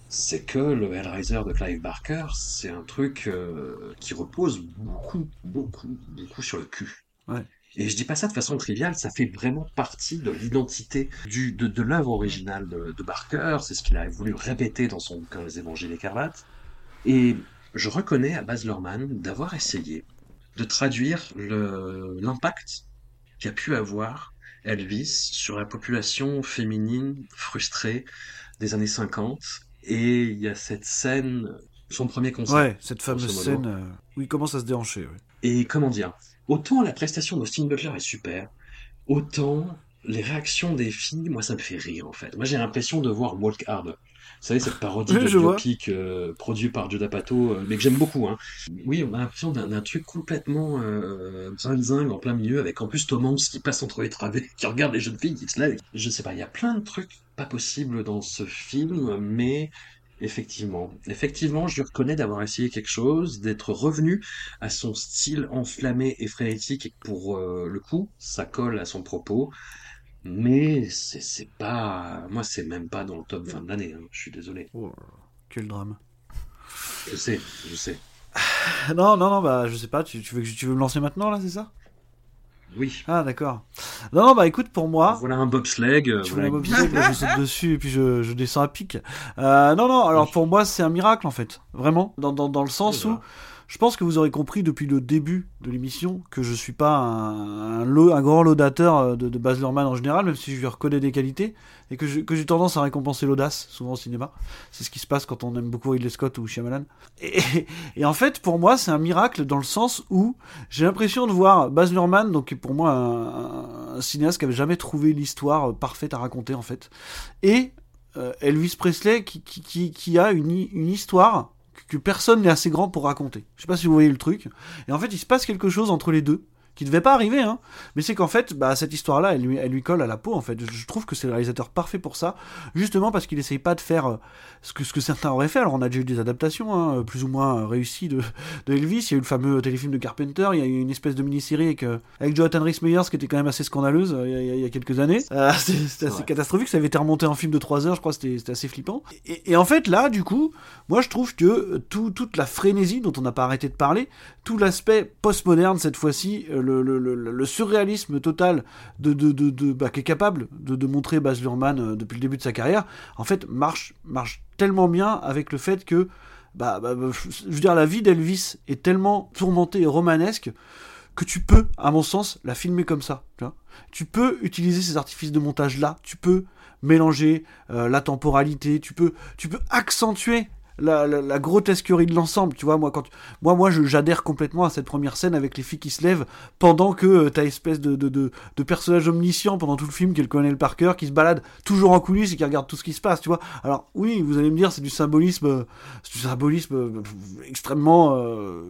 c'est que le Hellraiser de Clive Barker, c'est un truc euh, qui repose beaucoup, beaucoup, beaucoup sur le cul. Ouais. Et je dis pas ça de façon triviale, ça fait vraiment partie de l'identité du, de, de l'œuvre originale de, de Barker, c'est ce qu'il a voulu répéter dans son bouquin Les Évangiles écarlates. Et je reconnais à Baz Luhrmann d'avoir essayé de traduire l'impact qu'a pu avoir Elvis sur la population féminine frustrée des années 50. Et il y a cette scène, son premier concert. Ouais, cette fameuse scène euh, où il commence à se déhancher. ouais. Et comment dire, autant la prestation d'Austin Butler est super, autant les réactions des filles, moi ça me fait rire en fait. Moi j'ai l'impression de voir Walk Hard. Vous savez, cette parodie Oui, de biopic euh, produit par Judd Apatow, euh, mais que j'aime beaucoup. Hein. Oui, on a l'impression d'un truc complètement euh, zinzing en plein milieu, avec en plus Tom Hanks qui passe entre les travées, qui regarde les jeunes filles qui se lèvent. Je sais pas, il y a plein de trucs pas possibles dans ce film, mais effectivement, effectivement, je lui reconnais d'avoir essayé quelque chose, d'être revenu à son style enflammé et frénétique, et pour euh, le coup, ça colle à son propos. Mais c'est pas, moi c'est même pas dans le top 20 de l'année. hein. Je suis désolé. Oh quel drame. Je sais, je sais. Non, non, non, bah je sais pas, tu, tu veux, que tu veux me lancer maintenant là, c'est ça? Oui. Ah d'accord. Non, non, bah écoute, pour moi... Voilà un bobsleigh. euh, Tu voilà vois la une- bobsleigh, je saute dessus et puis je, je descends à pic. Euh, non, non, alors Oui. pour moi c'est un miracle en fait, vraiment, dans, dans, dans le sens où Voilà. Je pense que vous aurez compris depuis le début de l'émission que je suis pas un, grand laudateur euh, de, de Baz Luhrmann en général, même si je lui reconnais des qualités, et que je- que j'ai tendance à récompenser l'audace, souvent au cinéma. C'est ce qui se passe quand on aime beaucoup Ridley Scott ou Shyamalan. Et, et en fait, pour moi, c'est un miracle dans le sens où j'ai l'impression de voir Baz Luhrmann, donc qui est pour moi un, cinéaste qui avait jamais trouvé l'histoire euh, parfaite à raconter en fait, et euh, Elvis Presley qui, a une histoire que, personne n'est assez grand pour raconter. Je sais pas si vous voyez le truc. Et en fait, il se passe quelque chose entre les deux qui devait pas arriver, hein. Mais c'est qu'en fait, bah, cette histoire-là, elle lui, elle lui colle à la peau, en fait. Je, trouve que c'est le réalisateur parfait pour ça, justement parce qu'il essaye pas de faire euh, ce que, ce que certains auraient fait. Alors, on a déjà eu des adaptations, hein, plus ou moins réussies de, de Elvis. Il y a eu le fameux téléfilm de Carpenter. Il y a eu une espèce de mini-série avec, euh, avec Jonathan Rhys Meyers qui était quand même assez scandaleuse euh, il y a- il y, quelques années. Euh, c'est- C'était assez Ouais. catastrophique. Ça avait été remonté en film de 3 heures, je crois. C'était assez flippant. Et, et en fait, là, du coup, moi, je trouve que euh, tout, toute la frénésie dont on n'a pas arrêté de parler, tout l'aspect postmoderne cette fois-ci, euh, le, surréalisme total de, de, de, de- bah, qu'est capable de, montrer Baz Luhrmann euh, depuis le début de sa carrière, en fait, marche, marche tellement bien avec le fait que, bah, bah, je veux dire, la vie d'Elvis est tellement tourmentée et romanesque que tu peux, à mon sens, la filmer comme ça. Tu, peux utiliser ces artifices de montage là, tu peux mélanger euh, la temporalité, tu peux, tu peux accentuer la, grotesquerie de l'ensemble, tu vois, moi, quand, moi, moi, j'adhère complètement à cette première scène avec les filles qui se lèvent pendant que euh, t'as espèce de personnage omniscient pendant tout le film qui est le colonel Parker, qui se balade toujours en coulisses et qui regarde tout ce qui se passe, tu vois. Alors, oui, vous allez me dire, c'est du symbolisme, euh, c'est du symbolisme euh, extrêmement, euh,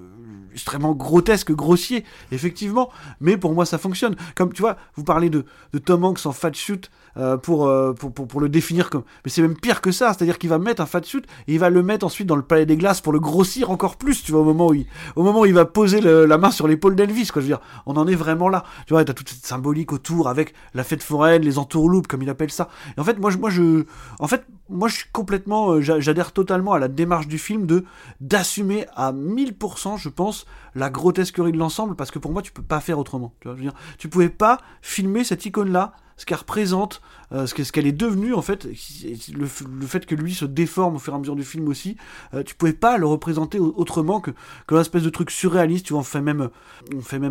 extrêmement grotesque, grossier, effectivement, mais pour moi, ça fonctionne. Comme, tu vois, vous parlez de, de Tom Hanks en fat shoot euh, pour, euh, pour, pour, pour le définir comme, mais c'est même pire que ça, c'est-à-dire qu'il va mettre un fat suit et il va le mettre ensuite dans le palais des glaces pour le grossir encore plus, tu vois, au moment où il, au moment où il va poser la main sur l'épaule d'Elvis, quoi. Je veux dire, on en est vraiment là. Tu vois, t'as toute cette symbolique autour avec la fête foraine, les entourloupes, comme il appelle ça. Et en fait, moi, je, moi, je, en fait, moi, je suis complètement, euh, j'a- j'adhère totalement à la démarche du film de d'assumer à 1000%, je pense, la grotesquerie de l'ensemble, parce que pour moi, tu peux pas faire autrement. Tu vois, je veux dire, tu pouvais pas filmer cette icône-là ce qu'elle représente, euh, ce que- ce qu'elle est devenue en fait, le, le fait que lui se déforme au fur et à mesure du film aussi, euh, tu pouvais pas le représenter au- autrement que, que l'espèce de truc surréaliste. Tu vois, on fait même,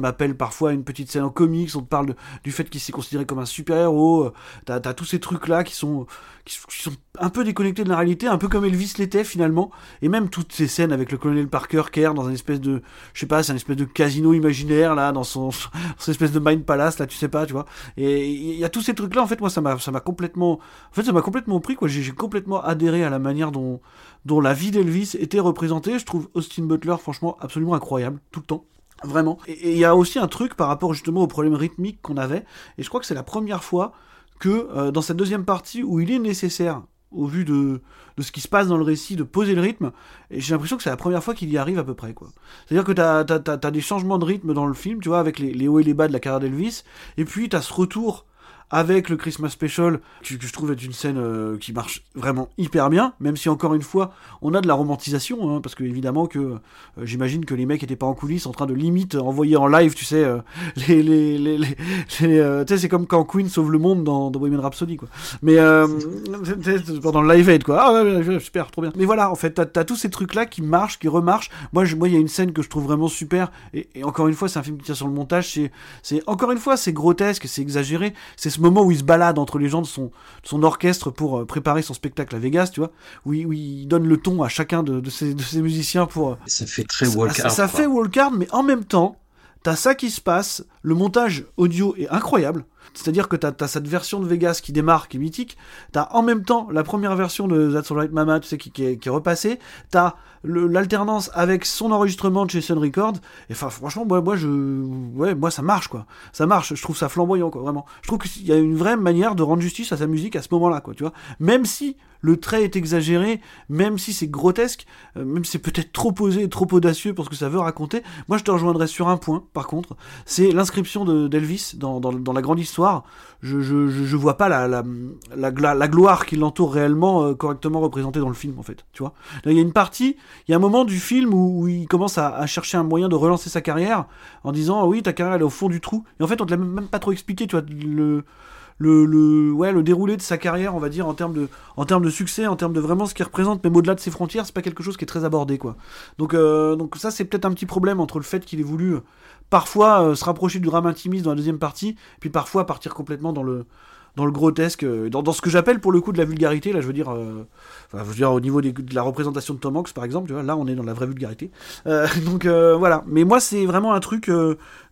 appel parfois à une petite scène en comics. On te parle du fait qu'il s'est considéré comme un super héros. T'as as tous ces trucs là qui sont, qui, sont- un peu déconnecté de la réalité, un peu comme Elvis l'était finalement. Et même toutes ces scènes avec le colonel Parker erre dans un espèce de, je sais pas, c'est un espèce de casino imaginaire là, dans son, son espèce de Mind Palace là, tu sais pas, tu vois. Et il y a tous ces trucs là, en fait, moi ça m'a, ça m'a complètement, en fait, ça m'a complètement pris quoi. J'ai complètement adhéré à la manière dont, dont la vie d'Elvis était représentée. Je trouve Austin Butler franchement absolument incroyable tout le temps. Vraiment. Et il y a aussi un truc par rapport justement au problème rythmique qu'on avait. Et je crois que c'est la première fois que euh, dans cette deuxième partie où il est nécessaire, au vu de, de ce qui se passe dans le récit, de poser le rythme, j'ai l'impression que c'est la première fois qu'il y arrive à peu près. quoi. C'est-à-dire que t'as as, des changements de rythme dans le film, tu vois, avec les, les hauts et les bas de la carrière d'Elvis, et puis t'as ce retour avec le Christmas Special, que, que je trouve être une scène euh, qui marche vraiment hyper bien, même si encore une fois, on a de la romantisation, hein, parce que évidemment que euh, j'imagine que les mecs étaient pas en coulisses en train de limite envoyer en live, tu sais, euh, les, les, les, les, les, tu sais, c'est comme quand Queen sauve le monde dans, dans Bohemian Rhapsody, quoi. Mais pendant le live aid, quoi. Ah ouais, super, trop bien. Mais voilà, en fait, t'as as tous ces trucs-là qui marchent, qui remarchent. Moi, je- moi, il y a une scène que je trouve vraiment super, et, et encore une fois, c'est un film qui tient sur le montage. C'est, c'est encore une fois, c'est grotesque, c'est exagéré. C'est ce moment où il se balade entre les gens de son, de son orchestre pour euh, préparer son spectacle à Vegas, tu vois, où il, où il donne le ton à chacun de, de, ses, de ses musiciens pour. euh, Ça fait très ça, walk ça- ça fait walk-hard, mais en même temps, t'as ça qui se passe. Le montage audio est incroyable. C'est-à-dire que t'as as cette version de Vegas qui démarre, qui est mythique. T'as en même temps la première version de That's Alright Mama, tu sais, qui, est, qui est repassée. T'as l'alternance avec son enregistrement de chez Sun Records. Et enfin, franchement, moi, moi, je, ouais, moi, ça marche, quoi. Ça marche. Je trouve ça flamboyant, quoi, vraiment. Je trouve qu'il y a une vraie manière de rendre justice à sa musique à ce moment-là, quoi, tu vois. Même si le trait est exagéré, même si c'est grotesque, euh, même si c'est peut-être trop posé, trop audacieux pour ce que ça veut raconter. Moi, je te rejoindrais sur un point, par contre, c'est d'Elvis dans, dans, la grande histoire. Je, vois pas la, la, gloire qui l'entoure réellement euh, correctement représentée dans le film, en fait. Tu vois Il y a une partie, il y a un moment du film où, il commence à, chercher un moyen de relancer sa carrière en disant oui, ta carrière elle est au fond du trou. Et en fait, on te l'a même pas trop expliqué, tu vois. Le, le, le, le déroulé de sa carrière, on va dire, en termes de, en termes de succès, en termes de vraiment ce qu'il représente, même au-delà de ses frontières, c'est pas quelque chose qui est très abordé, quoi. Donc, euh, donc ça, c'est peut-être un petit problème entre le fait qu'il ait voulu euh, parfois euh, se rapprocher du drame intimiste dans la deuxième partie, puis parfois partir complètement dans le, dans le grotesque, euh, dans, dans ce que j'appelle pour le coup de la vulgarité, là, je veux dire, euh, enfin, je veux dire au niveau des- de la représentation de Tom Hanks, par exemple, tu vois, là, on est dans la vraie vulgarité. Euh, donc euh, voilà. Mais moi, c'est vraiment un truc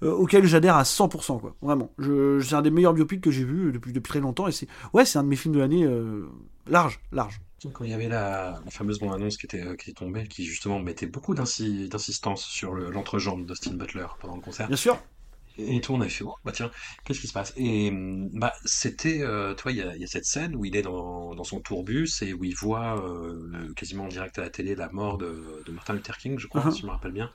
auquel j'adhère à 100%, quoi. Vraiment. Je, c'est un des meilleurs biopics que j'ai vu depuis, depuis très longtemps, et c'est, ouais, c'est un de mes films de l'année large, large. Quand il y avait la, la fameuse bande-annonce qui était, qui est tombée, qui justement mettait beaucoup d'insi- d'insistance sur le- l'entrejambe d'Austin Butler pendant le concert. Bien sûr. Et tout, on a fait, oh, bah tiens, qu'est-ce qui se passe? Et hum, bah, c'était, euh, tu vois, il y a, il y a cette scène où il est dans, dans son tourbus et où il voit euh, quasiment en direct à la télé la mort de, de Martin Luther King, je crois, Mhm. si je me rappelle bien.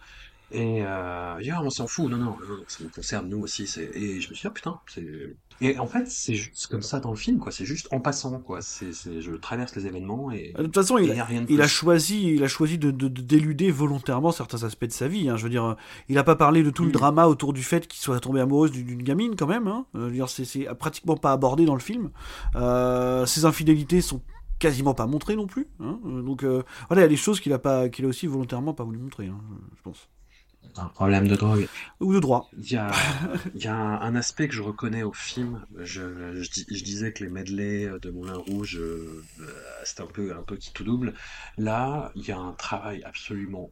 Et euh, ah, on s'en fout, non, non, ça nous concerne nous aussi. Et je me suis dit, ah putain, c'est. Et en fait, c'est juste comme ça dans le film, quoi. C'est juste en passant, quoi. C'est, c'est, je traverse les événements et. De toute façon, il, a rien de il a plus. choisi, il a choisi de, de- de d'éluder volontairement certains aspects de sa vie. hein. Je veux dire, il a pas parlé de tout le Mhm. drama autour du fait qu'il soit tombé amoureuse d'une gamine quand même. Hein. Euh, je veux dire, c'est, c'est pratiquement pas abordé dans le film. Euh, ses infidélités sont quasiment pas montrées non plus. hein. Euh, Donc euh, voilà, il y a des choses qu'il a pas, qu'il a aussi volontairement pas voulu montrer, hein, je pense. Un problème de drogue. Ou de droit. Il y a, il y a un, un aspect que je reconnais au film. Je, je, dis- je disais que les medleys de Moulin Rouge, euh, euh, c'était un peu, un peu qui tout double. Là, il y a un travail absolument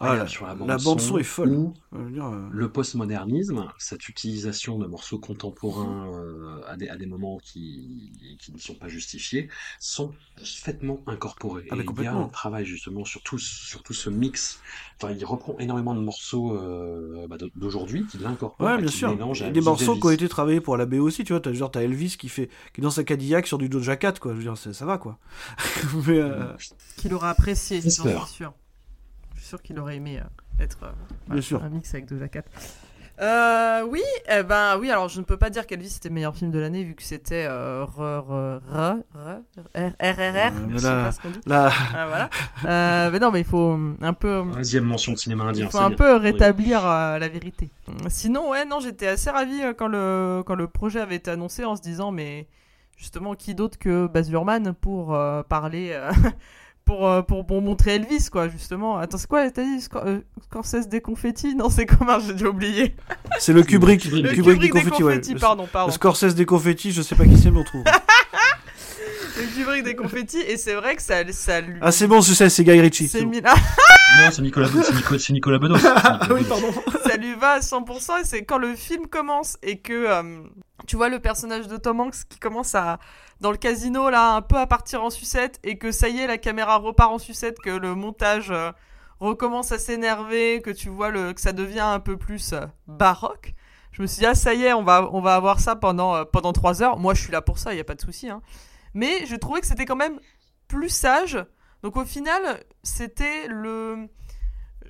Ah, incroyable la, sur la la bande, bande son est folle. où euh, le postmodernisme, cette utilisation de morceaux contemporains euh, à, des, à des moments qui, qui ne sont pas justifiés, sont parfaitement incorporés. Ah, mais Et il y a un travail justement sur tout, sur tout ce mix. Enfin, il reprend énormément de morceaux euh, bah, d'aujourd'hui, qui l'incorporent, Ouais, bien sûr. des morceaux qui ont été travaillés pour la BO aussi, tu vois. T'as, genre, t'as Elvis qui fait, qui est dans sa Cadillac sur du Doja Cat, quoi. Je veux dire, c'est- ça va, quoi. Mais, euh, Qu'il aura apprécié, suis sûr. Sûr qu'il aurait aimé euh, être euh, Bien sûr. un mix avec Doja Cat. Euh, oui, eh ben oui. Alors je ne peux pas dire qu'Elvis était le meilleur film de l'année vu que c'était euh, R R R R R R R Euh, je mais sais là- pas ce qu'on dit. là, Ah, voilà. Euh, mais non, mais il faut euh, un peu. Deuxième mention de cinéma indien. Il faut un bien. peu rétablir euh, la vérité. Sinon, ouais, non, j'étais assez ravi quand le, quand le projet avait été annoncé en se disant, mais justement, qui d'autre que Baz Luhrmann pour euh, parler, euh, pour, euh, pour, pour montrer Elvis, quoi, justement. Attends, c'est quoi, t'as dit Scor- euh, Scorsese des confettis? Non, c'est comment J'ai déjà oublié. c'est le Kubrick, Le Le Kubrick, des confettis, ouais. Le- pardon, Le pardon. Scorsese des confettis, je sais pas qui c'est, mais on trouve. Avec des confettis et c'est vrai que ça, ça lui. Ah, c'est bon, je sais, c'est Guy Ritchie. c'est Non, c'est Nicolas, c'est Nicolas, c'est Nicolas Bedos. c'est Nicolas Ah oui, Bedos. pardon. ça lui va à 100% et c'est quand le film commence et que euh, tu vois le personnage de Tom Hanks qui commence à dans le casino là un peu à partir en sucette et que ça y est la caméra repart en sucette que le montage euh, recommence à s'énerver que tu vois le que ça devient un peu plus euh, baroque je me suis dit ah ça y est on va on va avoir ça pendant euh, pendant trois heures moi je suis là pour ça il y a pas de souci hein. Mais je trouvais que c'était quand même plus sage donc au final c'était le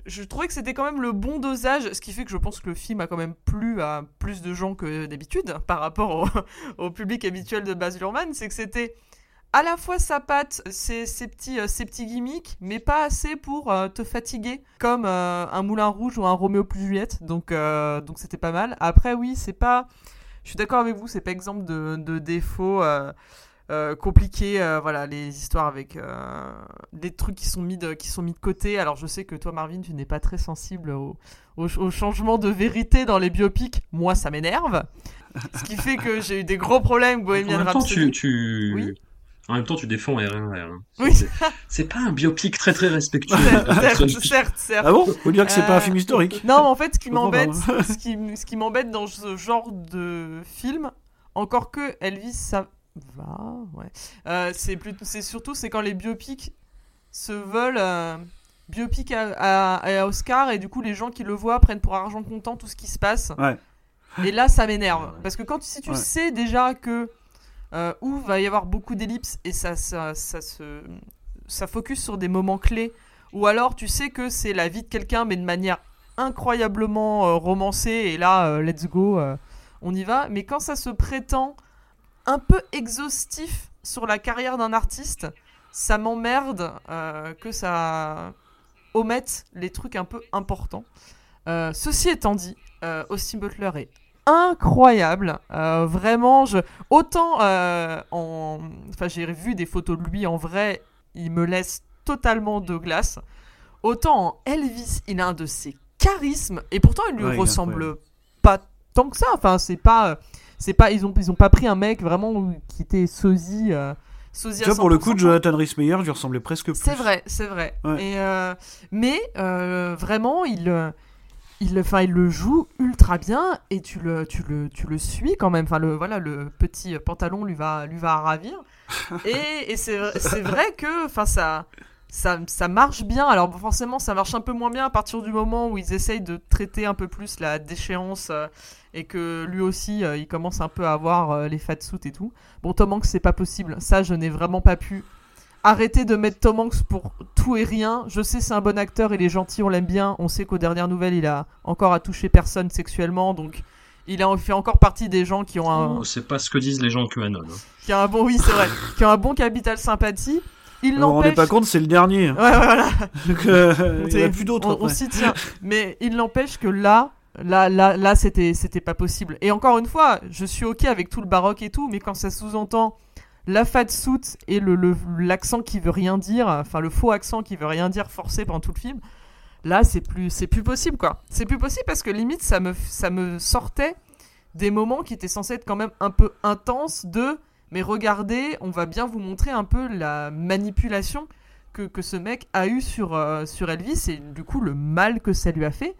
je trouvais que c'était quand même le bon dosage, ce qui fait que je pense que le film a quand même plu à plus de gens que d'habitude par rapport au, public habituel de Baz Luhrmann, c'est que c'était à la fois sa patte, ses, petits, euh, petits gimmicks, mais pas assez pour euh, te fatiguer, comme euh, un Moulin Rouge ou un Roméo plus Juliette, donc donc c'était pas mal. Après oui, c'est pas, je suis d'accord avec vous, c'est pas exemple de défaut. Euh, compliqué, euh, voilà, les histoires avec euh, des trucs qui sont mis de, qui sont mis de côté. Alors je sais que toi Marvin, tu n'es pas très sensible au, au, au changement de vérité dans les biopics. Moi, ça m'énerve. Ce qui fait que j'ai eu des gros problèmes En Bohemian même temps, Rhapsody. tu, tu... Oui. En même temps, tu défends RR. hein. Oui. C'est- C'est pas un biopic très très respectueux. certes, certes, certes. Ah bon Faut dire que c'est pas un film historique. Non, mais en fait, ce qui m'embête, ce qui, ce qui m'embête dans ce genre de film, encore que Elvis, ça va, ouais. Euh, c'est surtout, c'est quand les biopics se veulent euh, biopic à, à- à Oscar et du coup les gens qui le voient prennent pour argent comptant tout ce qui se passe. Ouais. Et là, ça m'énerve parce que quand si tu Ouais. sais déjà que euh, où va y avoir beaucoup d'ellipses et ça, ça, ça se, ça focus sur des moments clés ou alors tu sais que c'est la vie de quelqu'un mais de manière incroyablement euh, romancée et là euh, let's go on y va mais quand ça se prétend un peu exhaustif sur la carrière d'un artiste ça m'emmerde euh, que ça omette les trucs un peu importants. Euh, ceci étant dit euh, Austin Butler est incroyable Euh, vraiment je autant euh, en enfin j'ai vu des photos de lui en vrai il me laisse totalement de glace. Autant en Elvis il a un de ses charismes et pourtant il lui Ouais, ressemble pas tant que ça enfin c'est pas c'est pas ils ont ils ont pas pris un mec vraiment qui était sosie euh, sosie Tu vois, pour le 100%, coup. Jonathan Rhys-Meyer, lui ressemblais presque plus. C'est vrai, c'est vrai. Ouais. Et euh, mais euh, vraiment, il, euh, il, enfin, il le joue ultra bien et tu le, tu le, tu le suis quand même. Enfin, le, voilà, le petit pantalon lui va, lui va ravir. et et c'est, vrai- c'est vrai que, enfin, ça. Ça, ça marche bien, alors forcément ça marche un peu moins bien à partir du moment où ils essayent de traiter un peu plus la déchéance euh, et que lui aussi euh, il commence un peu à avoir euh, les fatsuits et tout. Bon Tom Hanks c'est pas possible, ça je n'ai vraiment pas pu Arrêtez de mettre Tom Hanks pour tout et rien. Je sais, c'est un bon acteur, il est gentil, on l'aime bien. On sait qu'aux dernières nouvelles, il a encore à toucher personne sexuellement, donc il a fait encore partie des gens qui ont un, Oh, C'est pas ce que disent les gens QAnon. hein. qui ont un bon, oui, c'est vrai, qui ont un bon capital sympathie. Il Vous vous rendez pas compte, c'est le dernier. Ouais, ouais, voilà. Donc, euh, il n'y en a plus d'autres On, on s'y tient. Mais il n'empêche que là, là, là, là, c'était, c'était pas possible. Et encore une fois, je suis ok avec tout le baroque et tout, mais quand ça sous-entend la fat suit et le- l'accent qui veut rien dire, enfin le faux accent qui veut rien dire forcé pendant tout le film, là c'est plus, c'est plus possible quoi. C'est plus possible parce que limite ça me, ça me sortait des moments qui étaient censés être quand même un peu intenses de mais regardez, on va bien vous montrer un peu la manipulation que, que ce mec a eu sur, euh, sur Elvis et du coup le mal que ça lui a fait.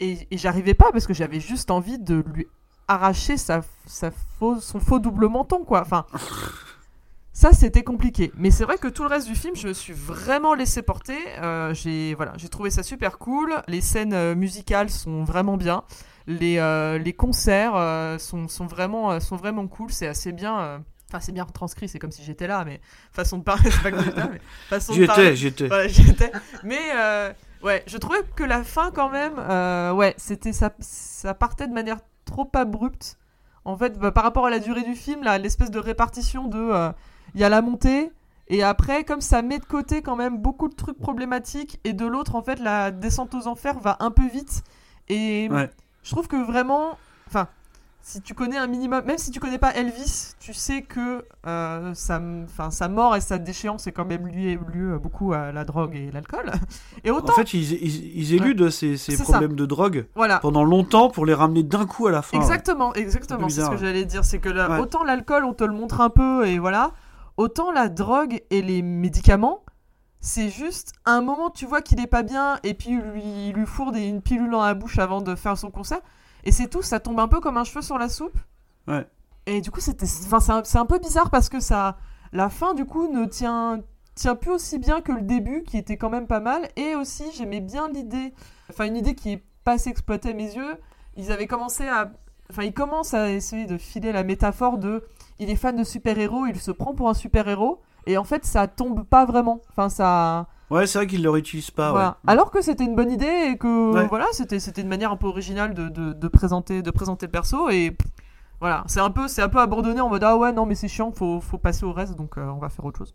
Et, et j'arrivais pas parce que j'avais juste envie de lui arracher sa, sa faux, son faux double menton quoi. Enfin, ça c'était compliqué. Mais c'est vrai que tout le reste du film, je me suis vraiment laissé porter. Euh, j'ai voilà, j'ai trouvé ça super cool. Les scènes euh, musicales sont vraiment bien. Les, euh, les concerts sont, sont, vraiment, sont vraiment cool. C'est assez bien. Enfin, c'est bien transcrit, c'est comme si j'étais là, mais façon de parler, c'est pas que j'étais mais façon de J'y parler. étais, j'y étais. Voilà, j'y étais. Mais euh, ouais, je trouvais que la fin quand même, euh, ouais, c'était ça, ça partait de manière trop abrupte. En fait, bah, par rapport à la durée du film, là, l'espèce de répartition de, euh, il y a la montée et après, comme ça met de côté quand même beaucoup de trucs problématiques et de l'autre, en fait, la descente aux enfers va un peu vite et Ouais. je trouve que vraiment, enfin. Si tu connais un minimum, même si tu connais pas Elvis, tu sais que euh, sa, mort et sa déchéance est quand même liée, lieu beaucoup à la drogue et l'alcool. Et En autant, fait, ils, ils, ils éludent ces, problèmes de drogue voilà, pendant longtemps pour les ramener d'un coup à la fin. exactement, exactement, c'est ce que j'allais dire, c'est que Ouais. autant l'alcool on te le montre un peu et voilà, Autant la drogue et les médicaments, c'est juste un moment, tu vois qu'il est pas bien, et puis lui, il lui fourre des- une pilule dans la bouche avant de faire son concert, et c'est tout, ça tombe un peu comme un cheveu sur la soupe. Ouais. Et du coup, c'était, enfin, c'est un, un peu bizarre parce que ça, la fin, du coup, ne tient, tient plus aussi bien que le début, qui était quand même pas mal, et aussi, j'aimais bien l'idée, enfin, une idée qui est pas assez exploitée à mes yeux. Ils avaient commencé à, enfin, ils commencent à essayer de filer la métaphore de, il est fan de super-héros, il se prend pour un super-héros. Et en fait, ça tombe pas vraiment. Enfin, ça. Ouais, c'est vrai qu'ils le réutilisent pas. voilà. ouais. Alors que c'était une bonne idée et que Ouais. voilà, c'était c'était une manière un peu originale de, de, de présenter de présenter le perso et pff, voilà, c'est un peu c'est un peu abandonné en mode ah ouais non mais c'est chiant, faut faut passer au reste donc euh, on va faire autre chose.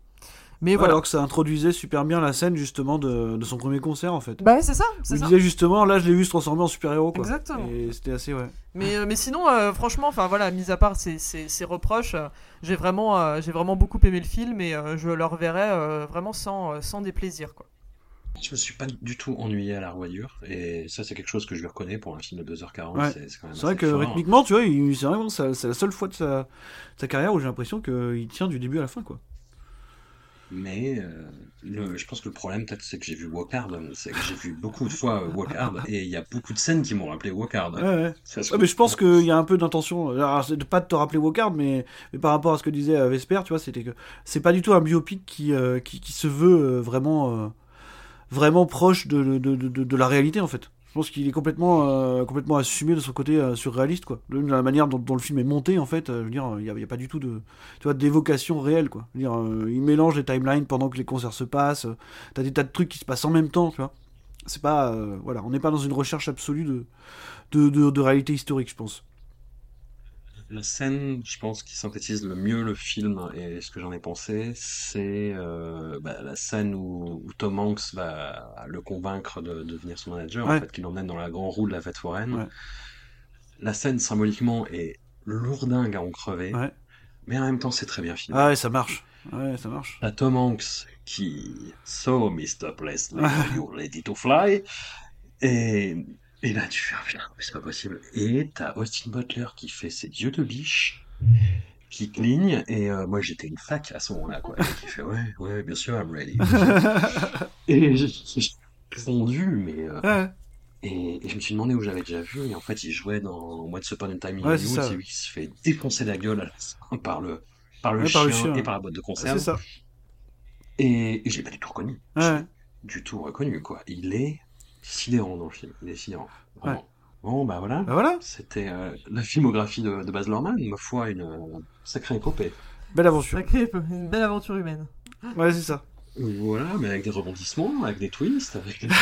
Mais voilà. Alors que ça introduisait super bien la scène justement de, de son premier concert en fait. Bah ouais, c'est ça, c'est il ça. disait justement, là je l'ai vu se transformer en super-héros quoi. Exactement. Et c'était assez, ouais. Mais, euh, mais sinon, euh, franchement, enfin voilà, mis à part ces, ces, ces reproches, euh, j'ai vraiment, euh, j'ai vraiment beaucoup aimé le film et euh, je le reverrai euh, vraiment sans, sans déplaisir quoi. Je me suis pas du tout ennuyé à la revoyure, et ça c'est quelque chose que je lui reconnais pour un film de 2h40. Ouais. C'est c'est quand même C'est vrai que fort. rythmiquement, tu vois, il- c'est vraiment c'est la seule fois de sa, de sa carrière où j'ai l'impression qu'il tient du début à la fin quoi. Mais euh, le, je pense que le problème, peut-être, c'est que j'ai vu Walk Hard. C'est que j'ai vu beaucoup de fois euh, Walk Hard, et il y a beaucoup de scènes qui m'ont rappelé Walk Hard. Ouais, mais je pense qu'il y a un peu d'intention. Alors, c'est de pas de te rappeler Walkard, mais, mais par rapport à ce que disait euh, Vesper, tu vois, c'était que c'est pas du tout un biopic qui, euh, qui, qui se veut vraiment, euh, vraiment proche de, de- de la réalité, en fait. Je pense qu'il est complètement, euh, complètement assumé de son côté euh, surréaliste, quoi. De la manière dont, le film est monté, en fait, euh, je veux dire, il n'y a, pas du tout de, tu vois, d'évocation réelle, quoi. Il mélange les timelines pendant que les concerts se passent. T'as des tas de trucs qui se passent en même temps, tu vois. C'est pas, voilà, on n'est pas dans une recherche absolue de, de, de réalité historique, je pense. La scène, je pense, qui synthétise le mieux le film et ce que j'en ai pensé, c'est euh, bah, la scène où, où Tom Hanks va le convaincre de, de devenir son manager, Ouais. en fait, qui l'emmène dans la grande roue de la fête foraine. Ouais. La scène, symboliquement, est lourdingue à en crever, Ouais. mais en même temps, c'est très bien filmé. Ah ouais, ça marche. Ouais, ça marche. T'as Tom Hanks qui So, Mr. Presley, you're ready to fly. Et, et là, tu fais, putain, c'est pas possible. Et t'as Austin Butler qui fait ses yeux de biche, qui cligne. Et euh, moi, j'étais une fac à ce moment-là, quoi. Et qui fait, ouais, ouais, bien sûr, I'm ready. et j'ai j'ai fondu, mais. euh, Ouais. et, et je me suis demandé où j'avais déjà vu. Et en fait, il jouait dans Once Upon a Time in Ouais, Hollywood. et il se fait défoncer la gueule à la fin par le, par le, Ouais, chien, par le chien. et par la boîte de conserve. C'est ça. Et, et je l'ai pas du tout reconnu. Ouais. Du tout reconnu, quoi. Il est sidérant dans le film. Il est sidérant. Vraiment. Bon, bah voilà. Bah voilà, C'était euh, la filmographie de, de Baz Luhrmann, ma foi, une euh, sacrée épopée. belle aventure. Sacré, une belle aventure humaine. Ouais, c'est ça. Voilà, mais avec des rebondissements, avec des twists, avec...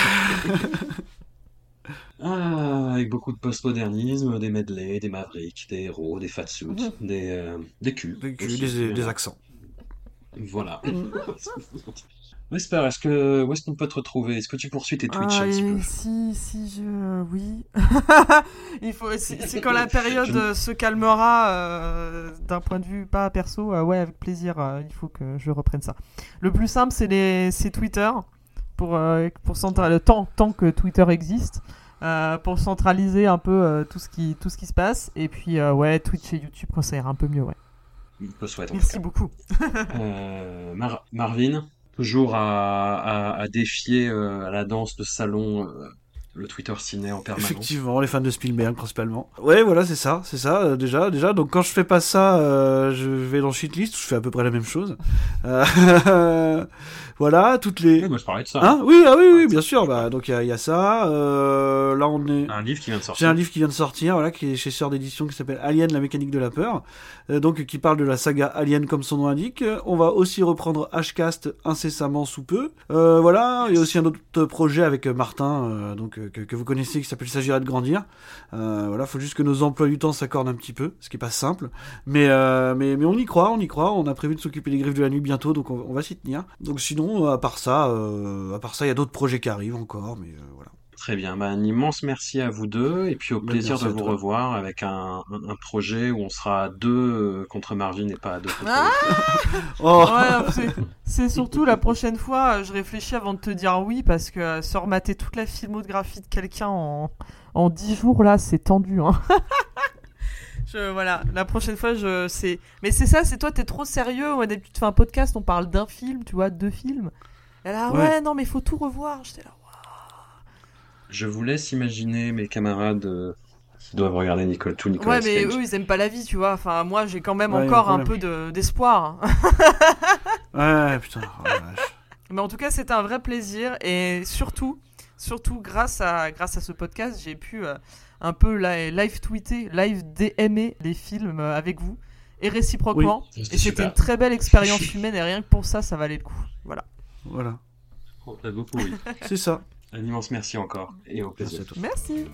Ah, avec beaucoup de postmodernisme, des medley, des mavericks, des héros, des fatsuits, des, euh, des culs. Des, aussi. des, des accents. Voilà. Wesper, est-ce que, où est-ce qu'on peut te retrouver? Est-ce que tu poursuis tes Twitch Ah, un petit et peu? si, si je. Oui. Il faut. C'est quand la période euh, se calmera euh, d'un point de vue pas perso. euh, ouais, avec plaisir. il faut que je reprenne ça. Le plus simple, c'est les, c'est Twitter pour pour centra- le temps tant que Twitter existe. pour centraliser un peu tout ce qui tout ce qui se passe et puis ouais Twitch et YouTube ça ira un peu mieux ouais Je te souhaite merci beaucoup Mar- Marvin, toujours à, à, à défier euh, à la danse de salon euh, le Twitter ciné en permanence. Effectivement, les fans de Spielberg principalement. Ouais, voilà, c'est ça, c'est ça, euh, déjà, déjà. Donc quand je fais pas ça, euh, je vais dans Shitlist, où je fais à peu près la même chose. Euh, voilà, toutes les... Oui, moi je parlais de ça. Hein oui, ah oui, oui, bien sûr. Bah, donc il y, y a ça. Euh, là, on est... Un livre qui vient de J'ai sortir. un livre qui vient de sortir, voilà, qui est chez Sœur d'édition, qui s'appelle Alien, la mécanique de la peur, donc qui parle de la saga Alien comme son nom indique. On va aussi reprendre Hcast incessamment sous peu. Euh, voilà, il y a aussi un autre projet avec euh, Martin, euh, donc euh, que, vous connaissez, qui s'appelle S'agirait de grandir. Euh, voilà, faut juste que nos emplois du temps s'accordent un petit peu, ce qui est pas simple, mais euh, mais mais on y croit, on y croit. On a prévu de s'occuper des griffes de la nuit bientôt, donc on, on va s'y tenir. Donc sinon, à part ça, euh, à part ça, il y a d'autres projets qui arrivent encore, mais euh, voilà. Très bien. Bah, un immense merci à vous deux et puis au Bah, plaisir merci de vous toi. revoir avec un, un, projet où on sera à deux euh, contre Marvin et pas à deux contre Ah. Oh, Ouais, c'est- surtout la prochaine fois, euh, je réfléchis avant de te dire oui, parce que euh, se remater toute la filmographie de quelqu'un en, en 10 jours, là, c'est tendu. Hein. Je, voilà, la prochaine fois, je sais. Mais c'est ça, c'est toi, t'es trop sérieux. Ouais, d'habitude, tu fais un podcast, on parle d'un film, tu vois, deux films. Et là, ouais, Ouais. non, mais il faut tout revoir. J'étais là. Je vous laisse imaginer mes camarades euh, qui doivent regarder Nicole, tout Nicolas Ouais, mais Cage. eux, ils aiment pas la vie, tu vois. Enfin, moi, j'ai quand même Ouais, encore un peu de- d'espoir. hein. Ouais, putain. oh la vache. Mais en tout cas, c'était un vrai plaisir et surtout, surtout grâce à grâce à ce podcast, j'ai pu euh, un peu li- live tweeter, live DMer les films euh, avec vous et réciproquement. Oui, et c'était super. une très belle expérience humaine et rien que pour ça, ça valait le coup. Voilà. Voilà. Oh, très beaucoup, oui. C'est ça. Un immense merci encore et au Merci plaisir. Merci.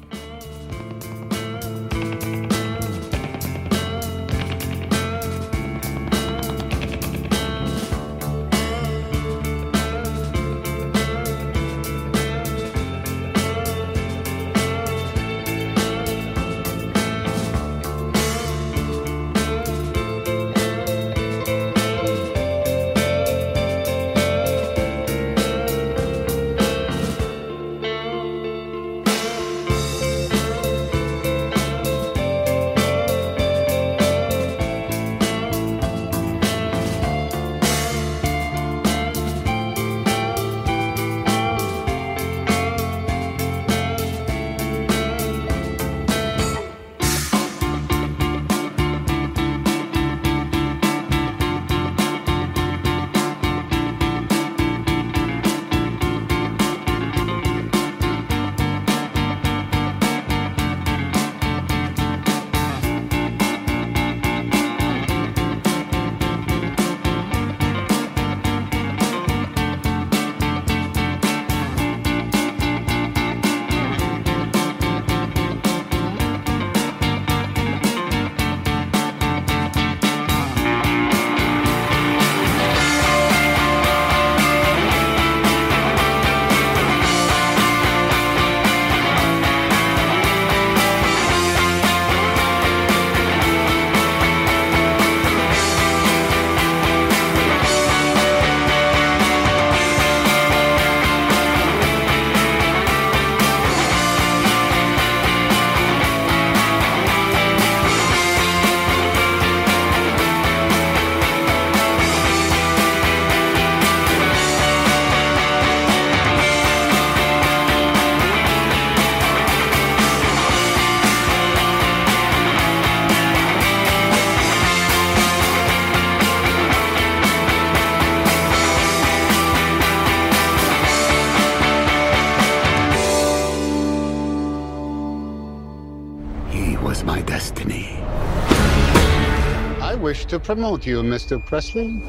To promote you, Mr. Presley.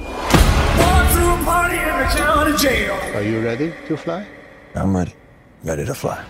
Are you ready to fly? I'm ready. Ready to fly.